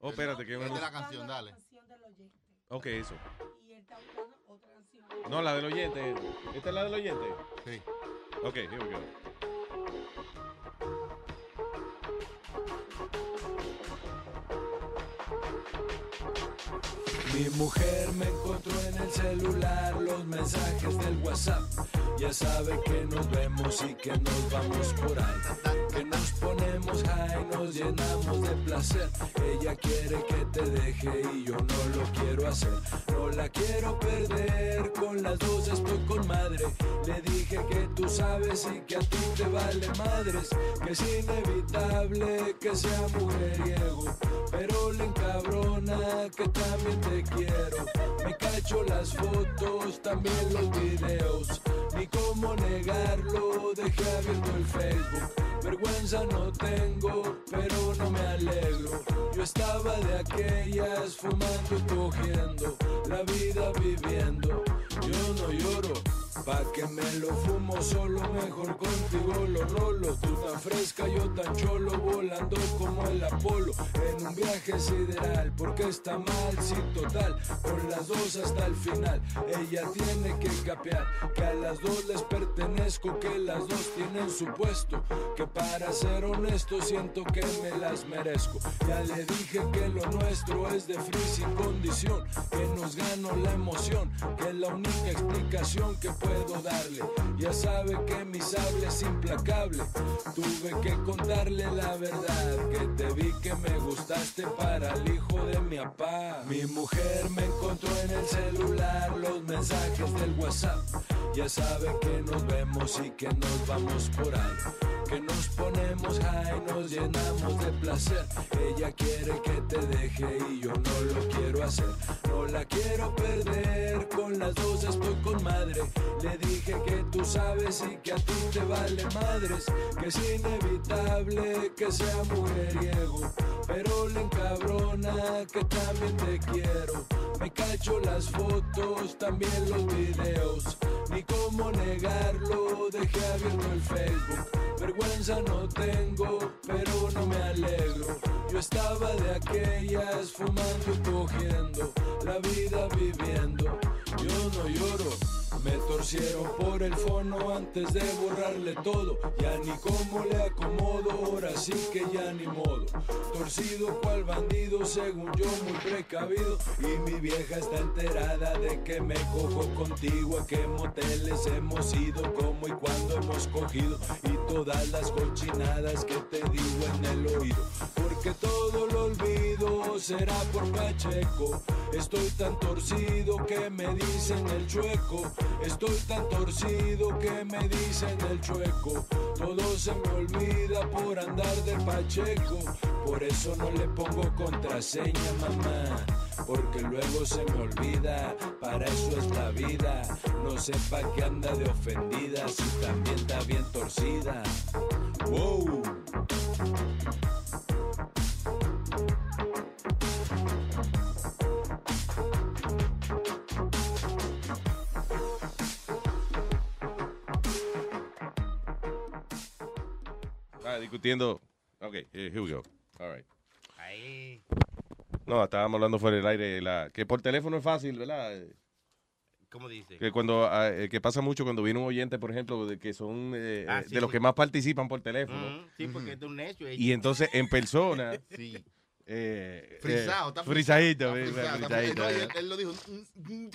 Oh, espérate, que Esta yo la canción, dale. Ok, eso. No, la del oyente. ¿Esta es la del oyente? Sí. Ok, here we go. Mi mujer me encontró en el celular los mensajes del WhatsApp. Ya sabe que nos vemos y que nos vamos por ahí. Que nos ponemos high, nos llenamos de placer. Ella quiere que te deje y yo no lo quiero hacer. No la quiero perder, con las dos estoy con madre. Le dije que tú sabes y que a ti te vale madres. Que es inevitable que sea mujeriego. Pero le encabrona que también te quiero. Me cacho las fotos, también los videos. Ni cómo negarlo, dejé abierto el Facebook. Vergüenza no tengo, pero no me alegro. Yo estaba de aquellas fumando y cogiendo, la vida viviendo. Yo no lloro, pa' que me lo fumo solo, mejor contigo lo rolo. Tú tan fresca, yo tan cholo, volando como el Apolo. En un viaje sideral, porque está mal, sí, total. Con las dos hasta el final, ella tiene que capear que a las dos les pertenezco, que las dos tienen su puesto. Que para ser honesto, siento que me las merezco. Ya le dije que lo nuestro es de free sin condición, que nos ganó la emoción, que es la única explicación que puedo darle. Ya sabe que mi sable es implacable. Tuve que contarle la verdad, que te vi que me gustaste para el hijo de mi papá. Mi mujer me encontró en el celular los mensajes del WhatsApp. Ya sabe que nos vemos y que nos vamos por ahí. Que nos ponemos high, nos llenamos de placer. Ella quiere que te deje y yo no lo quiero hacer. No la quiero perder, con las dos estoy con madre. Le dije que tú sabes y que a ti te vale madres. Que es inevitable que sea mujeriego. Pero le encabrona que también te quiero. Me cacho las fotos, también los videos. Ni cómo negarlo, dejé abierto el Facebook. Vergüenza no tengo, pero no me alegro. Yo estaba de aquellas fumando y cogiendo, la vida viviendo. Yo no lloro, me torcieron por el fono antes de borrarle todo. Ya ni cómo le acomodo, ahora sí que ya ni modo. Torcido cual bandido, según yo muy precavido. Y mi vieja está enterada de que me cojo contigo. A qué moteles hemos ido, cómo y cuándo hemos cogido. Y todas las cochinadas que te digo en el oído. Porque todo lo olvido, será por Pacheco. Estoy tan torcido que me dicen el chueco. Estoy tan torcido que me dicen el chueco. Todo se me olvida por andar de Pacheco. Por eso no le pongo contraseña, mamá. Porque luego se me olvida, para eso es la vida. No sepa que anda de ofendida, si también está bien torcida. Wow. Discutiendo. Ok, eh, here we go. All right. Ahí. No, estábamos hablando fuera del aire. La, que por teléfono es fácil, ¿verdad? ¿Cómo dice? Que cuando ah, eh, que pasa mucho cuando viene un oyente, por ejemplo, de que son eh, Ah, sí, de los que más participan por teléfono. Ujú, Sí, porque es un eh. Y entonces en persona. Sí. Eh, Frisado, está frisadito, él, lo dijo. "Mm,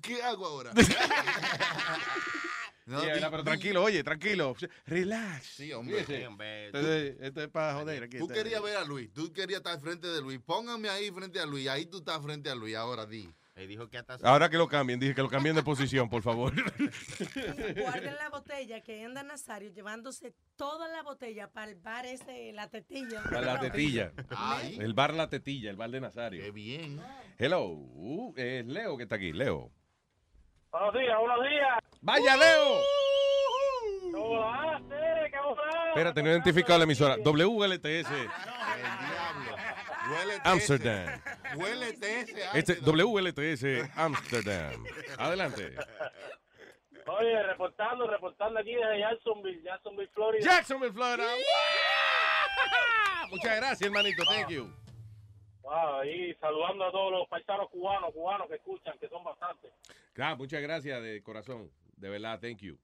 ¿Qué hago ahora? No, pero tranquilo, oye, tranquilo. Relax. Sí, hombre. Fíjese. Sí, hombre. Entonces, esto es para joder. Aquí Tú está. querías ver a Luis, tú querías estar frente de Luis. Póngame ahí frente a Luis, ahí tú estás frente a Luis, ahora di. Él dijo que hasta Ahora que lo cambien, dije que lo cambien de posición, por favor. Guarden la botella que anda Nazario llevándose toda la botella para el bar ese, la tetilla. Para la tetilla. Ay. El bar La Tetilla, el bar de Nazario. Qué bien. Hello. Uh, es Leo que está aquí. Leo. Buenos días, buenos días. ¡Vaya, Leo! Espérate, no he identificado la emisora. WLTS. Huele Amsterdam. Ese Este, WLTS Amsterdam. Adelante. Oye, reportando, reportando aquí desde Jacksonville, Jacksonville, Florida. Jacksonville, Florida. Muchas gracias, hermanito. Thank you. Wow, y saludando a todos los paisanos cubanos, cubanos que escuchan, que son bastantes. Ah, muchas gracias de corazón. De verdad, thank you.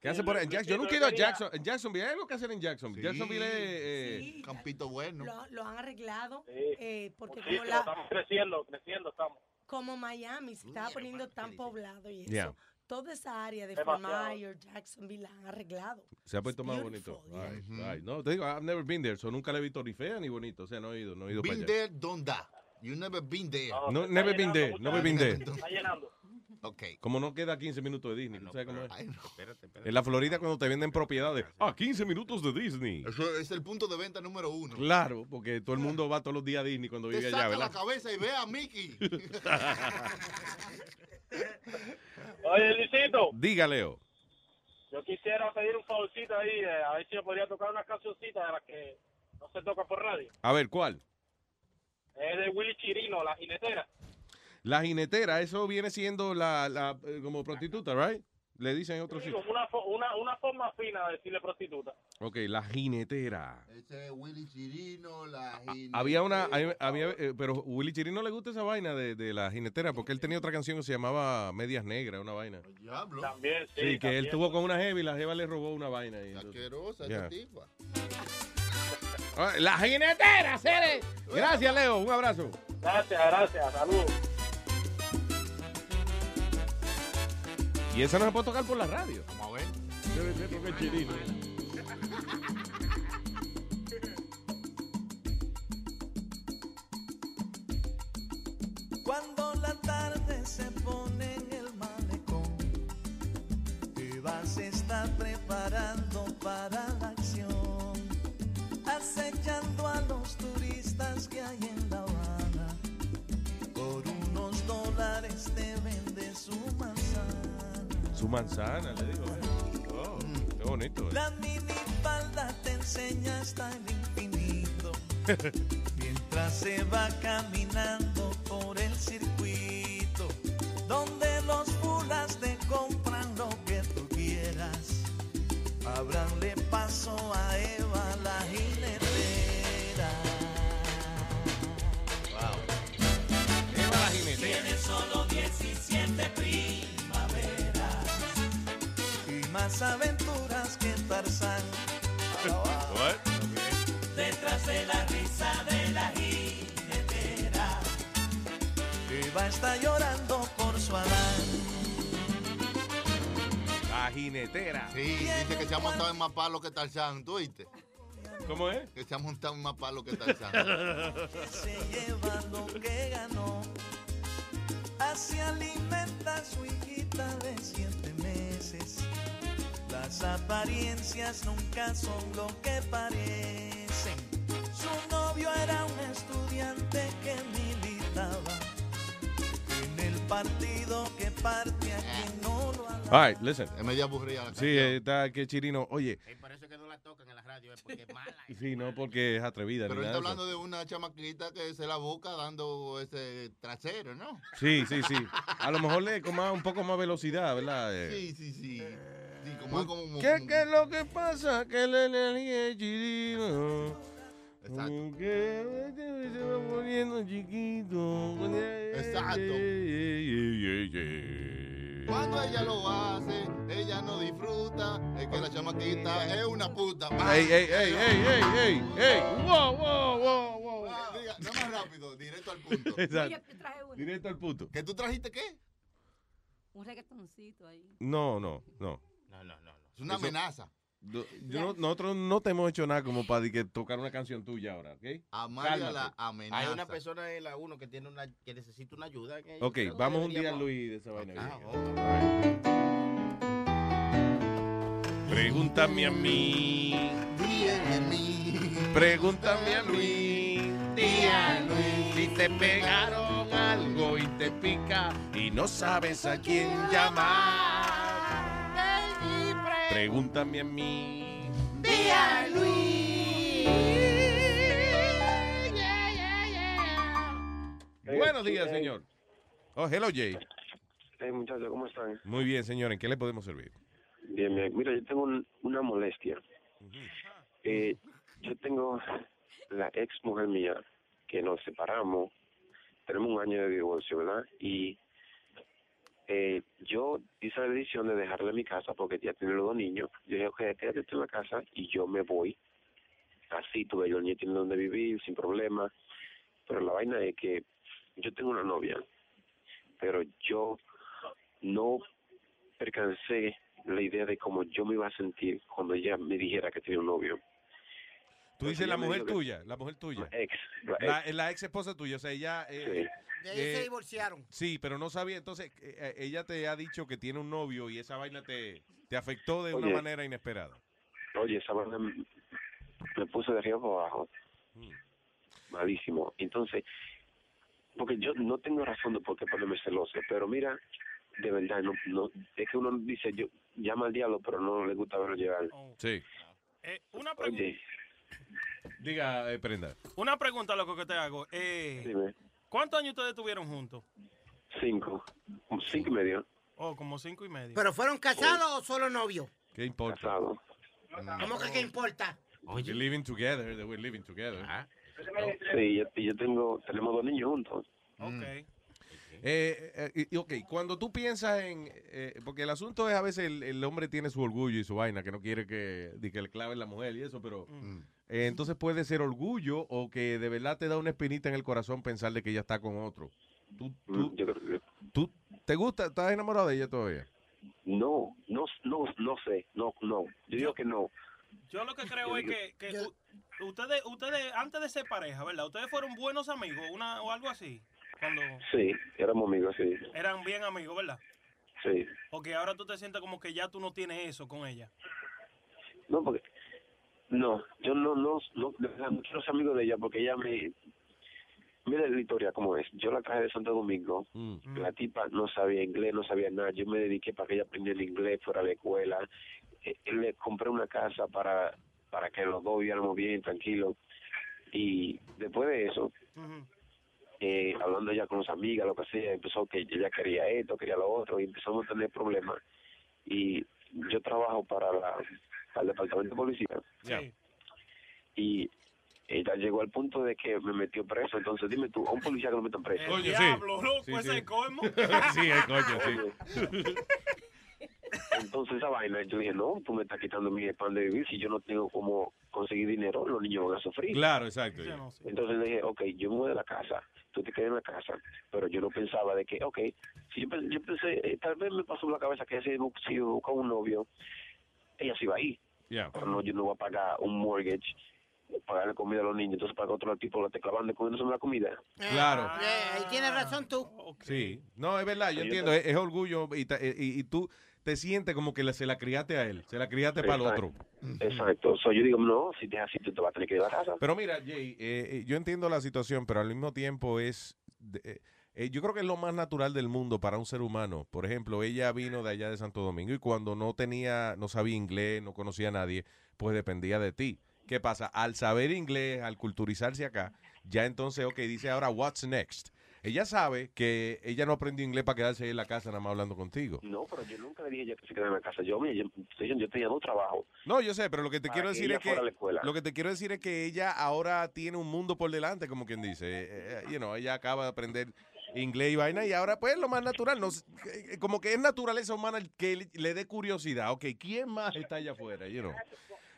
¿Qué hace por en Jackson? Yo nunca he ido a Jackson. En Jacksonville, ¿hay algo que hacer en Jacksonville? Sí. Jacksonville es... eh, Sí. Campito bueno. Lo, lo han arreglado eh, porque como, Muchísimo, la, estamos creciendo, creciendo estamos. como Miami se estaba poniendo tan poblado y eso, Yeah. toda esa área de. Fort Myers, Jacksonville la han arreglado. Se ha puesto más bonito. Ay, ay, No, te digo, I've never been there, so nunca le he visto ni fea ni bonito. O sea, no he ido, no he ido para Been allá. there, don't die. You never been there. No, never been there, never been there. Está llenando. Ok. Como no queda 15 minutos de Disney, ¿tú sabes cómo es? Espérate, espérate. En la Florida cuando te venden propiedades, ah, 15 minutos de Disney. Eso es el punto de venta número uno. Claro, porque todo el mundo va todos los días a Disney cuando Te vive saca allá, la ¿verdad? cabeza y ve a Mickey. Oye, Luisito, Diga, Leo. yo quisiera pedir un favorcito ahí, eh, a ver si me podría tocar una cancioncita de las que no se toca por radio. A ver, ¿cuál? Es de Willy Chirino, La Jinetera. La jinetera, eso viene siendo la, la eh, como prostituta, right? Le dicen en otro Sí, una, una, una forma fina de decirle prostituta. Ok, la jinetera. Ese es Willy Chirino, la Había una, había, había, eh, pero Willy Chirino le gusta esa vaina de, de la jinetera porque él tenía otra canción que se llamaba Medias Negras, una vaina. Diablo. También, sí. Sí, que él tuvo con una jeva y la jeva le robó una vaina. Y Asquerosa tipa. Ah, La jinetera, Cere. Gracias, Leo. Un abrazo. Gracias, gracias. Saludos. Y esa no se puede tocar por la radio. Vamos a ver. Debe ser porque es chirino. Cuando la tarde se pone en el malecón, te vas a estar preparando para la acción, acechando a los turistas que hay en La Habana. Por unos dólares te vende su manzana. Su manzana, le digo. Oh, qué bonito. eh. La minifalda te enseña hasta el infinito. Mientras se va caminando por el circuito, donde los fulas te compran más aventuras que Tarzán. Detrás de la risa de la jinetera, Eva está llorando por su Adán. La jinetera. Sí, dice que se ha montado en más palo que Tarzán, ¿tú oíste? ¿Cómo es? Que se ha montado en más palo que Tarzán. se lleva lo que ganó. Así alimenta a su hijita de siete meses. Las apariencias nunca son lo que parecen. Su novio era un estudiante que militaba en el partido que parte a quien no lo alaba. All right, listen. Es media aburrida la Sí, eh, está que chirino. Oye, Y por eso que no la tocan en la radio, es porque es mala. sí, no porque es atrevida. Pero ni él nada está de eso. hablando de una chamaquita que se la boca dando ese trasero, ¿no? Sí, sí, sí. A lo mejor le con más- un poco más velocidad, ¿verdad? Eh, Sí, sí, sí. Sí, es como, ¿Qué, ¿Qué es lo que pasa? Que la energía es chirino. Exacto. Que se va poniendo chiquito. Exacto. Cuando ella lo hace, ella no disfruta. Es que la chamaquita es una puta. Ey, ey, ey, ey, ey, ey, ey. Wow, wow, wow, wow. Diga, no más rápido, directo al punto. Exacto. Yo traje uno. Directo al punto. ¿Que tú trajiste qué? Un reggaetoncito ahí. No, no, no. Es una Eso- amenaza. Do- yo no- nosotros no te hemos hecho nada como para que tocar una canción tuya ahora, ¿ok? Amalia Cálmate. la amenaza. Hay una persona en la 1 que tiene una que necesita una ayuda. que Ok, vamos un día, deberíamos- Luis, de esa vaina. Ah, Pregúntame a mí. Dígame a mí. Pregúntame a Luis. Tía Luis. Si te pegaron algo y te pica y no sabes a quién llamar. Pregúntame a mí. Tía Buenos días, señor. Oh, hello, Jay. Hey, muchachos, ¿cómo están? Muy bien, señor. ¿En qué le podemos servir? Bien, bien. Mira, yo tengo un- una molestia. Eh, yo tengo la ex mujer mía que nos separamos. Tenemos un año de divorcio, ¿verdad? Y eh, yo hice la decisión de dejarla en mi casa porque ya tiene los dos niños. Yo dije, ok, quédate en la casa y yo me voy. Así tuve yo el niño tiene donde vivir sin problema. Pero la vaina es que yo tengo una novia, pero yo no percancé la idea de cómo yo me iba a sentir cuando ella me dijera que tenía un novio. Tú dices la mujer tuya, la mujer tuya. Ex, la ex. la ex esposa tuya, o sea, ella... eh, De ahí eh, se divorciaron. Sí, pero no sabía, entonces eh, eh, ella te ha dicho que tiene un novio y esa vaina te, te afectó de una Oye. manera inesperada. Oye, esa vaina me, me puso de arriba para abajo. Malísimo. Entonces, porque yo no tengo razón de por qué ponerme celoso, pero mira, de verdad, no, no, es que uno dice, yo llama al diablo, pero no le gusta verlo llegar. Sí. Eh, una, pregunta Diga, eh, Prenda. una pregunta, loco, que te hago. Eh, dime, ¿Cuántos años ustedes tuvieron juntos? cinco, cinco y medio. Oh, como cinco y medio. ¿Pero fueron casados o solo novios? ¿Qué importa? Casado. ¿Cómo que qué importa? We're living together, that we're living together. Sí, yo, y yo tengo, tenemos dos niños juntos. Ok. Eh, eh, y- ok, cuando tú piensas en... eh, porque el asunto es a veces el, el hombre tiene su orgullo y su vaina, que no quiere que, de que le claven la mujer y eso, pero... eh, entonces puede ser orgullo o que de verdad te da una espinita en el corazón pensar de que ella está con otro. ¿Tú, tú, Yo creo que- tú te gusta? ¿Estás enamorado de ella todavía? No, no, no, no sé, no, no. Yo digo que no. Yo lo que creo es que, que u- ustedes, ustedes, antes de ser pareja, ¿verdad? Ustedes fueron buenos amigos, una o algo así. Cuando Sí, éramos amigos, sí, eran bien amigos, ¿verdad? sí. Porque ahora tú te sientes como que ya tú no tienes eso con ella. No, porque no, yo no, no, no, de no quiero ser amigo de ella porque ella me, mira la historia cómo es. Yo la traje de Santo Domingo, la tipa no sabía inglés, no sabía nada. Yo me dediqué para que ella aprendiera el inglés, fuera la escuela. Eh, le compré una casa para, para que los dos viviéramos bien, tranquilos. Y después de eso, eh, hablando ya con las amigas, lo que sea, empezó que ella quería esto, quería lo otro, y empezamos a tener problemas. Y yo trabajo para, la, el departamento de policía. Y ella llegó al punto de que me metió preso. Entonces, dime tú, a un policía que lo metan preso. El diablo, loco, ese es el colmo. sí, el coño, sí. Entonces, esa vaina, yo dije, no, tú me estás quitando mi pan de vivir. Si yo no tengo cómo conseguir dinero, los niños van a sufrir. Claro, exacto. Entonces le dije, ok, yo me voy de la casa, tú te quedas en la casa, pero yo no pensaba de que, ok, si yo, pe- yo pensé, eh, tal vez me pasó por la cabeza que si, si busca un novio, ella se iba a ir. Yeah. Pero no, yo no voy a pagar un mortgage, pagarle comida a los niños, entonces para que otro tipo lo esté clavando comiéndose la comida. Claro. Eh, ahí tienes razón tú. Sí. No, es verdad, yo entiendo, es, es orgullo y, ta- y, y tú te sientes como que la- se la criaste a él, se la criaste para el otro. Exacto. So, yo digo, no, si te es así, tú te vas a tener que ir a la casa. Pero mira, Jay, eh, eh, yo entiendo la situación, pero al mismo tiempo es... de- eh, eh, yo creo que es lo más natural del mundo para un ser humano. Por ejemplo, ella vino de allá de Santo Domingo y cuando no tenía, no sabía inglés, no conocía a nadie, pues dependía de ti. ¿Qué pasa? Al saber inglés, al culturizarse acá, ya entonces, ok, dice ahora, what's next? Ella sabe que ella no aprendió inglés para quedarse ahí en la casa nada más hablando contigo. No, pero yo nunca le dije ella que se quedara en la casa. Yo, mira, yo, yo, yo tenía dos trabajos. No, yo sé, pero lo que te quiero que decir es que lo que te quiero decir es que ella ahora tiene un mundo por delante, como quien dice. Eh, eh, you know, ella acaba de aprender inglés y vaina, y ahora pues lo más natural, no, eh, como que es naturaleza humana el que le, le dé curiosidad, ok, ¿quién más está allá afuera? You know?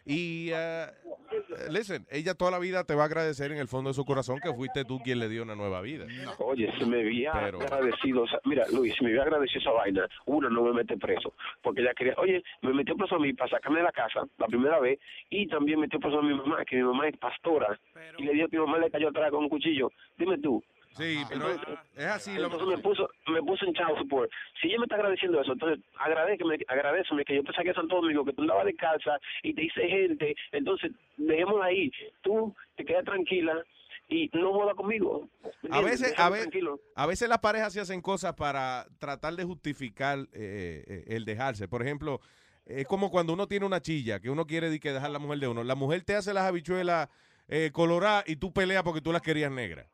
Y, uh, listen, ella toda la vida te va a agradecer en el fondo de su corazón que fuiste tú quien le dio una nueva vida. Oye, se me había Pero- agradecido, o sea, mira, Luis, se me había agradecido esa vaina. Uno, no me mete preso, porque ella quería, oye, me metió preso a mí para sacarme de la casa la primera vez, y también metió preso a mi mamá, que mi mamá es pastora, y le dio que mi mamá le cayó atrás con un cuchillo. Dime tú. Sí, pero es así. Lo, Entonces me puso, me puso en child support. Si ella me está agradeciendo eso, entonces agradeceme, agradeceme que yo te saqué a Santo Domingo, que tú andabas de casa y te hice gente. Entonces, dejémosla ahí. Tú te quedas tranquila y no jodas conmigo. ¿Me A veces, a, ve- tranquilo. a veces las parejas se hacen cosas para tratar de justificar eh, eh, el dejarse. Por ejemplo, es como cuando uno tiene una chilla, que uno quiere que dejar la mujer de uno. La mujer te hace las habichuelas eh, coloradas y tú peleas porque tú las querías negras.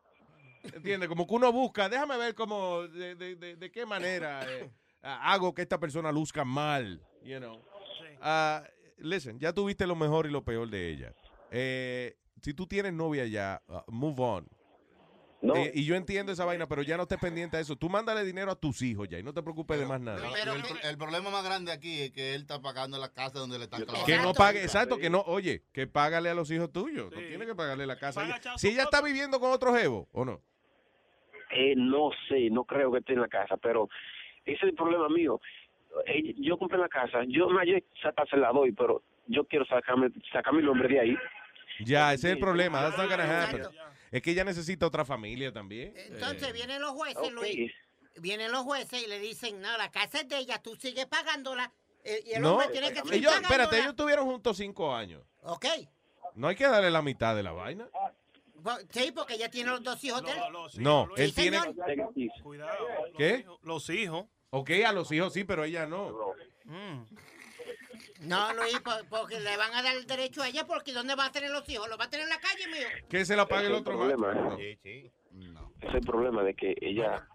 ¿Entiendes? Como que uno busca, déjame ver cómo, de, de- de- de qué manera eh, hago que esta persona luzca mal, you know. Ah, listen, ya tuviste lo mejor y lo peor de ella. Eh, si tú tienes novia ya, ah, move on. No. Eh, y yo entiendo esa vaina, pero ya no estés pendiente de eso. Tú mándale dinero a tus hijos ya y no te preocupes de más nada. el, pro- el problema más grande aquí es que él está pagando la casa donde le están clavando. Que no pague, exacto, que no, oye, que págale a los hijos tuyos. No tiene que pagarle la casa. Si ella está viviendo con otro jevo, ¿o no? Eh, no sé, no creo que esté en la casa, pero ese es el problema mío. Eh, yo compré la casa, yo no yo esa se la doy, pero yo quiero sacarme, sacar mi nombre de ahí. Ya, ese es el problema. That's not gonna happen. Es que ella necesita otra familia también. Entonces Eh, vienen los jueces, Luis. Vienen los jueces y le dicen, no, la casa es de ella, tú sigues pagándola. eh, y el no, hombre tiene que seguir ellos, pagándola. espérate, ellos estuvieron juntos cinco años. Ok. No hay que darle la mitad de la vaina. Sí, porque ella tiene los dos hijos de él. No, él Sí, tiene. Cuidado. ¿Qué? Los hijos. Ok, a los hijos sí, pero ella no. Mm. No, Luis, po- porque le van a dar el derecho a ella, porque ¿dónde va a tener los hijos? ¿Los va a tener en la calle, mío? Que se la pague el otro problema. macho. Ese es el problema de que ella...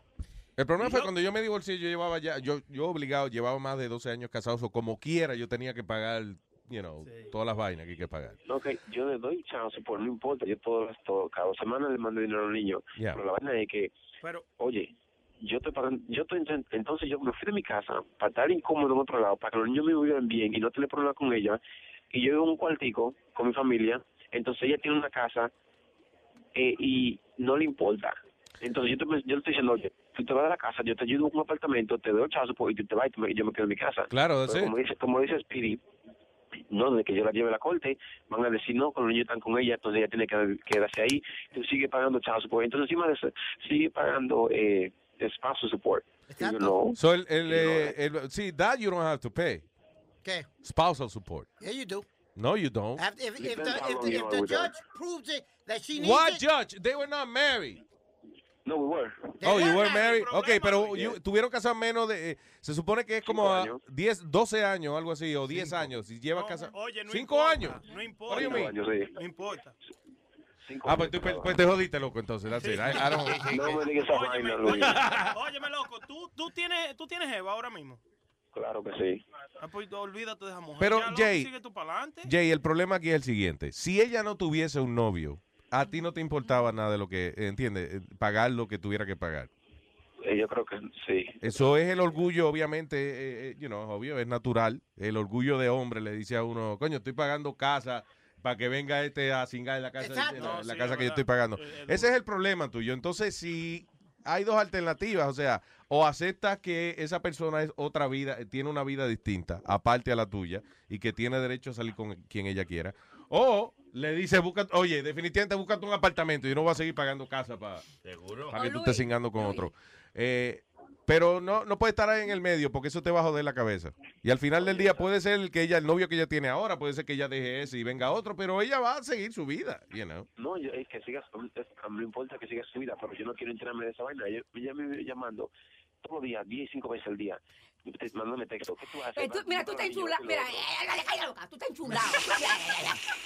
El problema fue cuando yo me divorcié, yo llevaba ya, yo, yo obligado, llevaba más de 12 años casado, o como quiera, yo tenía que pagar, you know, todas las vainas que hay que pagar. No, que yo le doy chance, por no importa, yo todo esto, cada semana le mando dinero al niño. Ya. Pero la vaina es que, Pero, oye, yo estoy pagando, yo estoy, entonces yo me fui de mi casa para estar incómodo en otro lado, para que los niños me vivan bien y no tener problemas con ella. Y yo vivo en un cuartico con mi familia, entonces ella tiene una casa eh, y no le importa. Entonces yo, te, yo le estoy diciendo, oye, tú te vas de la casa, yo te ayudo con un apartamento, te doy chazo y tú te vas y yo me quedo en mi casa. Claro, it. como dice, como dice Speedy, no, de que yo la lleve a la corte, van a decir no, cuando los niños están con ella, entonces ella tiene que quedarse ahí, tú sigue pagando child support. Entonces encima de eso, sigue pagando eh, spousal support. You know. So, el, el, eh, el- sí, that you don't have to pay. ¿Qué? Spousal support. Yeah, you do. No, you don't. If, if, if the, if the, the judge proves it, that she needs What it, judge? They were not married. No, we were. Oh, you were married. Ok, pero you- tuvieron casados menos de. eh, se supone que es como a 10, 12 años, algo así, o 10 años. Y lleva casa. Oye, no 5 importa, años. No importa. Do you mean? No importa. Ah, pues, tú, pues te jodiste, loco, entonces. That's it. I- I don't- No me digas esa vaina, Luis. Óyeme, loco, ¿tú, tú tienes, tú tienes Eva ahora mismo. Claro que sí. Ah, pues olvídate de esa mujer. Pero, Ya, loco, Jay, sigue tú. Jay, el problema aquí es el siguiente. Si ella no tuviese un novio, a ti no te importaba nada de lo que, ¿entiendes? Eh, Pagar lo que tuviera que pagar. Eh, yo creo que sí. Eso es el orgullo, obviamente, eh, eh, you know, obvio, es natural. El orgullo de hombre le dice a uno, coño, estoy pagando casa para que venga este a cingar en la casa, en la, No, la sí, casa es que yo estoy pagando. Ese es el problema tuyo. Entonces, si hay dos alternativas, o sea, o aceptas que esa persona es otra vida, tiene una vida distinta, aparte a la tuya, y que tiene derecho a salir con quien ella quiera, o le dice, busca, oye, definitivamente búscate un apartamento y no va a seguir pagando casa para Seguro. que tú estés cingando con otro. Eh, pero no, no puede estar ahí en el medio porque eso te va a joder la cabeza. Y al final del día puede ser el que ella, el novio que ella tiene ahora, puede ser que ella deje ese y venga otro, pero ella va a seguir su vida, you know. No, yo, es que sigas, mí no importa que sigas su vida, pero yo no quiero enterarme de esa vaina. Ella, ella me vive llamando todos los días, 10 y 5 veces al día. Te- mándame texto. ¿Qué tú haces? Eh, tú- mira, tú estás enchulado. te lo Mira, eh, eh, cállate la boca. Tú estás enchulado.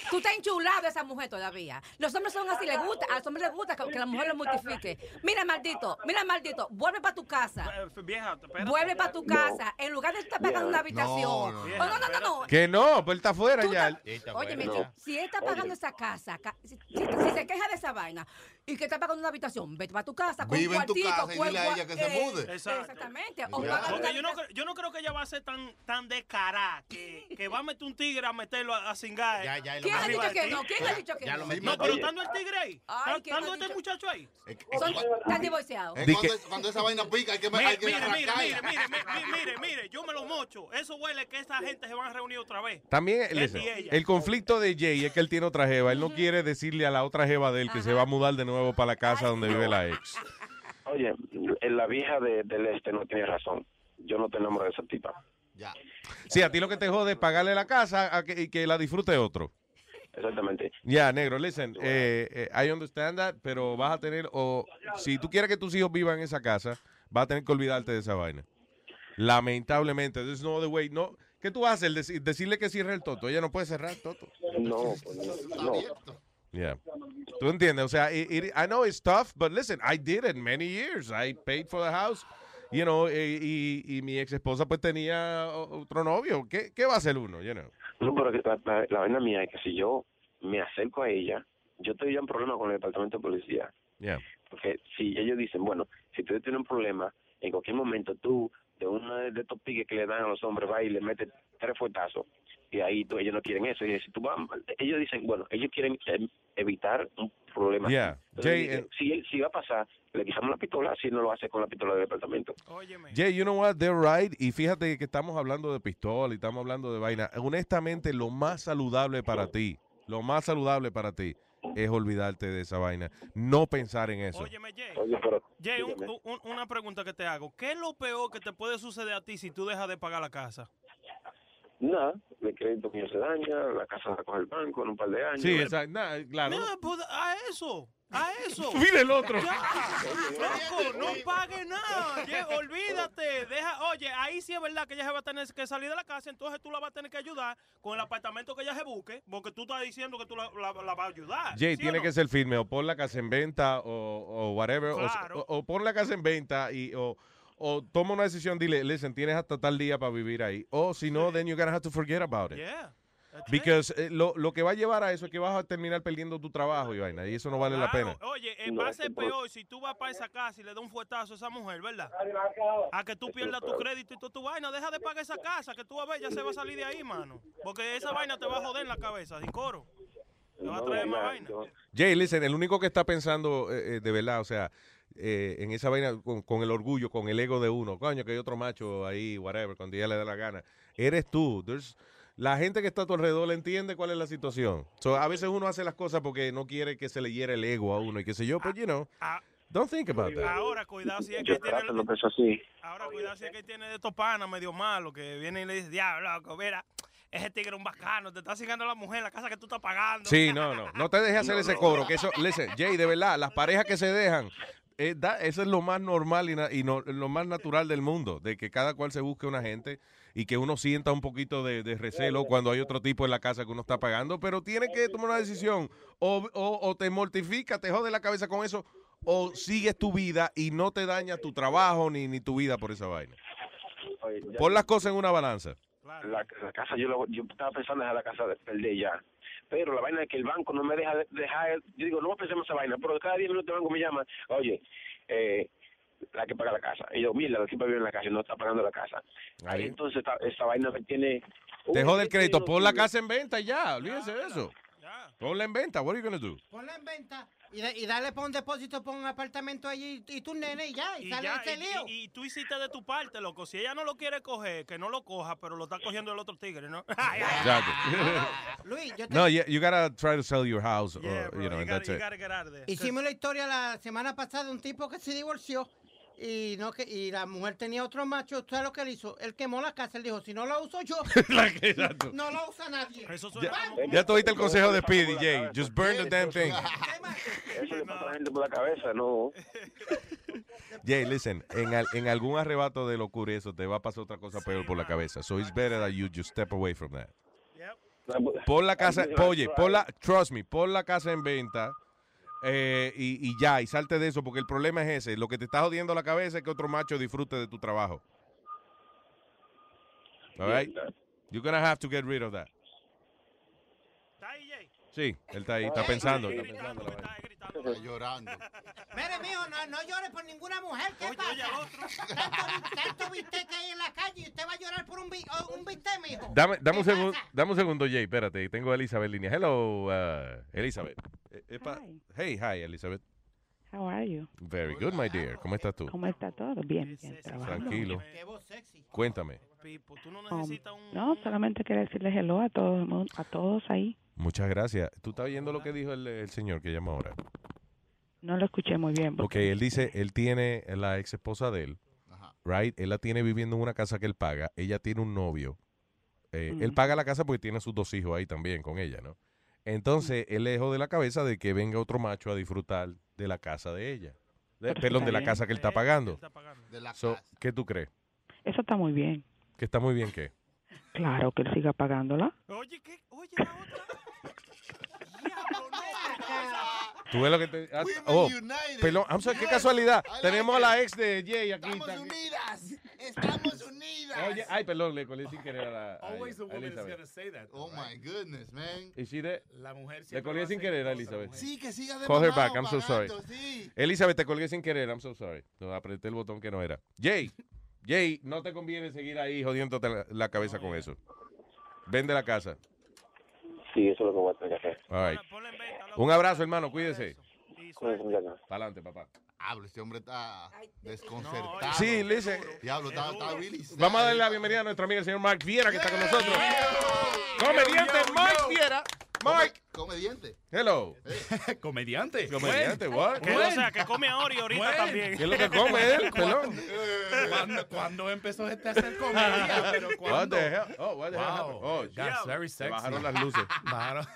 Tú estás enchulado de esa mujer todavía. Los hombres son así, les gusta. A los hombres les gusta que, que la mujer los mortifique. Mira, maldito, mira, maldito. Vuelve para tu casa. Vieja, espérate. Vuelve para tu casa. En lugar de estar pagando una habitación. No, No, no. no, no. Que no, pues él está afuera ya. Oye, si él está pagando esa casa, ca- si, si- si se queja de esa vaina y que está pagando una habitación, vete para tu casa con Vive un en tu cuartito, casa y dile a ella que se eh, mude. Exactamente. O Porque yo no, yo no creo que ella va a ser tan, tan descarada que, que va a meter un tigre a meterlo a, a cingar. Ya, ya, ¿Quién ha dicho que no? ¿Quién ha dicho que Ya no? No, pero estando el tigre ahí. Ay, ¿quién ha Estando este dicho? muchacho ahí. Son, están divorciados. Cuando, esa vaina pica hay que, Mire, mire, mire, mire, mire, mire, mire, mire, yo me lo mocho. Eso huele que esa gente se van a reunir otra vez. También, el conflicto de Jay es que él tiene otra jeva. Él no quiere decirle a la otra jeva de él que se va a mudar de nuevo para la casa donde vive la ex. Oye, la vieja de- del este no tiene razón. Yo no te enamoro de esa tipa. Ya. Sí, a ti lo que te jode es pagarle la casa a que- y que la disfrute otro. Exactamente. Ya, negro, listen, eh, eh, I understand that, pero vas a tener, o si tú quieres que tus hijos vivan en esa casa, vas a tener que olvidarte de esa vaina. Lamentablemente, there's no other way. No, ¿Qué tú haces? Decirle que cierre el toto. Ella no puede cerrar el toto. No, pues no. no. Yeah. ¿Tú entiendes? O sea, it- it- I know it's tough, but listen, I did it many years. I paid for the house, you know, eh, y, y mi ex esposa pues tenía otro novio. ¿Qué, qué va a hacer uno, you know? No, pero que la, la- la vaina mía es que si yo me acerco a ella, yo ya un problema con el departamento de policía. Yeah. Porque si ellos dicen, bueno, si tú tienes un problema, en cualquier momento tú, de uno de estos piques que le dan a los hombres, va y le metes tres fuetazos. Y ahí tú, ellos no quieren eso. Y si tú vas, ellos dicen, bueno, ellos quieren eh, evitar un problema. Yeah. Entonces, Jay, dicen, eh, si, él- si va a pasar, le quitamos la pistola, si no lo hace con la pistola del departamento. Jay, you know what? They're right. Y fíjate que estamos hablando de pistola y estamos hablando de vaina. Honestamente, lo más saludable para ti, lo más saludable para ti es olvidarte de esa vaina. No pensar en eso. Óyeme, Jay. Oye, pero Jay, un- dígame. un- una pregunta que te hago. ¿Qué es lo peor que te puede suceder a ti si tú dejas de pagar la casa? Nada, el crédito mío se daña, la casa la coge el banco en un par de años. Sí, esa- nah, claro. Mira, pues, a eso, a eso. Mira el otro. Ya, loco, no pague nada. Jay, olvídate. Deja, oye, ahí sí es verdad que ella se va a tener que salir de la casa, entonces tú la vas a tener que ayudar con el apartamento que ella se busque, porque tú estás diciendo que tú la, la- la vas a ayudar. Jay, ¿sí o tiene no? que ser firme, o pon la casa en venta, o, o whatever, o- Claro. o, o pon la casa en venta, y, o, o toma una decisión, dile, listen, tienes hasta tal día para vivir ahí. O si no, then you're gonna have to forget about it. Yeah. It. Because eh, lo, lo que va a llevar a eso es que vas a terminar perdiendo tu trabajo y vaina, y eso no vale la pena. Oye, eh, va a ser peor si tú vas para esa casa y le das un fuetazo a esa mujer, ¿verdad? A que tú pierdas tu crédito y toda tu vaina. Deja de pagar esa casa, que tú vas a ver, ya se va a salir de ahí, mano. Porque esa vaina te va a joder en la cabeza, sin coro. Te va a traer más ya, vaina. Jay, listen, el único que está pensando eh, eh, de verdad, o sea, eh, en esa vaina con, con el orgullo, con el ego de uno, coño, que hay otro macho ahí, whatever, cuando ella le dé la gana, eres tú. There's- la gente que está a tu alrededor le entiende cuál es la situación. So, a veces uno hace las cosas porque no quiere que se le hiere el ego a uno y qué sé yo, pero you know, don't think about that. Ahora, cuidado si es que tiene... así. Ahora, cuidado si es que tiene de estos panas medio malos que vienen y le dicen, diablo, loco, mira, ese tigre es un bacano, te está siguiendo la mujer la casa que tú estás pagando. Sí, no, no. No te dejes hacer No, ese no. cobro. Que eso, listen, Jay, de verdad, las parejas que se dejan, eh, da- eso es lo más normal y, na- y no- lo más natural del mundo, de que cada cual se busque una gente y que uno sienta un poquito de, de recelo cuando hay otro tipo en la casa que uno está pagando, pero tiene que tomar una decisión. O, o- o te mortifica, te jode la cabeza con eso, o sigues tu vida y no te daña tu trabajo ni, ni tu vida por esa vaina. Pon las cosas en una balanza. la, la casa yo, lo- yo estaba pensando en dejar la casa de perder ya pero la vaina es que el banco no me deja de- dejar yo digo no pensemos esa vaina pero cada 10 minutos el banco me llama oye eh, la que paga la casa y yo mira la que vive en la casa y no está pagando la casa ahí entonces esta, esta vaina tiene Te jode el crédito. Pon la casa en venta y ya. Olvídense de eso. Ponla en venta. What are you gonna do? Ponla en venta y, da- y dale para un depósito para un apartamento allí y tu nene y ya, y, Y, sale ya, ese y- lío. y- y tú hiciste de tu parte, loco. Si ella no lo quiere coger, que no lo coja, pero lo está cogiendo el otro tigre, ¿no? Exacto. Luis, yo te- No, you, you gotta try to sell your house, Yeah, or, bro, you know, you and gotta- that's you it. gotta get out of there. Hicimos la historia la semana pasada de un tipo que se divorció y no que y la mujer tenía otro macho. ¿Sabes lo que él hizo? Él quemó la casa. Él dijo, si no la uso yo, La que- exacto. no la usa nadie. Ya, ya tú oíste el consejo de Speedy, Jay. Just burn the damn thing. eso le pasa a la gente por la cabeza no Jay, listen, en, al- en algún arrebato de locura y eso te va a pasar otra cosa peor por la cabeza. So it's better that you just step away from that. Pon la casa, oye, pon la, trust me, pon la casa en venta eh, y, y ya, y salte de eso, porque el problema es ese. Lo que te está jodiendo la cabeza es que otro macho disfrute de tu trabajo. All right? You're gonna have to get rid of that. Sí, él está ahí, está pensando. Está pensando vaina. Está llorando. Mire, mijo, no, no llore por ninguna mujer. ¿Qué pasa? Tanto, tanto bistec que hay en la calle y usted va a llorar por un, oh, un bistec, mijo. Dame, dame, un ¿Qué segundo, dame un segundo, Jay, espérate, tengo a Elizabeth en línea. Hello, uh, Elizabeth. Eh, epa- Hey, hi, Elizabeth. How are you? Very good, my dear. ¿Cómo estás tú? ¿Cómo está todo? Bien, bien, trabajando. Tranquilo. Cuéntame. Um, no, solamente quería decirles hello a todos, a todos ahí. Muchas gracias. ¿Tú estás oyendo lo que dijo el, el señor que llama ahora? No lo escuché muy bien. Ok, él dice, él tiene la ex esposa de él, right? Él la tiene viviendo en una casa que él paga. Ella tiene un novio. Eh, Él paga la casa porque tiene a sus dos hijos ahí también con ella, ¿no? Entonces, él le dejó de la cabeza de que venga otro macho a disfrutar de la casa de ella. De- perdón, de la casa que él está pagando. De la So, ¿Qué tú crees? Eso está muy bien. ¿Que está muy bien qué? Claro que él siga pagándola. ¿Tú ves lo que te... ah, oh, perdón, I'm sorry, qué casualidad. Like Tenemos a la ex de Jay aquí. Estamos aquí. unidas. Estamos unidas. Oye, ay, perdón, le colé sin querer a la... a Always the ella, a woman is Elizabeth. gonna say that. Oh my goodness, man. ¿Y si de- La mujer Le colgué a sin querer a Elizabeth. Sí, que siga de Call her back, I'm so sorry. sí. Elizabeth, te colgué sin querer, I'm so sorry. No, apreté el botón que no era. Jay, Jay, no te conviene seguir ahí jodiéndote la, la cabeza con eso. Vende la casa. Sí, eso es lo que voy a tener que hacer. All right. Un abrazo, hermano, cuídese. Adelante, papá. Hablo, este hombre está desconcertado. Sí, listen. Diablo, está, está. Vamos a darle la bienvenida a nuestro amigo el señor Mark Viera, que está con nosotros. Comediante Mark Viera. Mark. Comediante. Hello. Comediante. Comediante, what? Que, o sea, que come ahora y ahorita también. ¿Qué es lo que come él? Pelón. ¿Cuándo, cuándo empezó este a hacer comedia? Pero What ¿cuándo? the hell? Oh, what the Wow. Oh, That's very Se sexy. bajaron las luces. Bajaron.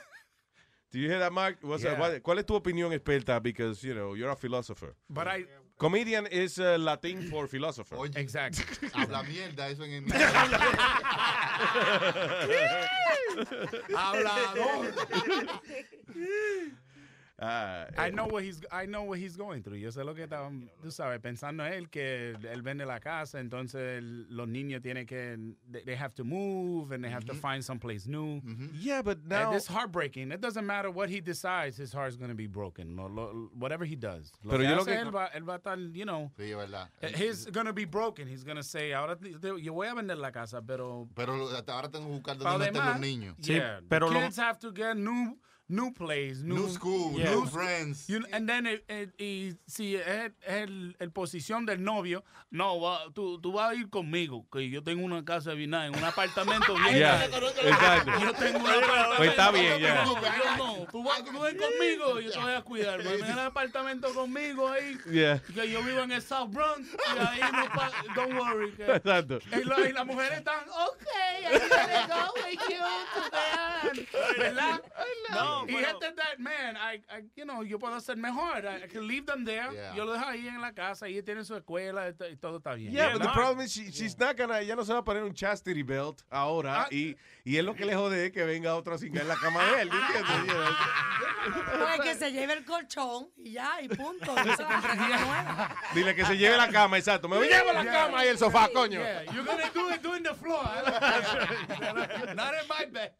Do you hear that, Mark? What's Yeah. what- ¿Cuál es tu opinión experta? Because, you know, you're a philosopher. But I, Comedian is uh, Latin for philosopher. exacto. Habla mierda, eso en el. Hablador. Ah, I eh, know what he's I know what he's going through. Yo sé lo que está, tú sabes, pensando él que él vende la casa, entonces el- los niños tienen que they, they have to move and they have to find someplace new. Yeah, but And now... it's heartbreaking. It doesn't matter what he decides, his heart's going to be broken. Lo- lo- whatever he does. Lo Pero que yo lo que- él va, él va a estar, you know, Sí, es verdad. he's going to be broken. He's going to say, ahora te- te- yo voy a vender la casa, pero Pero hasta ahora tengo que buscar para dónde meter los niños. yeah, pero the lo- kids have to get new new place, new, New school, yeah. new friends. You- and then it- it- y si es el, el posición del novio, no, va, tú, tú vas a ir conmigo, que yo tengo una casa bien nice, un apartamento bien Yeah, exacto. Yo tengo un apartamento. Pues está bien, ya. No, yo no, tú vas tú ven conmigo, yo te voy a cuidar. Ven en el apartamento conmigo ahí. Yeah. Que yo vivo en el South Bronx y ahí no don't worry. que- Exacto. y, la- y las mujeres están, ok, I'm gonna go with you to the ¿Verdad? No, y pero- este that man, I, I, you know, yo puedo hacer mejor. I, I can leave them there. Yeah. Yo lo dejo ahí en la casa, ellos tienen su escuela y to- y todo está bien. Yeah, but the Mark. problem is she, she's not gonna, ella no se va a poner un chastity belt ahora Ah. y, y es lo que le jode es que venga otro a cingar en la cama de él, que se lleve el colchón y ya, y punto. Y se compra cama nueva. Dile que se lleve la cama, exacto. Me llevo la cama y el sofá, coño. Yeah, you're gonna do it doing the floor. Not in my bed.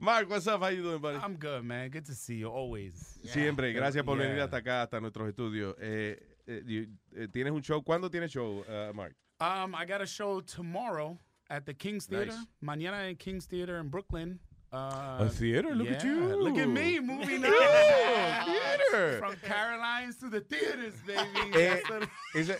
Mark, what's up? How you doing, buddy? I'm good, man. Good to see you always. Siempre, gracias por Yeah. venir hasta acá, hasta nuestros estudios. Eh, eh, eh, ¿Tienes un show? ¿Cuándo tienes show, uh, Mark? Um, I got a show tomorrow at the King's Theater. Nice. Mañana in King's Theater in Brooklyn. Uh, A theater? Look at you. Look at me moving up. theater. From Carolines to the theaters, baby. Eh, It's a, it's a-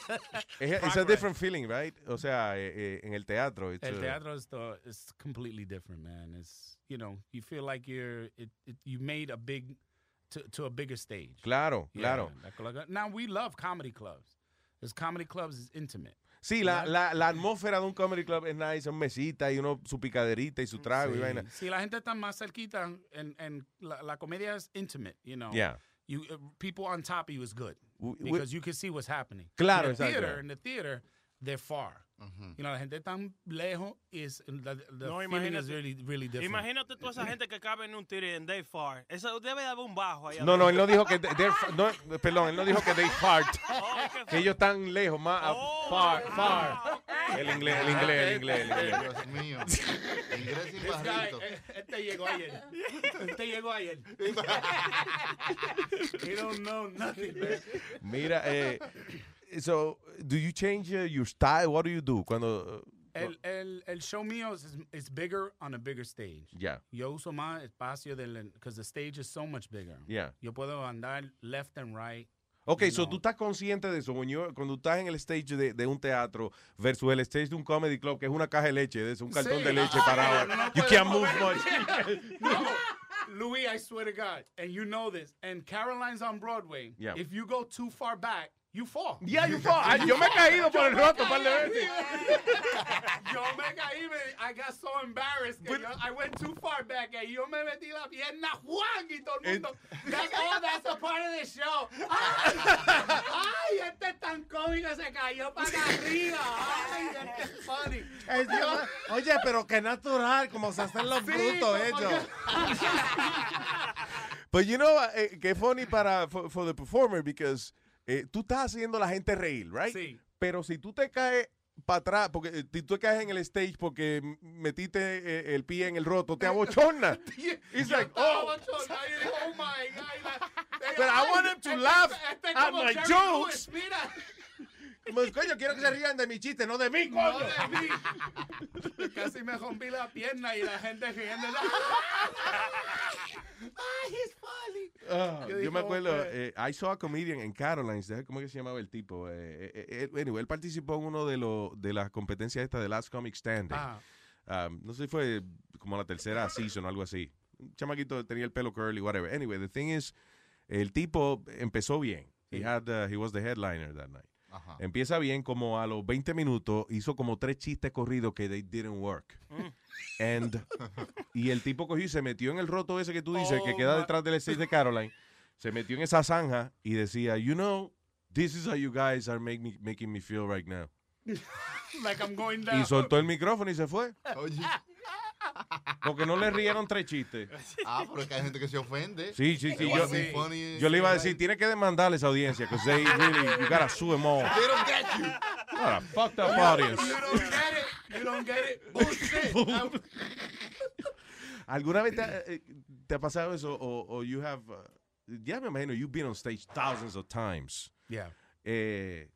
it's a Progress. different feeling, right? O sea, eh, eh, en el teatro. it's El teatro is the, it's completely different, man. It's you know you feel like you're it, it you made a big to to a bigger stage. Claro, Yeah, claro. now we love comedy clubs. Because comedy clubs is intimate. Sí, la, la, la atmósfera de un comedy club es nice, son mesitas y uno su picaderita y su trago y vaina. Si la gente está más cerquita, en, en la, la comedia es intimate, you know. Yeah. you uh, people on top of you is good because you can see what's happening. Claro, in the exacto. theater, in the theater, they're far. You know, la gente tan lejos is the, the No, is imagínate- really really different. Imagínate toda esa gente que cabe en un tire en Day Far. Eso debe de haber un bajo ahí. No, no, él no dijo que. they're fa- no, perdón, él no dijo que they fart. que ellos están lejos, más. Oh, far, far. El inglés, el inglés, el inglés, el inglés. Dios mío. Inglés guy, barrito. eh, este llegó ayer. Este llegó ayer. He don't know nothing, man. Mira, eh, so, do you change uh, your style? What do you do? Cuando. uh, El, el, el show mío is, is bigger on a bigger stage. Yeah. Yo uso más espacio because the stage is so much bigger. Yeah. Yo puedo andar left and right. Ok, so tú estás consciente de eso. When you're- cuando estás en el stage de, de un teatro versus el stage de un comedy club, que es una caja de leche, eso, un cartón Sí. de leche parado. no, no you can't move much. no. Louis, I swear to God, and you know this, and Caroline's on Broadway. Yeah. If you go too far back, you fall. Yeah, you fall. Ay, yo me he caído por el roto un par de veces. Yo me caí, me- I got so embarrassed que yo, I went too far back and yo me metí la pierna Juan y todo el mundo. That's, oh, that's a part of the show. Ay, ay, este es tan cómico, se cayó para arriba. Ay, este es funny. Es Dios. Oye, pero qué natural, como se hacen los Sí, brutos ellos. But you know, eh, qué funny para for, for the performer because eh, tú estás haciendo a la gente reír, right? Sí. Pero si tú te caes para atrás, porque eh, si tú te caes en el stage porque metiste eh, el pie en el roto, te abochorna. It's like, oh. oh my God. But I want him to este- laugh este es at my jokes. Mira. Como, Coño, quiero que se rían de mi chiste, no de mí, No coño. de mí. Casi me rompí la pierna y la gente riendo. Ay, he's funny. Ah, Yo me acuerdo, "Oh, eh, I saw a comedian en Carolines, ¿sabes ¿cómo que se llamaba el tipo? Eh, eh, eh, anyway, él participó en uno de, los de las competencias esta de Last Comic Standing. Ah. Um, no sé si fue como la tercera season o algo así. Un chamaquito tenía el pelo curly, whatever. Anyway, the thing is, el tipo empezó bien. He, had, uh, he was the headliner that night. Ajá. Empieza bien, como a los 20 minutos, hizo como tres chistes corridos que they didn't work. And, y el tipo cogió y se metió en el roto ese que tú dices, que Oh, queda detrás del stage de Caroline. Se metió en esa zanja y decía, you know, this is how you guys are make me- making me feel right now. like I'm going down. Y soltó el micrófono y se fue. Oye. Porque no le rieron tres chistes. Ah, pero es que hay gente que se ofende. Sí, sí, sí. Yo, funny, le iba a decir, tiene que demandar a esa audiencia, because they really, you gotta sue them all. They don't get you. What a fucked up audience. You don't get it. You don't get it. Bullshit. ¿Alguna vez te, ha- eh, te ha pasado eso? O, o you have, uh, ya me imagino, you've been on stage thousands of times. Yeah. Eh,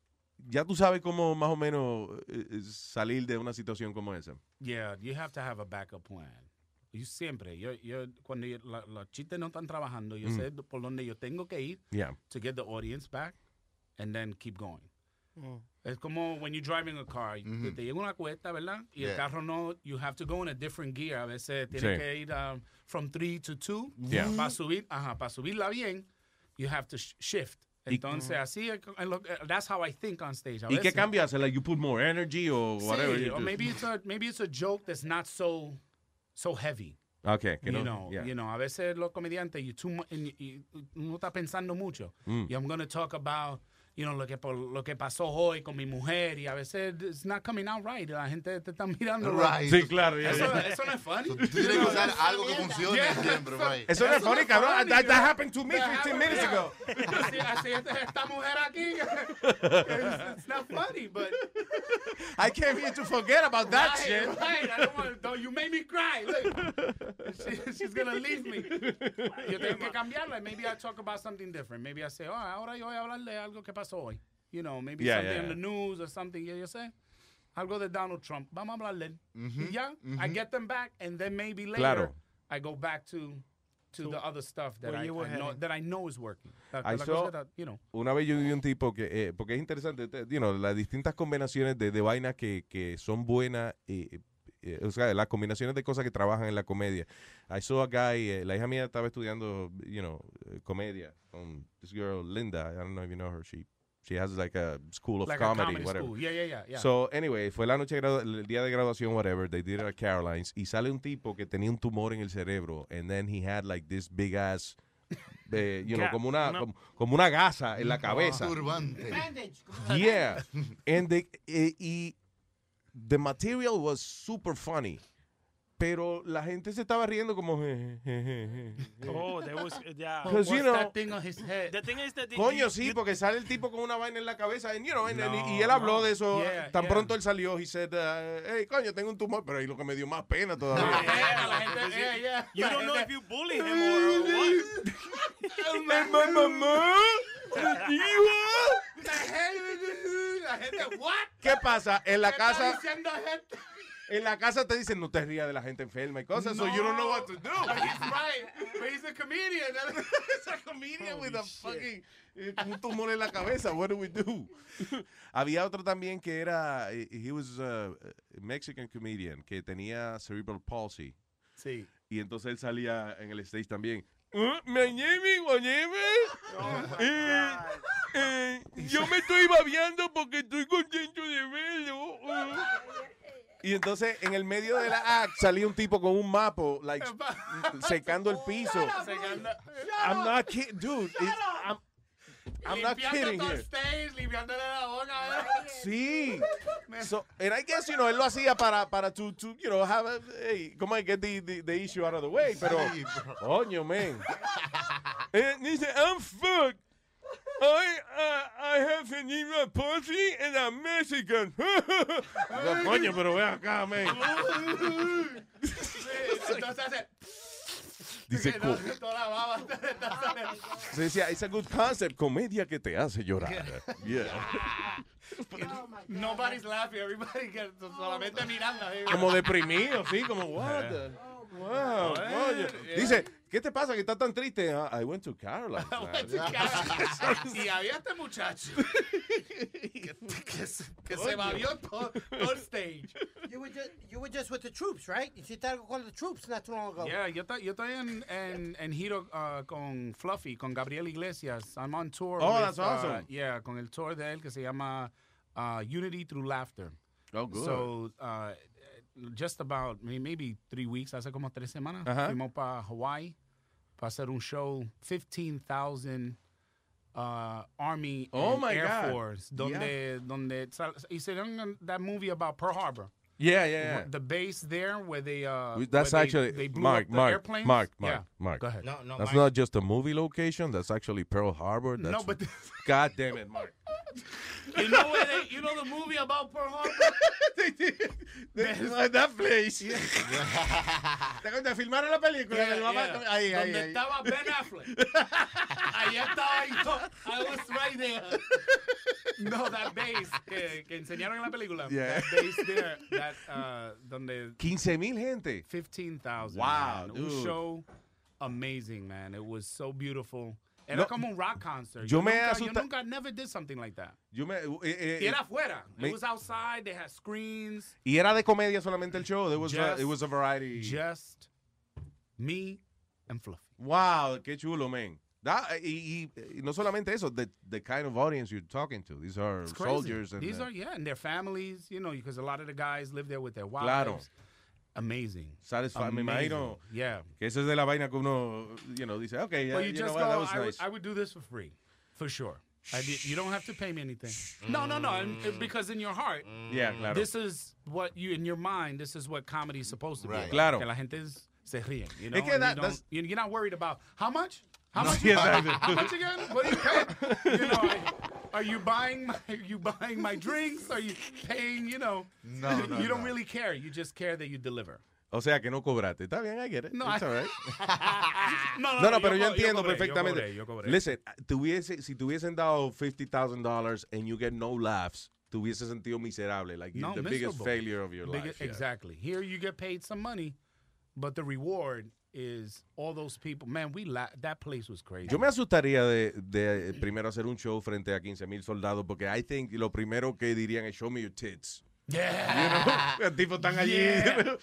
ya tú sabes cómo más o menos eh, eh, salir de una situación como esa. Yeah, you have to have a backup plan. You siempre, yo, yo, cuando yo- la- los chistes no están trabajando, yo Mm. sé por dónde yo tengo que ir Yeah. to get the audience back and then keep going. Es como when you're driving a car, que te llega una cuesta, ¿verdad? Y el Yeah. carro no, you have to go in a different gear. A veces tienes Sí. que ir um, from three to two. Yeah. Para subir, ajá, para subirla bien, you have to sh- shift. Entonces, así, es co- es lo- eh, that's how I think on stage. A ¿Y qué veces- cambia? hace? Like you put more energy or whatever. Sí, or maybe it's a maybe it's a joke that's not so so heavy. Okay, que you no- know, yeah. you know, a veces los comediantes you too much, uno está pensando mucho. Mm. Y I'm going to talk about you know, lo que por- lo que pasó hoy con mi mujer y a veces it's not coming out right. La gente te está mirando. Right. Sí, claro, yeah, Eso, yeah. eso no es funny. Tú tienes que usar algo que funcione Yeah. siempre, right. Eso no es funny, cabrón. That, that happened to me That 15 happened, minutes yeah. ago. Así, así es esta mujer aquí. it's, it's not funny, but I came here to forget about that right, shit. Right, I don't want don't you made me cry. Look. She- she's gonna leave me. Yo tengo que cambiarla. Maybe I talk about something different. Maybe I say, oh, ahora yo voy a hablar de algo que pasó hoy. You know, maybe Yeah, something yeah, in the yeah. news or something. Yo, yo sé. Algo de Donald Trump. Vamos a hablar de él. Mhm, Y ya, I get them back, and then maybe later Claro. I go back to to the other stuff that I, you I know, that I know is working. La- I la saw- that, you know. Una vez yo vi un tipo que, eh, porque es interesante, te- you know, las distintas combinaciones de, de vainas que, que son buenas, eh, eh, o sea, las combinaciones de cosas que trabajan en la comedia. I saw a guy, eh, la hija mía estaba estudiando, you know, eh, comedia con this girl, Linda, I don't know if you know her, she, she has like a school of Like a comedy, comedy whatever. school. Yeah, yeah, yeah, yeah. So, anyway, fue la noche, el día de graduación, whatever, they did it at Caroline's, y sale un tipo que tenía un tumor en el cerebro, and then he had like this big ass eh, you know, como una, una- como, como una gasa en la cabeza. Turbante. Yeah. And the, eh, y the material was super funny. Pero la gente se estaba riendo como... Oh, there was, yeah. Because, you know, The thing is that the- Coño, you- sí, you- porque sale el tipo con una vaina en la cabeza. And, you know, and- y él habló no. de eso. Yeah, tan yeah. pronto él salió, he said, uh, hey, coño, tengo un tumor. Pero ahí lo que me dio más pena todavía. Because you- You don't know if you bully him or what. ¡My mamá! La gente, what? ¿Qué pasa? En la ¿Qué está casa... diciendo gente? En la casa te dicen, no te rías de la gente enferma y cosas, so you don't know what to do. But he's right. But he's a comedian. He's a comedian with a fucking eh, un tumor en la cabeza. What do we do? Había otro también que era, eh, he was a Mexican comedian que tenía cerebral palsy. Sí. Y entonces él salía en el stage también. "Ah, Me lleve, me lleve. Eh, eh, yo me estoy babeando porque estoy contento de verlo. Ah". Y entonces en el medio de la act salía un tipo con un mapo, like, secando el piso. I'm not kidding, dude. I'm, I'm not kidding here. el stage, limpiándole la boca. Sí. So, and I guess, you know, él lo hacía para, para to, to, you know, have a, hey, como I get the, the, the issue out of the way, pero, coño, man. And dice, I'm fucked. I, uh, I have an evil pussy and I'm Mexican. No, coño, pero ve acá, man. Entonces hace... Dice, no, toda la baba se decía, it's a good concept, comedia que te hace llorar. Yeah. Nobody's laughing, everybody solamente mirando. Como deprimido, sí, como, what. Wow, coño. Dice, ¿qué te pasa que estás tan triste? "Ah, I went to Caroline. y había este muchacho que, que se, que se babió todo, todo el stage. You were, just, you were just with the troops, right? Hiciste algo con the troops not too long ago. Yeah, yo, estoy- yo estoy en, en, en giro uh, con Fluffy, con Gabriel Iglesias. I'm on tour. Oh, with, that's awesome. uh, yeah, con el tour de él que se llama uh, Unity Through Laughter. Oh, good. So, uh, just about maybe three weeks, hace como tres semanas, Ajá. fuimos para Hawaii para hacer un show, 15,000 uh, Army Oh, and my Air God. Force, donde, donde sal- hicieron that movie about Pearl Harbor. Yeah, yeah, yeah. The base there where they uh That's where actually they blew Mark, up the Mark, airplanes. Mark, Mark, Yeah. Mark. Go ahead. No, no, That's Mark. not just a movie location. That's actually Pearl Harbor. That's, No, but God damn it, Mark. You know they, you know the movie about Pearl Harbor? that place. ¿Te acuerdas? Filmaron la película. Yeah, El mamá- yeah. Ahí, ahí, Donde ahí. estaba Ben Affleck. Ahí estaba yo. I was right there. No, that base que, que enseñaron en la película. Yeah. That base there, that, uh, donde 15 mil gente. 15,000. Wow, man. dude. Un show amazing, man. It was so beautiful. Era No, como un rock concert. yo me nunca, asusta- Yo nunca never did something like that. Yo me, eh, eh, Y era afuera. me- It was outside. They had screens. y era de comedia solamente el show. There was a, it was a variety. Just me and Fluffy. Wow, qué chulo, man. That, y, y- y no solamente eso, the, the kind of audience you're talking to. These are soldiers. And, These uh, are yeah, and their families. You know, because a lot of the guys live there with their wives. Claro. Amazing. satisfied. Me Amazing. imagino Yeah. que eso es de la vaina que uno, you know, dice, okay, yeah, Well, you, you know just what, go. that was I, would, nice. I would do this for free, for sure. I did, you don't have to pay me anything. No, no, no. and- and because in your heart, mm. Yeah, claro. this is what you in your mind. This is what comedy is supposed to be. Right. about. Claro. Que la gente es- se ríen. You know, Es que that- you that's- you're not worried about how much. How much? yeah, exactly. How much again? What are you paying? You know, are, are you buying my? Are you buying my drinks? Are you paying? You know, No, no, you don't no. really care. You just care that you deliver. O sea, que no cobraste. Está bien, I get it. No, It's I- all right. No, No, no, pero yo co- entiendo cobré, yo perfectamente. cobré, yo cobré. Listen, tuviese, si te hubiesen dado $50,000 and you get no laughs, te hubiese sentido miserable. Like, No, the biggest miserable. failure of your Big- life. yeah. Exactly. Here you get paid some money, but the reward is all those people. Man, we la- that place was crazy. Yo me asustaría de, de, primero hacer un show frente a 15 mil soldados porque I think lo primero que dirían es show me your tits. Yeah. You know? Los tipos están allí. Yeah.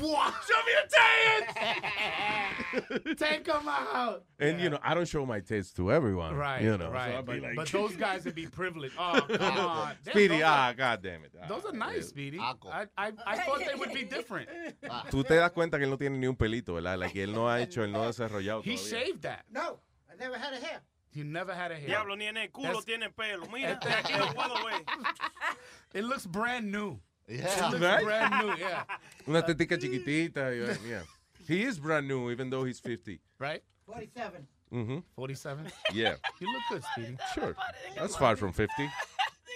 Show me your tits. Take them out. And, you know, I don't show my tits to everyone. Right, You know, so right. I'd be like, but those guys would be privileged. Oh, come on. Speedy, ah, are- god damn it. Ah, Those are nice, Speedy. I, I, I thought they would be different. Tú te das cuenta que él no tiene ni un pelito, ¿verdad? Like, él no ha hecho, él no ha desarrollado He todavía. shaved that. No. I never had a hair. You never had a hair. Diablo, ni en el culo That's- tiene pelo. Mira, Este- aquí lo puedo ver. It looks brand new. Yeah. It looks Right? brand new, yeah. Una tetica chiquitita. Yeah. He is brand new, even though he's 50. Right? 47. Mm-hmm. 47? Yeah. You look good, Speedy. Sure. That's far from 50.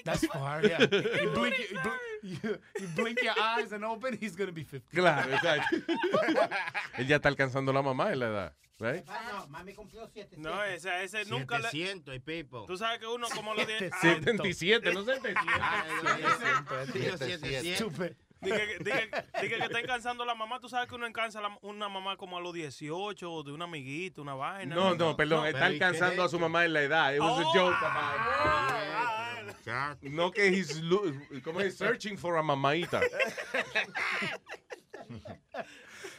That's far, yeah. You blink, you, blink, you, you blink your eyes and open, he's going to be 50. Claro, exacto. Él ya está alcanzando la mamá en la edad, right? No, mami cumplió 7. No, ese, ese nunca le... 700 y pipo. Tú sabes que uno como lo de... 77, no 77. Stupid. Dije, dije- dije que está cansando la mamá. Tú sabes que uno encansa la- una mamá como a los 18 o de una amiguita, una vaina. No, no, perdón, está pero ¿y qué alcanzando a su mamá en la edad. It was a Oh. joke about No que he's, lo- como es searching for a mamaita.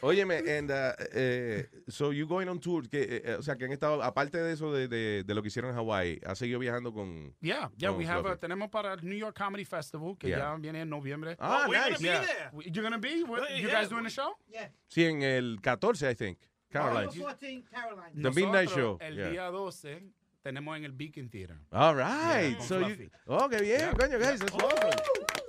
Óyeme, and, uh, eh, so you going on tour, que, eh, o sea, que han estado, aparte de eso de, de, de lo que hicieron en Hawaii, ha seguido viajando con... Yeah, yeah, con we have a, Fluffy? tenemos para el New York Comedy Festival, que Yeah. ya viene en noviembre. Ah, Oh, we're gonna nice. be Yeah. there. We- You're gonna be? Yeah, You yeah. guys doing the show? Yeah. Sí, en el 14, I think, Caroline. October 14, Caroline. The Midnight Show, El yeah. día 12 tenemos en el Beacon Theater. All right. Yeah, con so you, Fluffy. oh, qué bien, Yeah. coño, guys, that's awesome.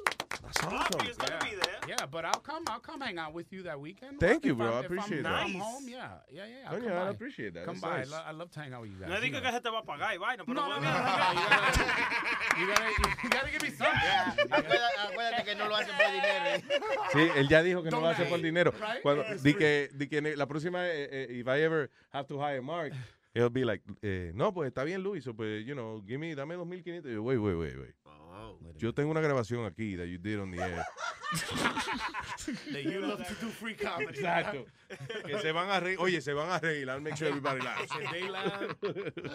That's Fluffy awesome. is gonna be there. Yeah, but I'll come. I'll come hang out with you that weekend. Thank you, bro. I'm- I if I'm- appreciate that. I'm Nice. home, yeah, yeah, yeah. I'll Coño, come I by. appreciate that. Come That's by. nice. I, lo- I love to hang out with you guys. No you know. que se te va a pagar y vaina, pero No, no, muy no, bien. no, you gotta, you gotta, you gotta give me something. Acuérdate, acuérdate que no lo hacen por dinero. ¿eh? Sí, él ya dijo que no lo hace por dinero. right? Cuando, It's di que, di que ne- la próxima, eh, eh, if I ever have to hire Mark, he'll be like, eh, no, pues está bien, Luis, so, pues, you know, give me, dame 2.500. Y yo, wait, wait, wait, wait. Yo tengo una grabación aquí that you did on the air. That you love to do free comedy. Exacto. que se van a reír. Oye, se van a reír. I'll make sure everybody laughs. They laugh,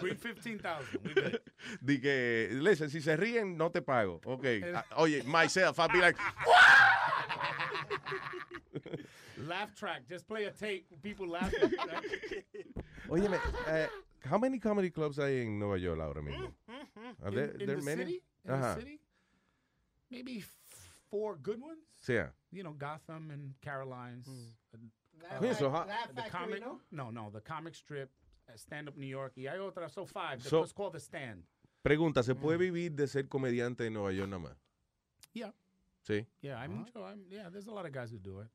bring 15,000. We good. Di que, listen, si se ríen, no te pago. Ok. Ah, Oye, myself, I'll be like, Laugh track. Just play a tape. People laughing. Óyeme, eh, how many comedy clubs hay en Nueva York ahora mismo? Are there, in, in there the many? city? In Ajá. the uh-huh. city? Maybe f- four good ones. Sí. You know, Gotham and Carolines. and, Laugh Oye, so Fac- how- the comic, ¿no? no, no, the comic strip, uh, stand up New York. Y hay otra, so five. So- it's called the stand. Pregunta, ¿se puede vivir de ser comediante en Nueva York nada más? Yeah, Sí. yeah. I'm, mucho, I'm, yeah. There's a lot of guys who do it.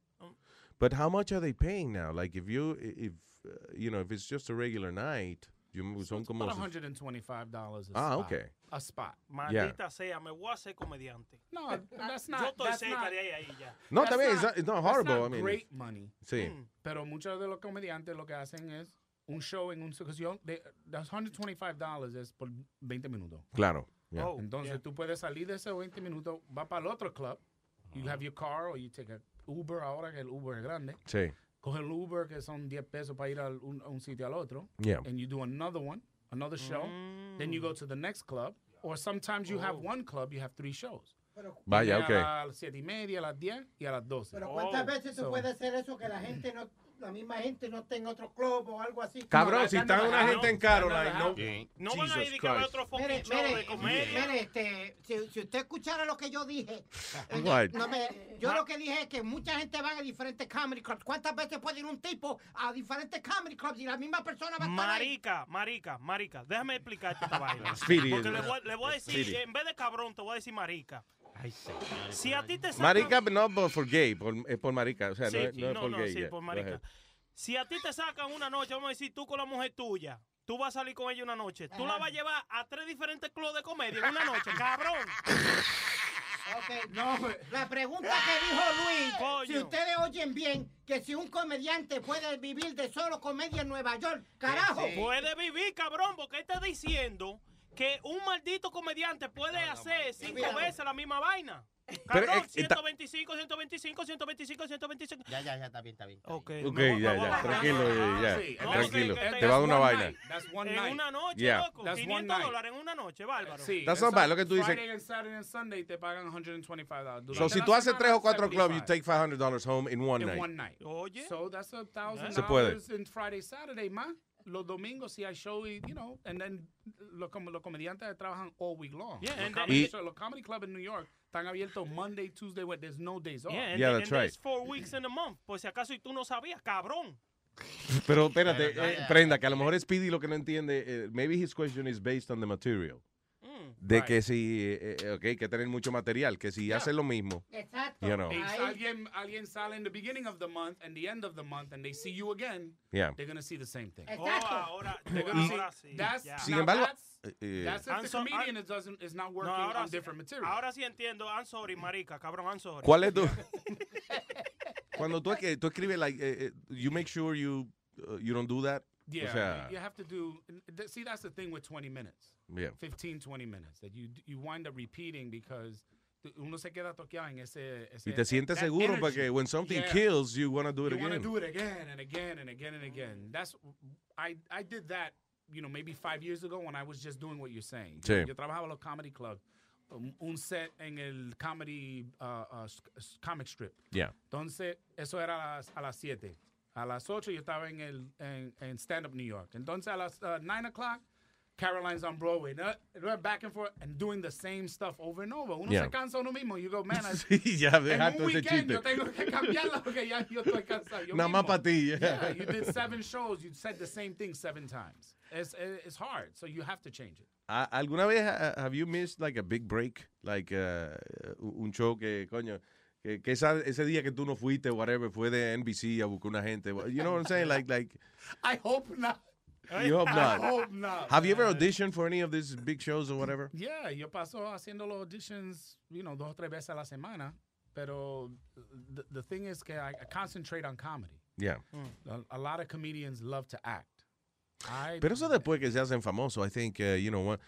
But how much are they paying now? Like if you, if, uh, you know, if it's just a regular night, you, son como... about 125 dollars. a Ah, spot. okay. A spot. Maldita sea, me voy a hacer comediante. No, that's Yo not. estoy That's cerca not, de ahí, ahí ya. No, that's también, it's not, it's not that's horrible. not I mean, great money. sí. Pero muchos de los comediantes lo que hacen es un show en una ocasión de las 125 dollars es por 20 minutos. Claro. yeah. Oh, Entonces yeah. tú puedes salir de esos 20 minutos, va para el otro club, you have your car or you take a Uber ahora que el Uber es grande. Sí. Coge el Uber que son 10 pesos para ir a un, a un sitio al otro. Yeah. And you do another one, another show. Mm. Then you go to the next club. Or sometimes you have oh. one club, you have three shows. Vaya, ok. A las 7 y media, a las 10 y a las 12. Pero ¿cuántas Oh, veces tú so- puedes hacer eso que la gente no, la misma gente no tenga otro club o algo así? Cabrón, si está una gente en Caroline, no. No van a ir y que va Christ. otro fucking Mire, show mire, de comedia. mire, este, si, si usted escuchara lo que yo dije, no me- yo lo que dije es que mucha gente va a diferentes comedy clubs. ¿Cuántas veces puede ir un tipo a diferentes comedy clubs y la misma persona va a estar? Marica, marica, marica. Déjame explicarte esta vaina. Porque le voy, le voy a decir, en vez de cabrón, te voy a decir marica. Ay, señor. Si a ti te sacan... Marica, no por, por gay, por, es por marica. O sea, Sí, no, sí, no es por no, gay. sí, yeah. por marica. Si a ti te sacan una noche, vamos a decir, tú con la mujer tuya, tú vas a salir con ella una noche, tú la vas a llevar a tres diferentes clubes de comedia en una noche, cabrón. Ok, No, La pregunta que dijo Luis, Coño. si ustedes oyen bien, que si un comediante puede vivir de solo comedia en Nueva York, carajo. Puede vivir, cabrón, porque él está diciendo que un maldito comediante puede hacer cinco veces la misma vaina. Eh, está- 125, 125, 125, 125. Ya, ya, ya, está bien, está bien. Ok, Ok, me voy- ya, ya, tranquilo, ya, ya, No, tranquilo. porque- Te va a dar una vaina. night. That's one En una noche, Yeah. loco. That's one 500 night. dólares en una noche, bárbaro. Sí, That's eso- not bad, lo que tú dices- Friday and Saturday and Sunday te pagan 125 dollars. So, si tú haces tres o cuatro clubs, you 75. take $500 home in one in night. one night. Oye. So that's a thousand Se puede. dollars in Friday, Saturday, más. Los domingos si hay show, y, you know, and then los, com- los comediantes trabajan all week long. Yeah, los, and comedy, show- los comedy club en New York están abiertos Monday, Tuesday, Wednesday. There's no days off. Yeah, and, Yeah, and that's there's right. four weeks in a month. Por si acaso y tú no sabías, cabrón. Pero espérate, no, eh. Prenda, que a lo mejor Speedy lo que no entiende, eh, maybe his question is based on the material. De que si, eh, eh, ok, hay que tener mucho material, que si hace lo mismo, Exacto. you know, alguien, alguien sale in the beginning of the month and the end of the month and they see you again, Yeah. they're going to see the same thing. Exacto. Oh, ahora, They're gonna see, ahora sí, that's, ya. Sin embargo, that's, eh, that's if the I'm so- comedian is, doesn't, is not No, working ahora on sí- different material. Ahora sí entiendo. I'm sorry, marica, cabrón, I'm sorry. ¿cuál es tu... Cuando tú, tú escribes, like, eh, eh, you make sure you, uh, you don't do that. Yeah, O sea, you have to do. See, that's the thing with 20 minutes. Yeah. 15, 20 minutes that you you wind up repeating because uno se queda toqueado en ese. ese y te sientes seguro energy. porque when something Yeah. kills, you want to do it you want to again. do it again and again and again and again. That's I I did that. You know, maybe five years ago when I was just doing what you're saying. Sí. Yo trabajaba en los comedy club. Un un set en el comedy uh, uh, comic strip. Yeah. Entonces, eso era a las, a las 7. A las 8 yo estaba en, el, en, en Stand Up New York. Entonces, a las uh, 9 o'clock, Caroline's on Broadway. No, back and forth and doing the same stuff over and over. Uno Yeah. se cansa uno mismo. You go, man, I, Sí, ya, en deja un weekend chiste. yo tengo que cambiarlo porque ya yo estoy cansado. Yo Nada más mismo. pa' ti, yeah. You did seven shows. You said the same thing seven times. It's, it's hard, so you have to change it. ¿A- ¿Alguna vez uh, have you missed like a big break? Like uh, un show que, coño, que, que esa- ese día que tú no fuiste, whatever, fue de NBC a buscar una gente. You know what I'm saying? Like, like, I hope not. you hope not. I hope not. Have you ever auditioned for any of these big shows or whatever? Yeah, yo paso haciendo los auditions, you know, dos o tres veces a la semana. Pero the, the thing is que I, I concentrate on comedy. Yeah. A, a lot of comedians love to act. I, Pero eso después que se hacen famosos, I think, uh, you know, one-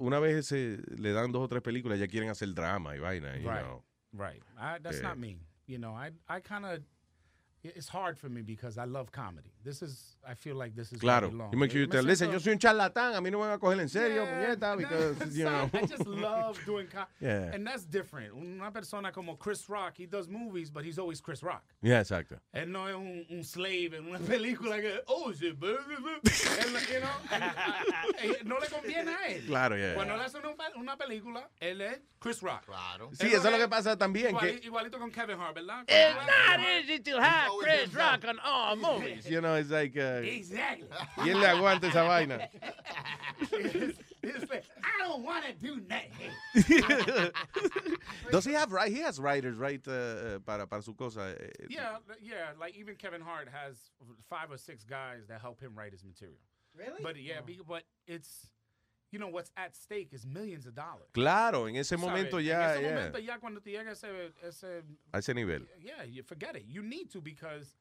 una vez se le dan dos o tres películas, ya quieren hacer drama y vaina, you right, know. Right. I, that's Eh. not me. You know, I, I kind of, it's hard for me because I love comedy. This is, I feel like this is where I Claro. belong. You make sure you tell, listen, yo soy un charlatán, a mí no me van a coger en serio, Yeah, puñeta, no, because, you know. I just love doing comedy. Yeah. And that's different. Una persona como Chris Rock, he does movies, but he's always Chris Rock. Yeah, exacto. Él no es un, un slave en una película que, oh, shit, you know, and, uh, eh, no le conviene a él. Claro, yeah. Cuando él hace una, una película, él es Chris Rock. Claro. Sí, eso es lo que pasa también, que- igualito con Kevin Hart, ¿verdad? It's not easy to have Chris Rock on all movies. You know, it's like, uh, Exactly. y él le aguanta esa vaina. It's- it's like, I don't want to do nothing. Does he have right? He has writers, right? uh, uh, para para su cosa. eh, eh, Yeah, yeah. Like even Kevin Hart has five or six guys that help him write his material. Really? But yeah, be- but it's you know what's at stake is millions of dollars. Claro, en ese ¿Sabes? momento En ya, ese yeah, momento ya cuando te llega ese, ese a ese nivel. yeah, you forget it. You need to because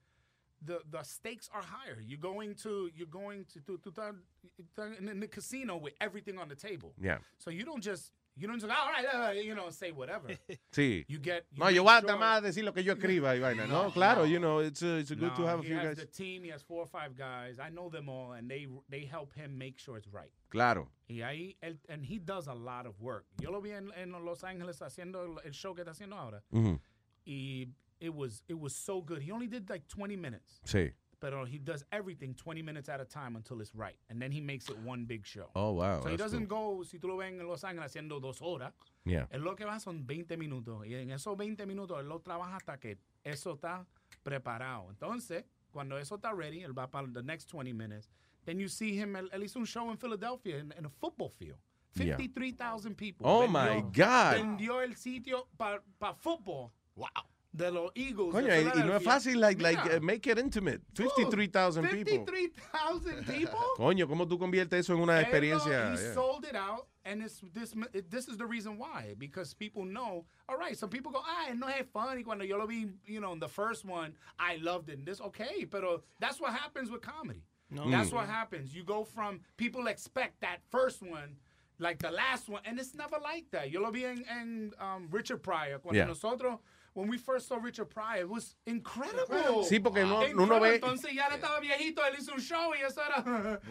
the the stakes are higher. You're going to you're going to to, to, to in the casino with everything on the table. Yeah. So you don't just you don't just all right, uh, you know, say whatever. Sí. You get you No, yo make voy a sure- nada más decir lo que yo escriba y vaina. No, No, claro, no. you know, it's, uh, it's a good to have a he few has guys. the team. He has four or five guys. I know them all, and they they help him make sure it's right. Claro. Y ahí, él, and he does a lot of work. Yo lo vi en, en Los Ángeles haciendo el- el show que está haciendo ahora. Ujú. Y it was it was so good. He only did like 20 minutes. Sí. But uh, he does everything 20 minutes at a time until it's right. And then he makes it one big show. Oh, wow, So he doesn't go, si tú lo ves en Los Ángeles haciendo dos horas, Yeah. él lo que va son 20 minutos. Y en esos 20 minutos él lo trabaja hasta que eso está preparado. Entonces, cuando eso está ready, él va para the next 20 minutes. Then you see him, él, él hizo un show en Philadelphia in, in a football field. Yeah. 53,000 people. Oh, my God. Vendió el sitio para fútbol. Wow. De los Eagles. Coño, de y, y no es fácil, like, like uh, make it intimate. 53,000 people. 53,000 people. Coño, ¿cómo tú conviertes eso en una Él lo- experiencia? He Yeah. sold it out, and it's this. This is the reason why, because people know. All right, some people go, ah, no es funny. Cuando yo lo vi, you know, in the first one, I loved it. And this okay, but that's what happens with comedy. No. That's Mm. what happens. You go from people expect that first one. Like the last one, and it's never like that. Yo lo vi en, en um, Richard Pryor. Cuando Yeah. nosotros, when we first saw Richard Pryor, it was incredible. Sí, porque no- Incredible. uno ve- Entonces ya le estaba viejito, él hizo un show y eso era.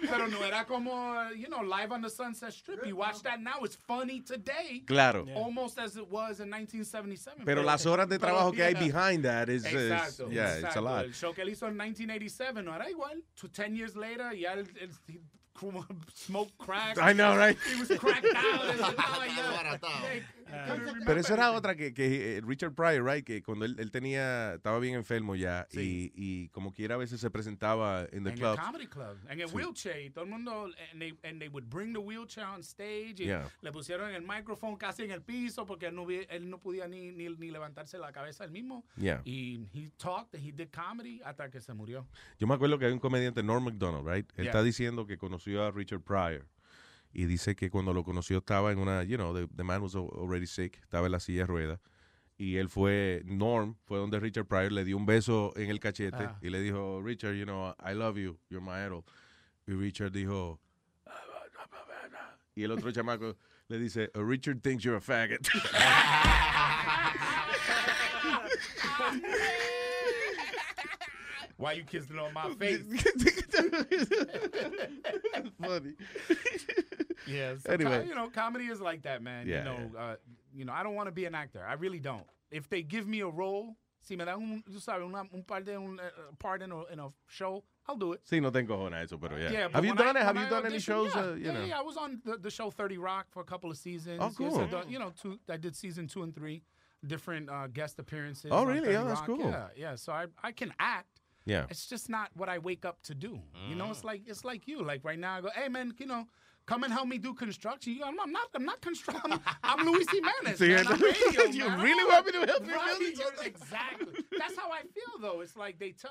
Pero no era como, you know, live on the Sunset Strip. You watch that now, it's funny today. Claro. Almost as it was in 1977. Pero las horas de pero, trabajo que hay behind that is, is- Exacto. yeah, it's a lot. El show que él hizo en 1987 no era igual. To 10 years later, ya él, él- he smoked crack. I know, right? He was cracked out. Yeah, Pero eso era otra que, que eh, Richard Pryor, right? Que cuando él, él tenía, estaba bien enfermo ya y, y como quiera a veces se presentaba en the en club. el comedy club, en el Sí. wheelchair, y todo el mundo, and they, and they would bring the wheelchair on stage, y Yeah. le pusieron el micrófono casi en el piso porque él no, él no podía ni, ni, ni levantarse la cabeza él mismo. Yeah. Y he talked, he did comedy hasta que se murió. Yo me acuerdo que hay un comediante, Norm MacDonald, right? Él Yeah. está diciendo que conoció a Richard Pryor y dice que cuando lo conoció estaba en una, you know, the, the man was al- already sick, estaba en la silla de ruedas. Y él fue, Norm, fue donde Richard Pryor le dio un beso en el cachete Ah. y le dijo, Richard, you know, I love you, you're my idol. Y Richard dijo, y el otro chamaco le dice, "Uh, Richard thinks you're a faggot. Why you kissing on my face? Funny. Yeah. so Anyway. you know, comedy is like that, man. Yeah, you know, uh, you know, I don't want to be an actor. I really don't. If they give me a role, si me dan un, tú sabes, una, un par de un uh, part in a, in a show, I'll do it. Sí, no te encojona eso, pero yeah. Yeah, but Have you I- done it? Have you I done any shows? Yeah, uh, you yeah, know? yeah, I was on the, the show 30 Rock for a couple of seasons. Oh, Yes, cool. I done, you know, two, I did season two and three, different uh, guest appearances. Oh, really? 30 Oh, that's Rock. cool. Yeah, yeah. So I, I can act. Yeah. It's just not what I wake up to do. You know, it's mm. like it's like you. Like right now, I go, hey man, you know, come and help me do construction. You go, I'm not, I'm not construction. I'm, I'm Luis Jimenez. Sí, man. I'm radio, you man. really want me to help you Exactly. That's how I feel though. It's like they, t-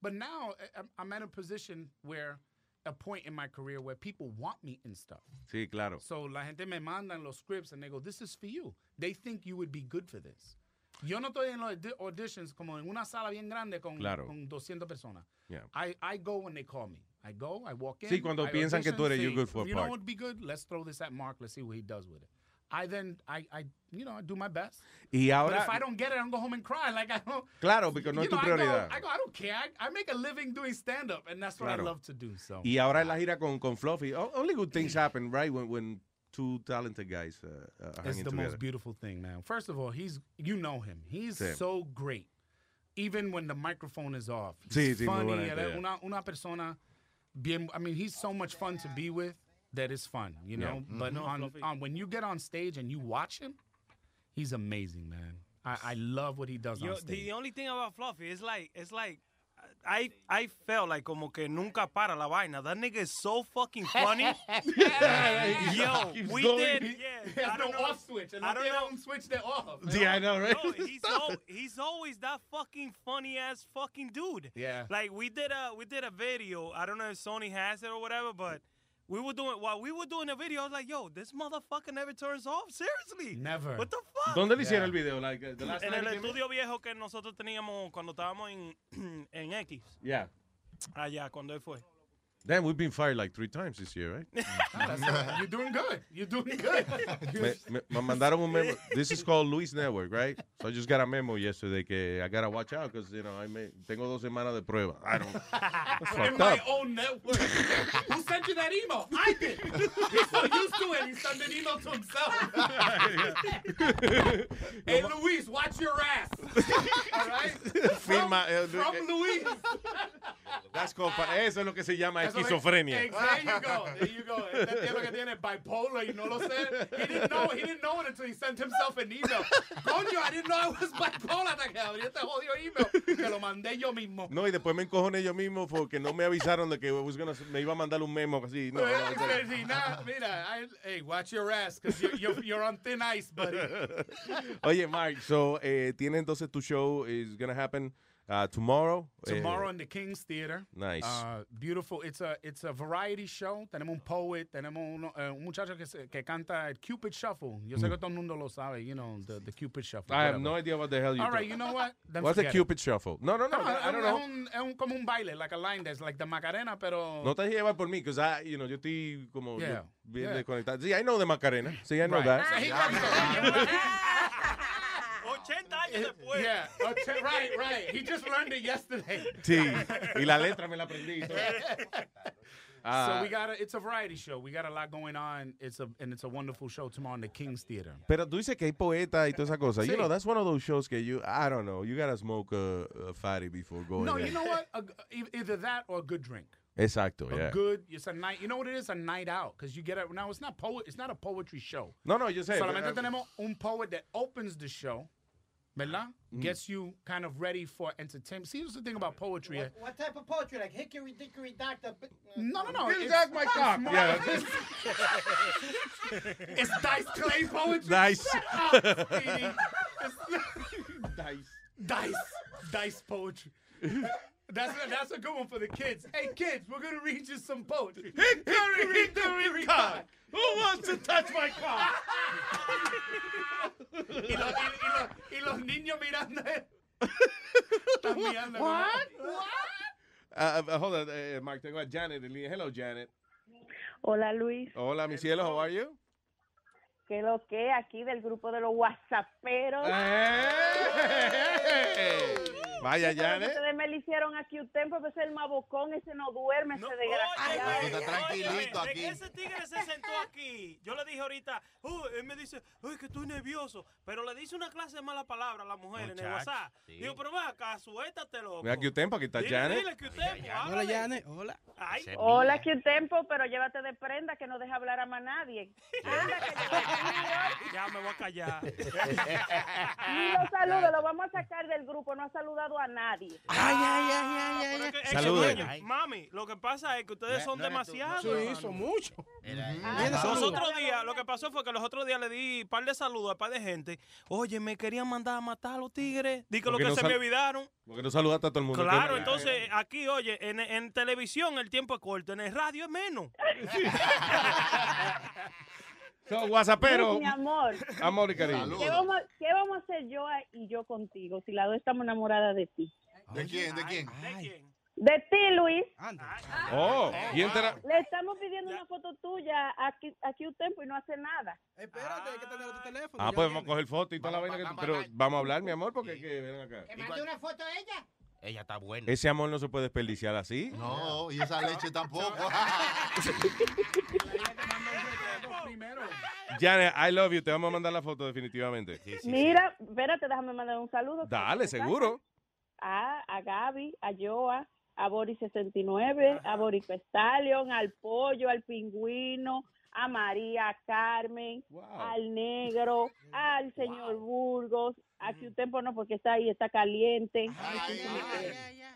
but now eh, I'm- I'm at a position where, a point in my career where people want me and stuff. Sí, claro. So la gente me mandan los scripts and they go, this is for you. They think you would be good for this. Yo no estoy en los audi- auditions como en una sala bien grande con, Claro. con 200 personas. Yeah. I, I go when they call me. I go, I walk in. Sí, cuando I piensan que tú audition, eres, you're good for a You part. know what would be good? Let's throw this at Mark. Let's see what he does with it. I then, I, I you know, I do my best. Y But ahora, if I don't get it, I'm go home and cry. Like I don't. Claro, porque no you es tu know, I go- prioridad. I go, I, don't care. I, I make a living doing stand up, and that's what Claro. I love to do. So. y ahora en la gira con, con Fluffy, only good things happen, right? When, when two talented guys uh, uh, It's the together. most beautiful thing, man. First of all, he's you know him. He's Sí. so great. Even when the microphone is off. Sí, He's sí, muy funny. buena gente, yeah. una, una persona bien I mean, he's so much fun to be with that it's fun, you Yeah. know? But No, on, on when you get on stage and you watch him, he's amazing, man. I, I love what he does Yo, on stage. the only thing about Fluffy is like, it's like, I I felt like como que nunca para la vaina. That nigga is so fucking funny. Yo, Keeps we going. did. He- Yeah, he has I don't no know. off switch, and I don't they know. don't switch that off. Yeah, I know, right? No, he's al- he's always that fucking funny ass fucking dude. Yeah. Like we did a we did a video. I don't know if Sony has it or whatever, but we were doing while we were doing a video. I was like, "Yo, this motherfucker never turns off. Seriously, Never. What the fuck?" ¿Dónde le hicieron el video? Like, uh, the last en time el estudio viejo que nosotros teníamos cuando estábamos en en X. Yeah. Allá cuando él fue. Damn, we've been fired like three times this year, right? You're doing good. You're doing good. me, me, me mandaron un memo. This is called Luis Network, right? So I just got a memo yesterday que I gotta watch out because you know I may, tengo dos semanas de prueba. I don't. That's in my up. own network. Who sent you that email? I did. He's so used to it. He sent an email to himself. hey, Luis, watch your ass. All right? Firma, eh, From eh, Luis. That's called, eso es lo que se llama Eso es- esquizofrenia. Ex- There you go. There you go. Este tiene que tiene bipolar y no lo sé. He didn't know. He didn't know it until he sent himself an email. Coño, I didn't know I was bipolar hasta que abrí este jodido email. Que lo mandé yo mismo. No, y después me encojoné yo mismo porque no me avisaron de que gonna- me iba a mandar un memo así. No, no, nah, mira, I- hey, watch your ass, because you're, you're, you're on thin ice, buddy. Oye, Mark, so, eh, tiene entonces tu show is gonna happen uh, tomorrow. Eh, Tomorrow in the King's Theater. Nice. Uh, beautiful. It's a it's a variety show. Tenemos un poet, tenemos uno- eh, un muchacho que, se- que canta el Cupid Shuffle. Yo sé que todo el mundo lo sabe, you know, the, the Cupid Shuffle. I have whatever. no idea what the hell you're All right, you know what? Then What's the forget it. Cupid Shuffle? No, no, no, No, I don't es know. un- Es un, como un baile, like a line dance, like the Macarena, pero... No te llevar por mí, because I, you know, yo estoy como Yeah, bien yeah. desconectado. Sí, I know the Macarena. Sí, I know Right. that. 80 años después. Yeah, okay, right, right. He just learned it yesterday. Sí, y la letra me la aprendí. y todo. Ah. so we got a, it's a variety show. We got a lot going on. It's a and it's a wonderful show tomorrow in the King's Theater. Pero tú dices que hay poeta y toda esa cosa. You know, that's one of those shows que you, I don't know, you gotta smoke a, a fatty before going No, there. you know what? A g- e- either that or a good drink. Exacto, a yeah. good. It's a night. You know what it is? A night out because you get it. Now it's not poet. It's not a poetry show. No, no, yo sé. Solamente Uh, tenemos un poet that opens the show, ¿verdad? Mm. Gets you kind of ready for entertainment. See, here's the thing about poetry. What, what type of poetry? Like hickory dickory dock the. No, no, no. You it's- got my cock. Yeah, it's Dice Clay poetry. Dice. Shut up, Dice. Dice. Dice poetry. That's a, that's a good one for the kids. Hey, kids, we're going to read you some poetry. Hickory, hickory, cock. Who wants to touch my cock? y, los, y, y los, y los niños mirando. Están mirando. What? Uh, uh, hold on, uh, Mark, tengo a Janet. Hello, Janet. Hola Luis, Hola, mi cielo, how are you? ¿qué lo que aquí del grupo de los whatsapperos? Eso es que Janet. Ustedes me lo hicieron aquí un tiempo, ese es el mabocón, ese no duerme, ese desgraciado. está tranquilito Oye, aquí. ese tigre se sentó aquí. Yo le dije ahorita, "Oh", él me dice, uy, que estoy nervioso. Pero le dice una clase de mala palabra a la mujer en el WhatsApp. sí. Digo, pero va acá, suéltate, loco. Mira que tiempo, aquí está Dile, Janet. dile que usted, Hola, Janet. Hola. Ay. Hola, que un tiempo, pero llévate de prenda que no deja hablar a más nadie. Ya me voy a callar. Ni lo saludo, lo vamos a sacar del grupo, no ha saludado a nadie. Ay, ay, ay, ay, ay. Saluden. Mami, lo que pasa es que ustedes son no demasiados. Sí, son muchos. Los otros días, lo que pasó fue que los otros días le di un par de saludos a un par de gente. Oye, me querían mandar a matar a los tigres. Di que lo que no se me olvidaron. Porque no saludaste a todo el mundo. Claro, ¿Qué? entonces aquí, oye, en, en televisión el tiempo es corto, en el radio es menos. So, WhatsAppero. Luis, mi amor. Amor y cariño. ¿Qué vamos, ¿Qué vamos a hacer yo y yo contigo si las dos estamos enamoradas de ti? ¿De quién? ¿De quién? De ti, Luis. Oh, ¿quién te la- Le estamos pidiendo una foto tuya aquí, aquí un tiempo y no hace nada. Espérate, hay que tener tu teléfono. Ah, pues vamos a coger foto y toda la vaina. que tú- Pero vamos a hablar, mi amor, porque es que ven acá. ¿Que mande una foto de ella? Ella está buena. Ese amor no se puede desperdiciar así. No, y esa leche tampoco. Janet, I love you. Te vamos a mandar la foto definitivamente. Mira, espérate, déjame mandar un saludo. Dale, seguro. A, a Gaby, a Joa, a Boris69, a Boris Pestalion, al Pollo, al Pingüino, a María Carmen, al Negro, al señor Burgos, a que usted no porque está ahí, está caliente. Ay,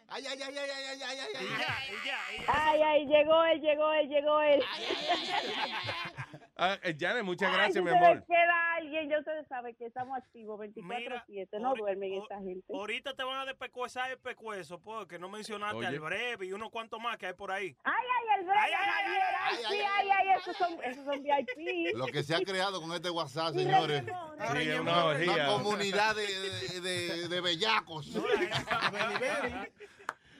ay, ay, ay, ay, ay, ay, ay, ay. Ay, ay, llegó él, llegó él, llegó él. Ah, eh, Janet, muchas Ay, gracias, si mi se amor. queda alguien, ya ustedes saben que estamos activos 24-7, no duermen esta gente. Ahorita te van a despecuezar el pecuezo, porque no mencionaste Oye. al breve y unos cuantos más que hay por ahí. Ay, ay, el breve, Javier, ay, sí, ay, ay, esos son, esos son VIP. Lo que se ha creado con este WhatsApp, señores. Sí, una Una, comunidad de, de, de, de bellacos.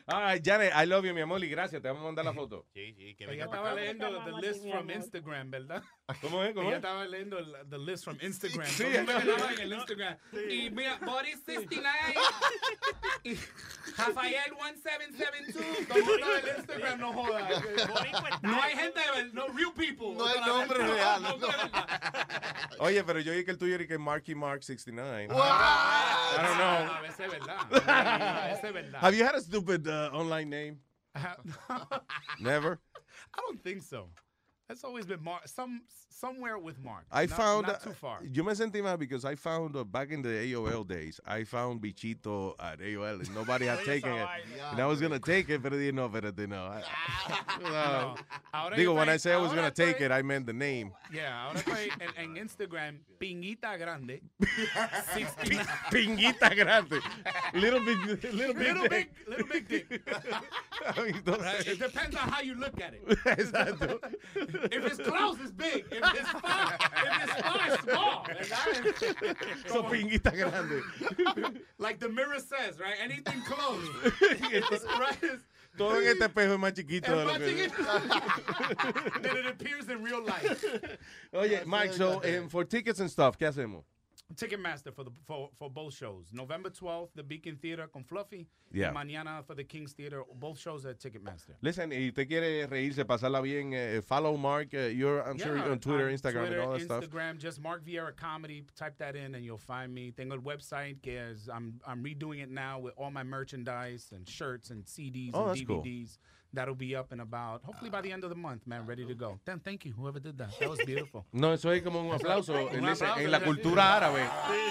Ay, Janet, I love you, mi amor, y gracias. Te vamos a mandar la foto. Sí, sí, que Ella estaba leyendo the list from Instagram, ¿verdad? ¿Cómo es? ¿Cómo Ella es? estaba leyendo el- the list from Instagram. Sí, Todo el mundo sí. que estaba en el Instagram. Y mira, Boris 69, y Rafael 1772. Todo el mundo en el Instagram no joda. No hay gente, de ver- no real people. No hay Solamente- nombre real, no. Oye, pero yo vi que el tuyo era que Marky Mark 69. Wow. I don't A know. veces es verdad. A veces es verdad. Have you had a stupid uh, Uh, online name? Never. I don't think so. That's always been Mark. Some somewhere with Mark. I Not- found not too far. yo me sentí mal because I found uh, back in the AOL days, I found Bichito at AOL and nobody had taken it. And I was gonna take it, pero dije no, espérate, no. I- no. Ahora Digo, when I say I was gonna take it, I meant the name. Yeah, ahora estoy en, en Instagram, Pinguita Grande. 69. Pinguita grande. Little big, little big, Little big, little big dick. Entonces- Right? It depends on how you look at it. Exacto. If it's close, it's big. If it's far, if it's far, it's small. ¿verdad? So pinguita grande. Like the mirror says, right? Anything close. Entonces, right? It's- Todo en este espejo es más chiquito de es lo más que. chiquito than it appears in real life. Oye, Mike, so um, for tickets and stuff, ¿qué hacemos? Ticketmaster for the for, for both shows. November 12th, the Beacon Theater con Fluffy. Yeah. Y mañana for the King's Theater. Both shows at Ticketmaster. Listen, y usted quiere reírse, pasarla bien, eh, follow Mark. uh, you're, I'm sure you're on Twitter, on Instagram, Twitter, and all that stuff. Instagram, just Mark Vieira Comedy. Type that in and you'll find me. Tengo el website que es, I'm, I'm redoing it now with all my merchandise and shirts and CDs Oh, and that's cool. That'll be up in about, hopefully by the end of the month, man, ready to go. Then thank you, whoever did that. That was beautiful. No, eso es como un aplauso. Dice, aplauso, en la cultura árabe.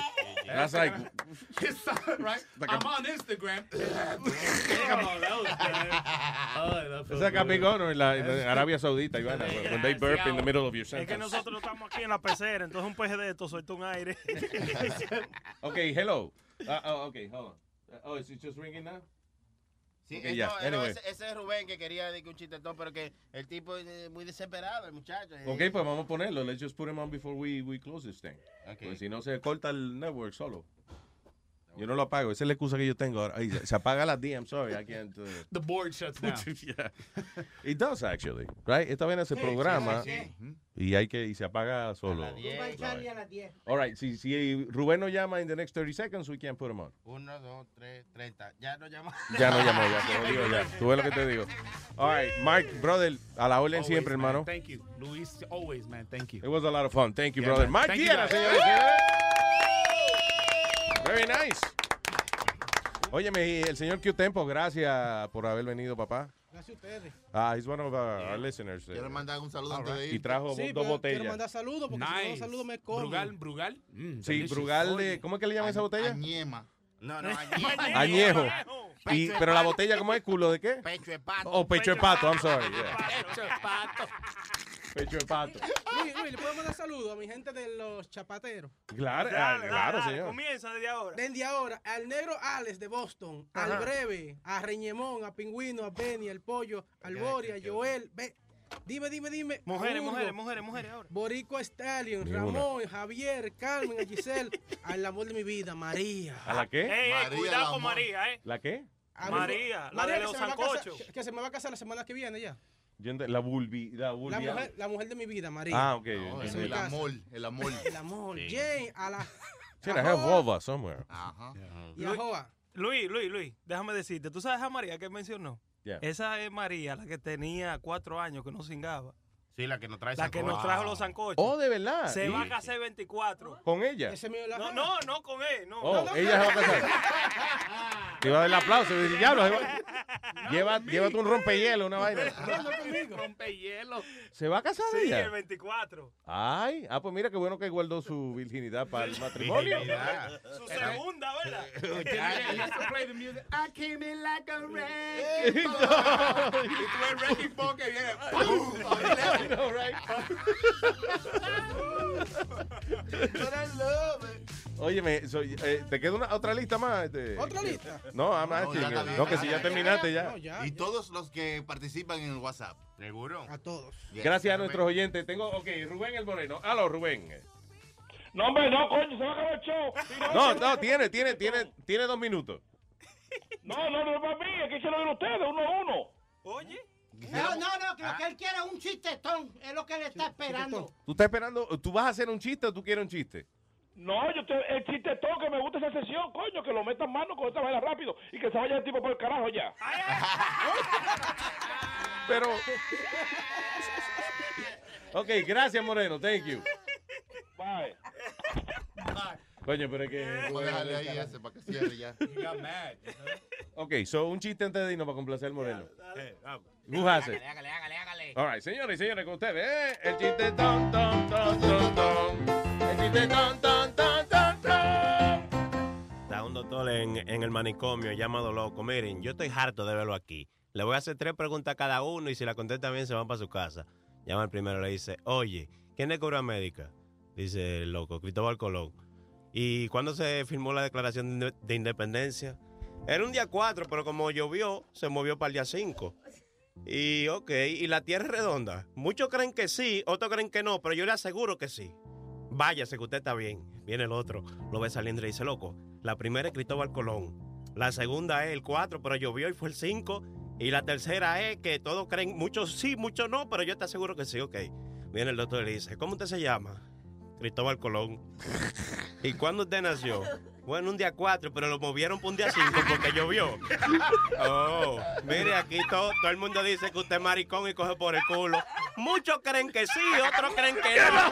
That's like, It's right? Like a- I'm on Instagram. Come on, that was good. Oh, that feels Esa good. capigón en, la, en Arabia Saudita, Ivana, when they burp in the middle of your Es que sentence. nosotros estamos aquí en la pecera, entonces un peje de esto suelta un aire. Okay, hello. Uh, oh, okay, hold on. Uh, oh, is it just ringing now? Sí, Okay, eh, yeah, no, eh, no, anyway. ese, ese es Rubén que quería decir un chistetón, pero que el tipo es muy desesperado, el muchacho. eh. Ok, pues vamos a ponerlo. Let's just put him on before we, we close this thing. Okay. Pues si no se corta el network solo. Yo no lo apago. Esa es la excusa que yo tengo ahora. Ay, se apaga la D, I'm sorry. I can't. uh, The board shuts down. yeah. It does actually, right? Esta vaina se programa y hay que y se apaga solo. All right, si, si Rubén no llama in the next 30 seconds, we can put him on. Uno, dos, tres, treinta. Ya no llama. Ya no llamó, ya te lo digo ya. Tú ves lo que te digo. All right, Mike, brother, a la orden Always, siempre, man. hermano. Thank you. Luis, always, man. Thank you. It was a lot of fun. Thank you, Yeah, brother. man. Mike y señores. Very nice. Óyeme, y el señor Q Tempo, gracias por haber venido, papá. Gracias a ustedes. Ah, he's one of our, our listeners. Quiero mandar un saludo All antes de right. ir. Y trajo Sí, dos botellas. Quiero mandar saludos porque si no Nice. saludos me como. Brugal, Brugal. Mm, Sí. Brugal de... ¿Cómo es que le llaman esa botella? Añema. No, no, Añejo. Y, Pecho de pero la botella, ¿cómo es? ¿Culo de qué? Pecho de pato. Oh, pecho de pato, I'm sorry. yeah. Pecho de pato. Pecho de pato. Luis, Luis, ¿le puedo mandar saludos a mi gente de los chapateros? Claro, Dale, claro, dale, señor. Comienza desde ahora. Desde ahora, al negro Alex de Boston, Ajá. al Breve, a Reñemón, a Pingüino, a Benny, al Pollo, al Bori, a Joel. Ve, dime, dime, dime. Mujeres, Hugo, mujeres, mujeres, mujeres ahora. Borico Stallion. Ramón, Javier, Carmen, a Giselle, al amor de mi vida, María. ¿A la qué? Ey, ey, María cuidado con. María, ¿eh? ¿La qué? A mi- María, la María de los sancochos. Que se me va a casar la semana que viene ya. Yo La vulvi, la mujer, la mujer de mi vida, María. Ah, ok. No, entendí. es el amor, el amor. El amor. Jane, a la. Shit, I have somewhere. Ajá. Y a. Luis, Luis, Luis, déjame decirte, ¿tú sabes a María que mencionó? Yeah. Esa es María, la que tenía cuatro años que no cingaba. Sí, la que nos trae La que sancocho. nos trajo los sancochos. Oh, de verdad. Se ¿Y- va a casar 24. ¿Con ella? Ese mío la No, no, no con él, no. Oh, No, no, ella se va a casar. Te iba a dar el aplauso. y Diablo, lleva, llévate un rompehielo, una vaina. Rompehielo. ¿Se va a casar Sí, ella? el 24. Ay, ah, pues mira qué bueno que guardó su virginidad para el matrimonio. Su segunda, ¿verdad? I came in like a wrecking ball. Y tú el wrecking ball que viene. ¡pum! I know, right? But I love it. Óyeme, so, eh, ¿te queda una, otra lista más? Este? ¿Otra lista? No, I'm No, asking, ya eh, está bien. no, que si ya terminaste ya. No, ya. Y todos los que participan en el WhatsApp. ¿Seguro? A todos. Yes. Gracias a nuestros oyentes. Tengo, ok, Rubén el Moreno. Aló, Rubén. No, hombre, no, coño, se va a acabar el show. No, no, tiene, tiene, tiene, tiene dos minutos. No, no, no es para mí, aquí se lo dieron ustedes, uno a uno. Oye. No, no, no, que lo que él quiere es un chistetón. Es lo que él está esperando. ¿Tú estás esperando, tú vas a hacer un chiste o tú quieres un chiste? No, yo te, el chiste todo que me gusta esa sesión, coño, que lo metan mano con esta vaina rápido y que se vaya el tipo por el carajo ya. Pero. Ok, gracias, Moreno. Thank you. Bye. Coño, pero es que. Vamos a dejarle ahí ese para que cierre ya. He got mad. Ok, so un chiste antes de irnos para complacer al Moreno. Vamos. Who has it? Hágale, hágale, hágale. All right, señores y señores, con ustedes, ¿eh? El chiste ton, ton, ton, ton, ton. El chiste ton, ton, ton, ton, ton. Está un doctor en, en el manicomio llamado loco. Miren, yo estoy harto de verlo aquí. Le voy a hacer tres preguntas a cada uno y si la contesta bien se van para su casa. Llama al primero y le dice, oye, ¿quién es cura médica? Dice el loco, Cristóbal Colón. ¿Y cuándo se firmó la declaración de, de independencia? Era un día 4, pero como llovió, se movió para el día 5. Y ok, ¿y la Tierra es redonda? Muchos creen que sí, otros creen que no, pero yo le aseguro que sí. Váyase, que usted está bien. Viene el otro, lo ve saliendo y dice, loco, la primera es Cristóbal Colón. La segunda es el 4, pero llovió y fue el 5. Y la tercera es que todos creen, muchos sí, muchos no, pero yo te aseguro que sí, ok. Viene el doctor y le dice, ¿cómo usted se llama? Cristóbal Colón. ¿Y cuándo usted nació? Bueno, un día 4, pero lo movieron para un día 5 porque llovió. Oh, mire, aquí todo, todo el mundo dice que usted es maricón y coge por el culo. Muchos creen que sí, otros creen que no.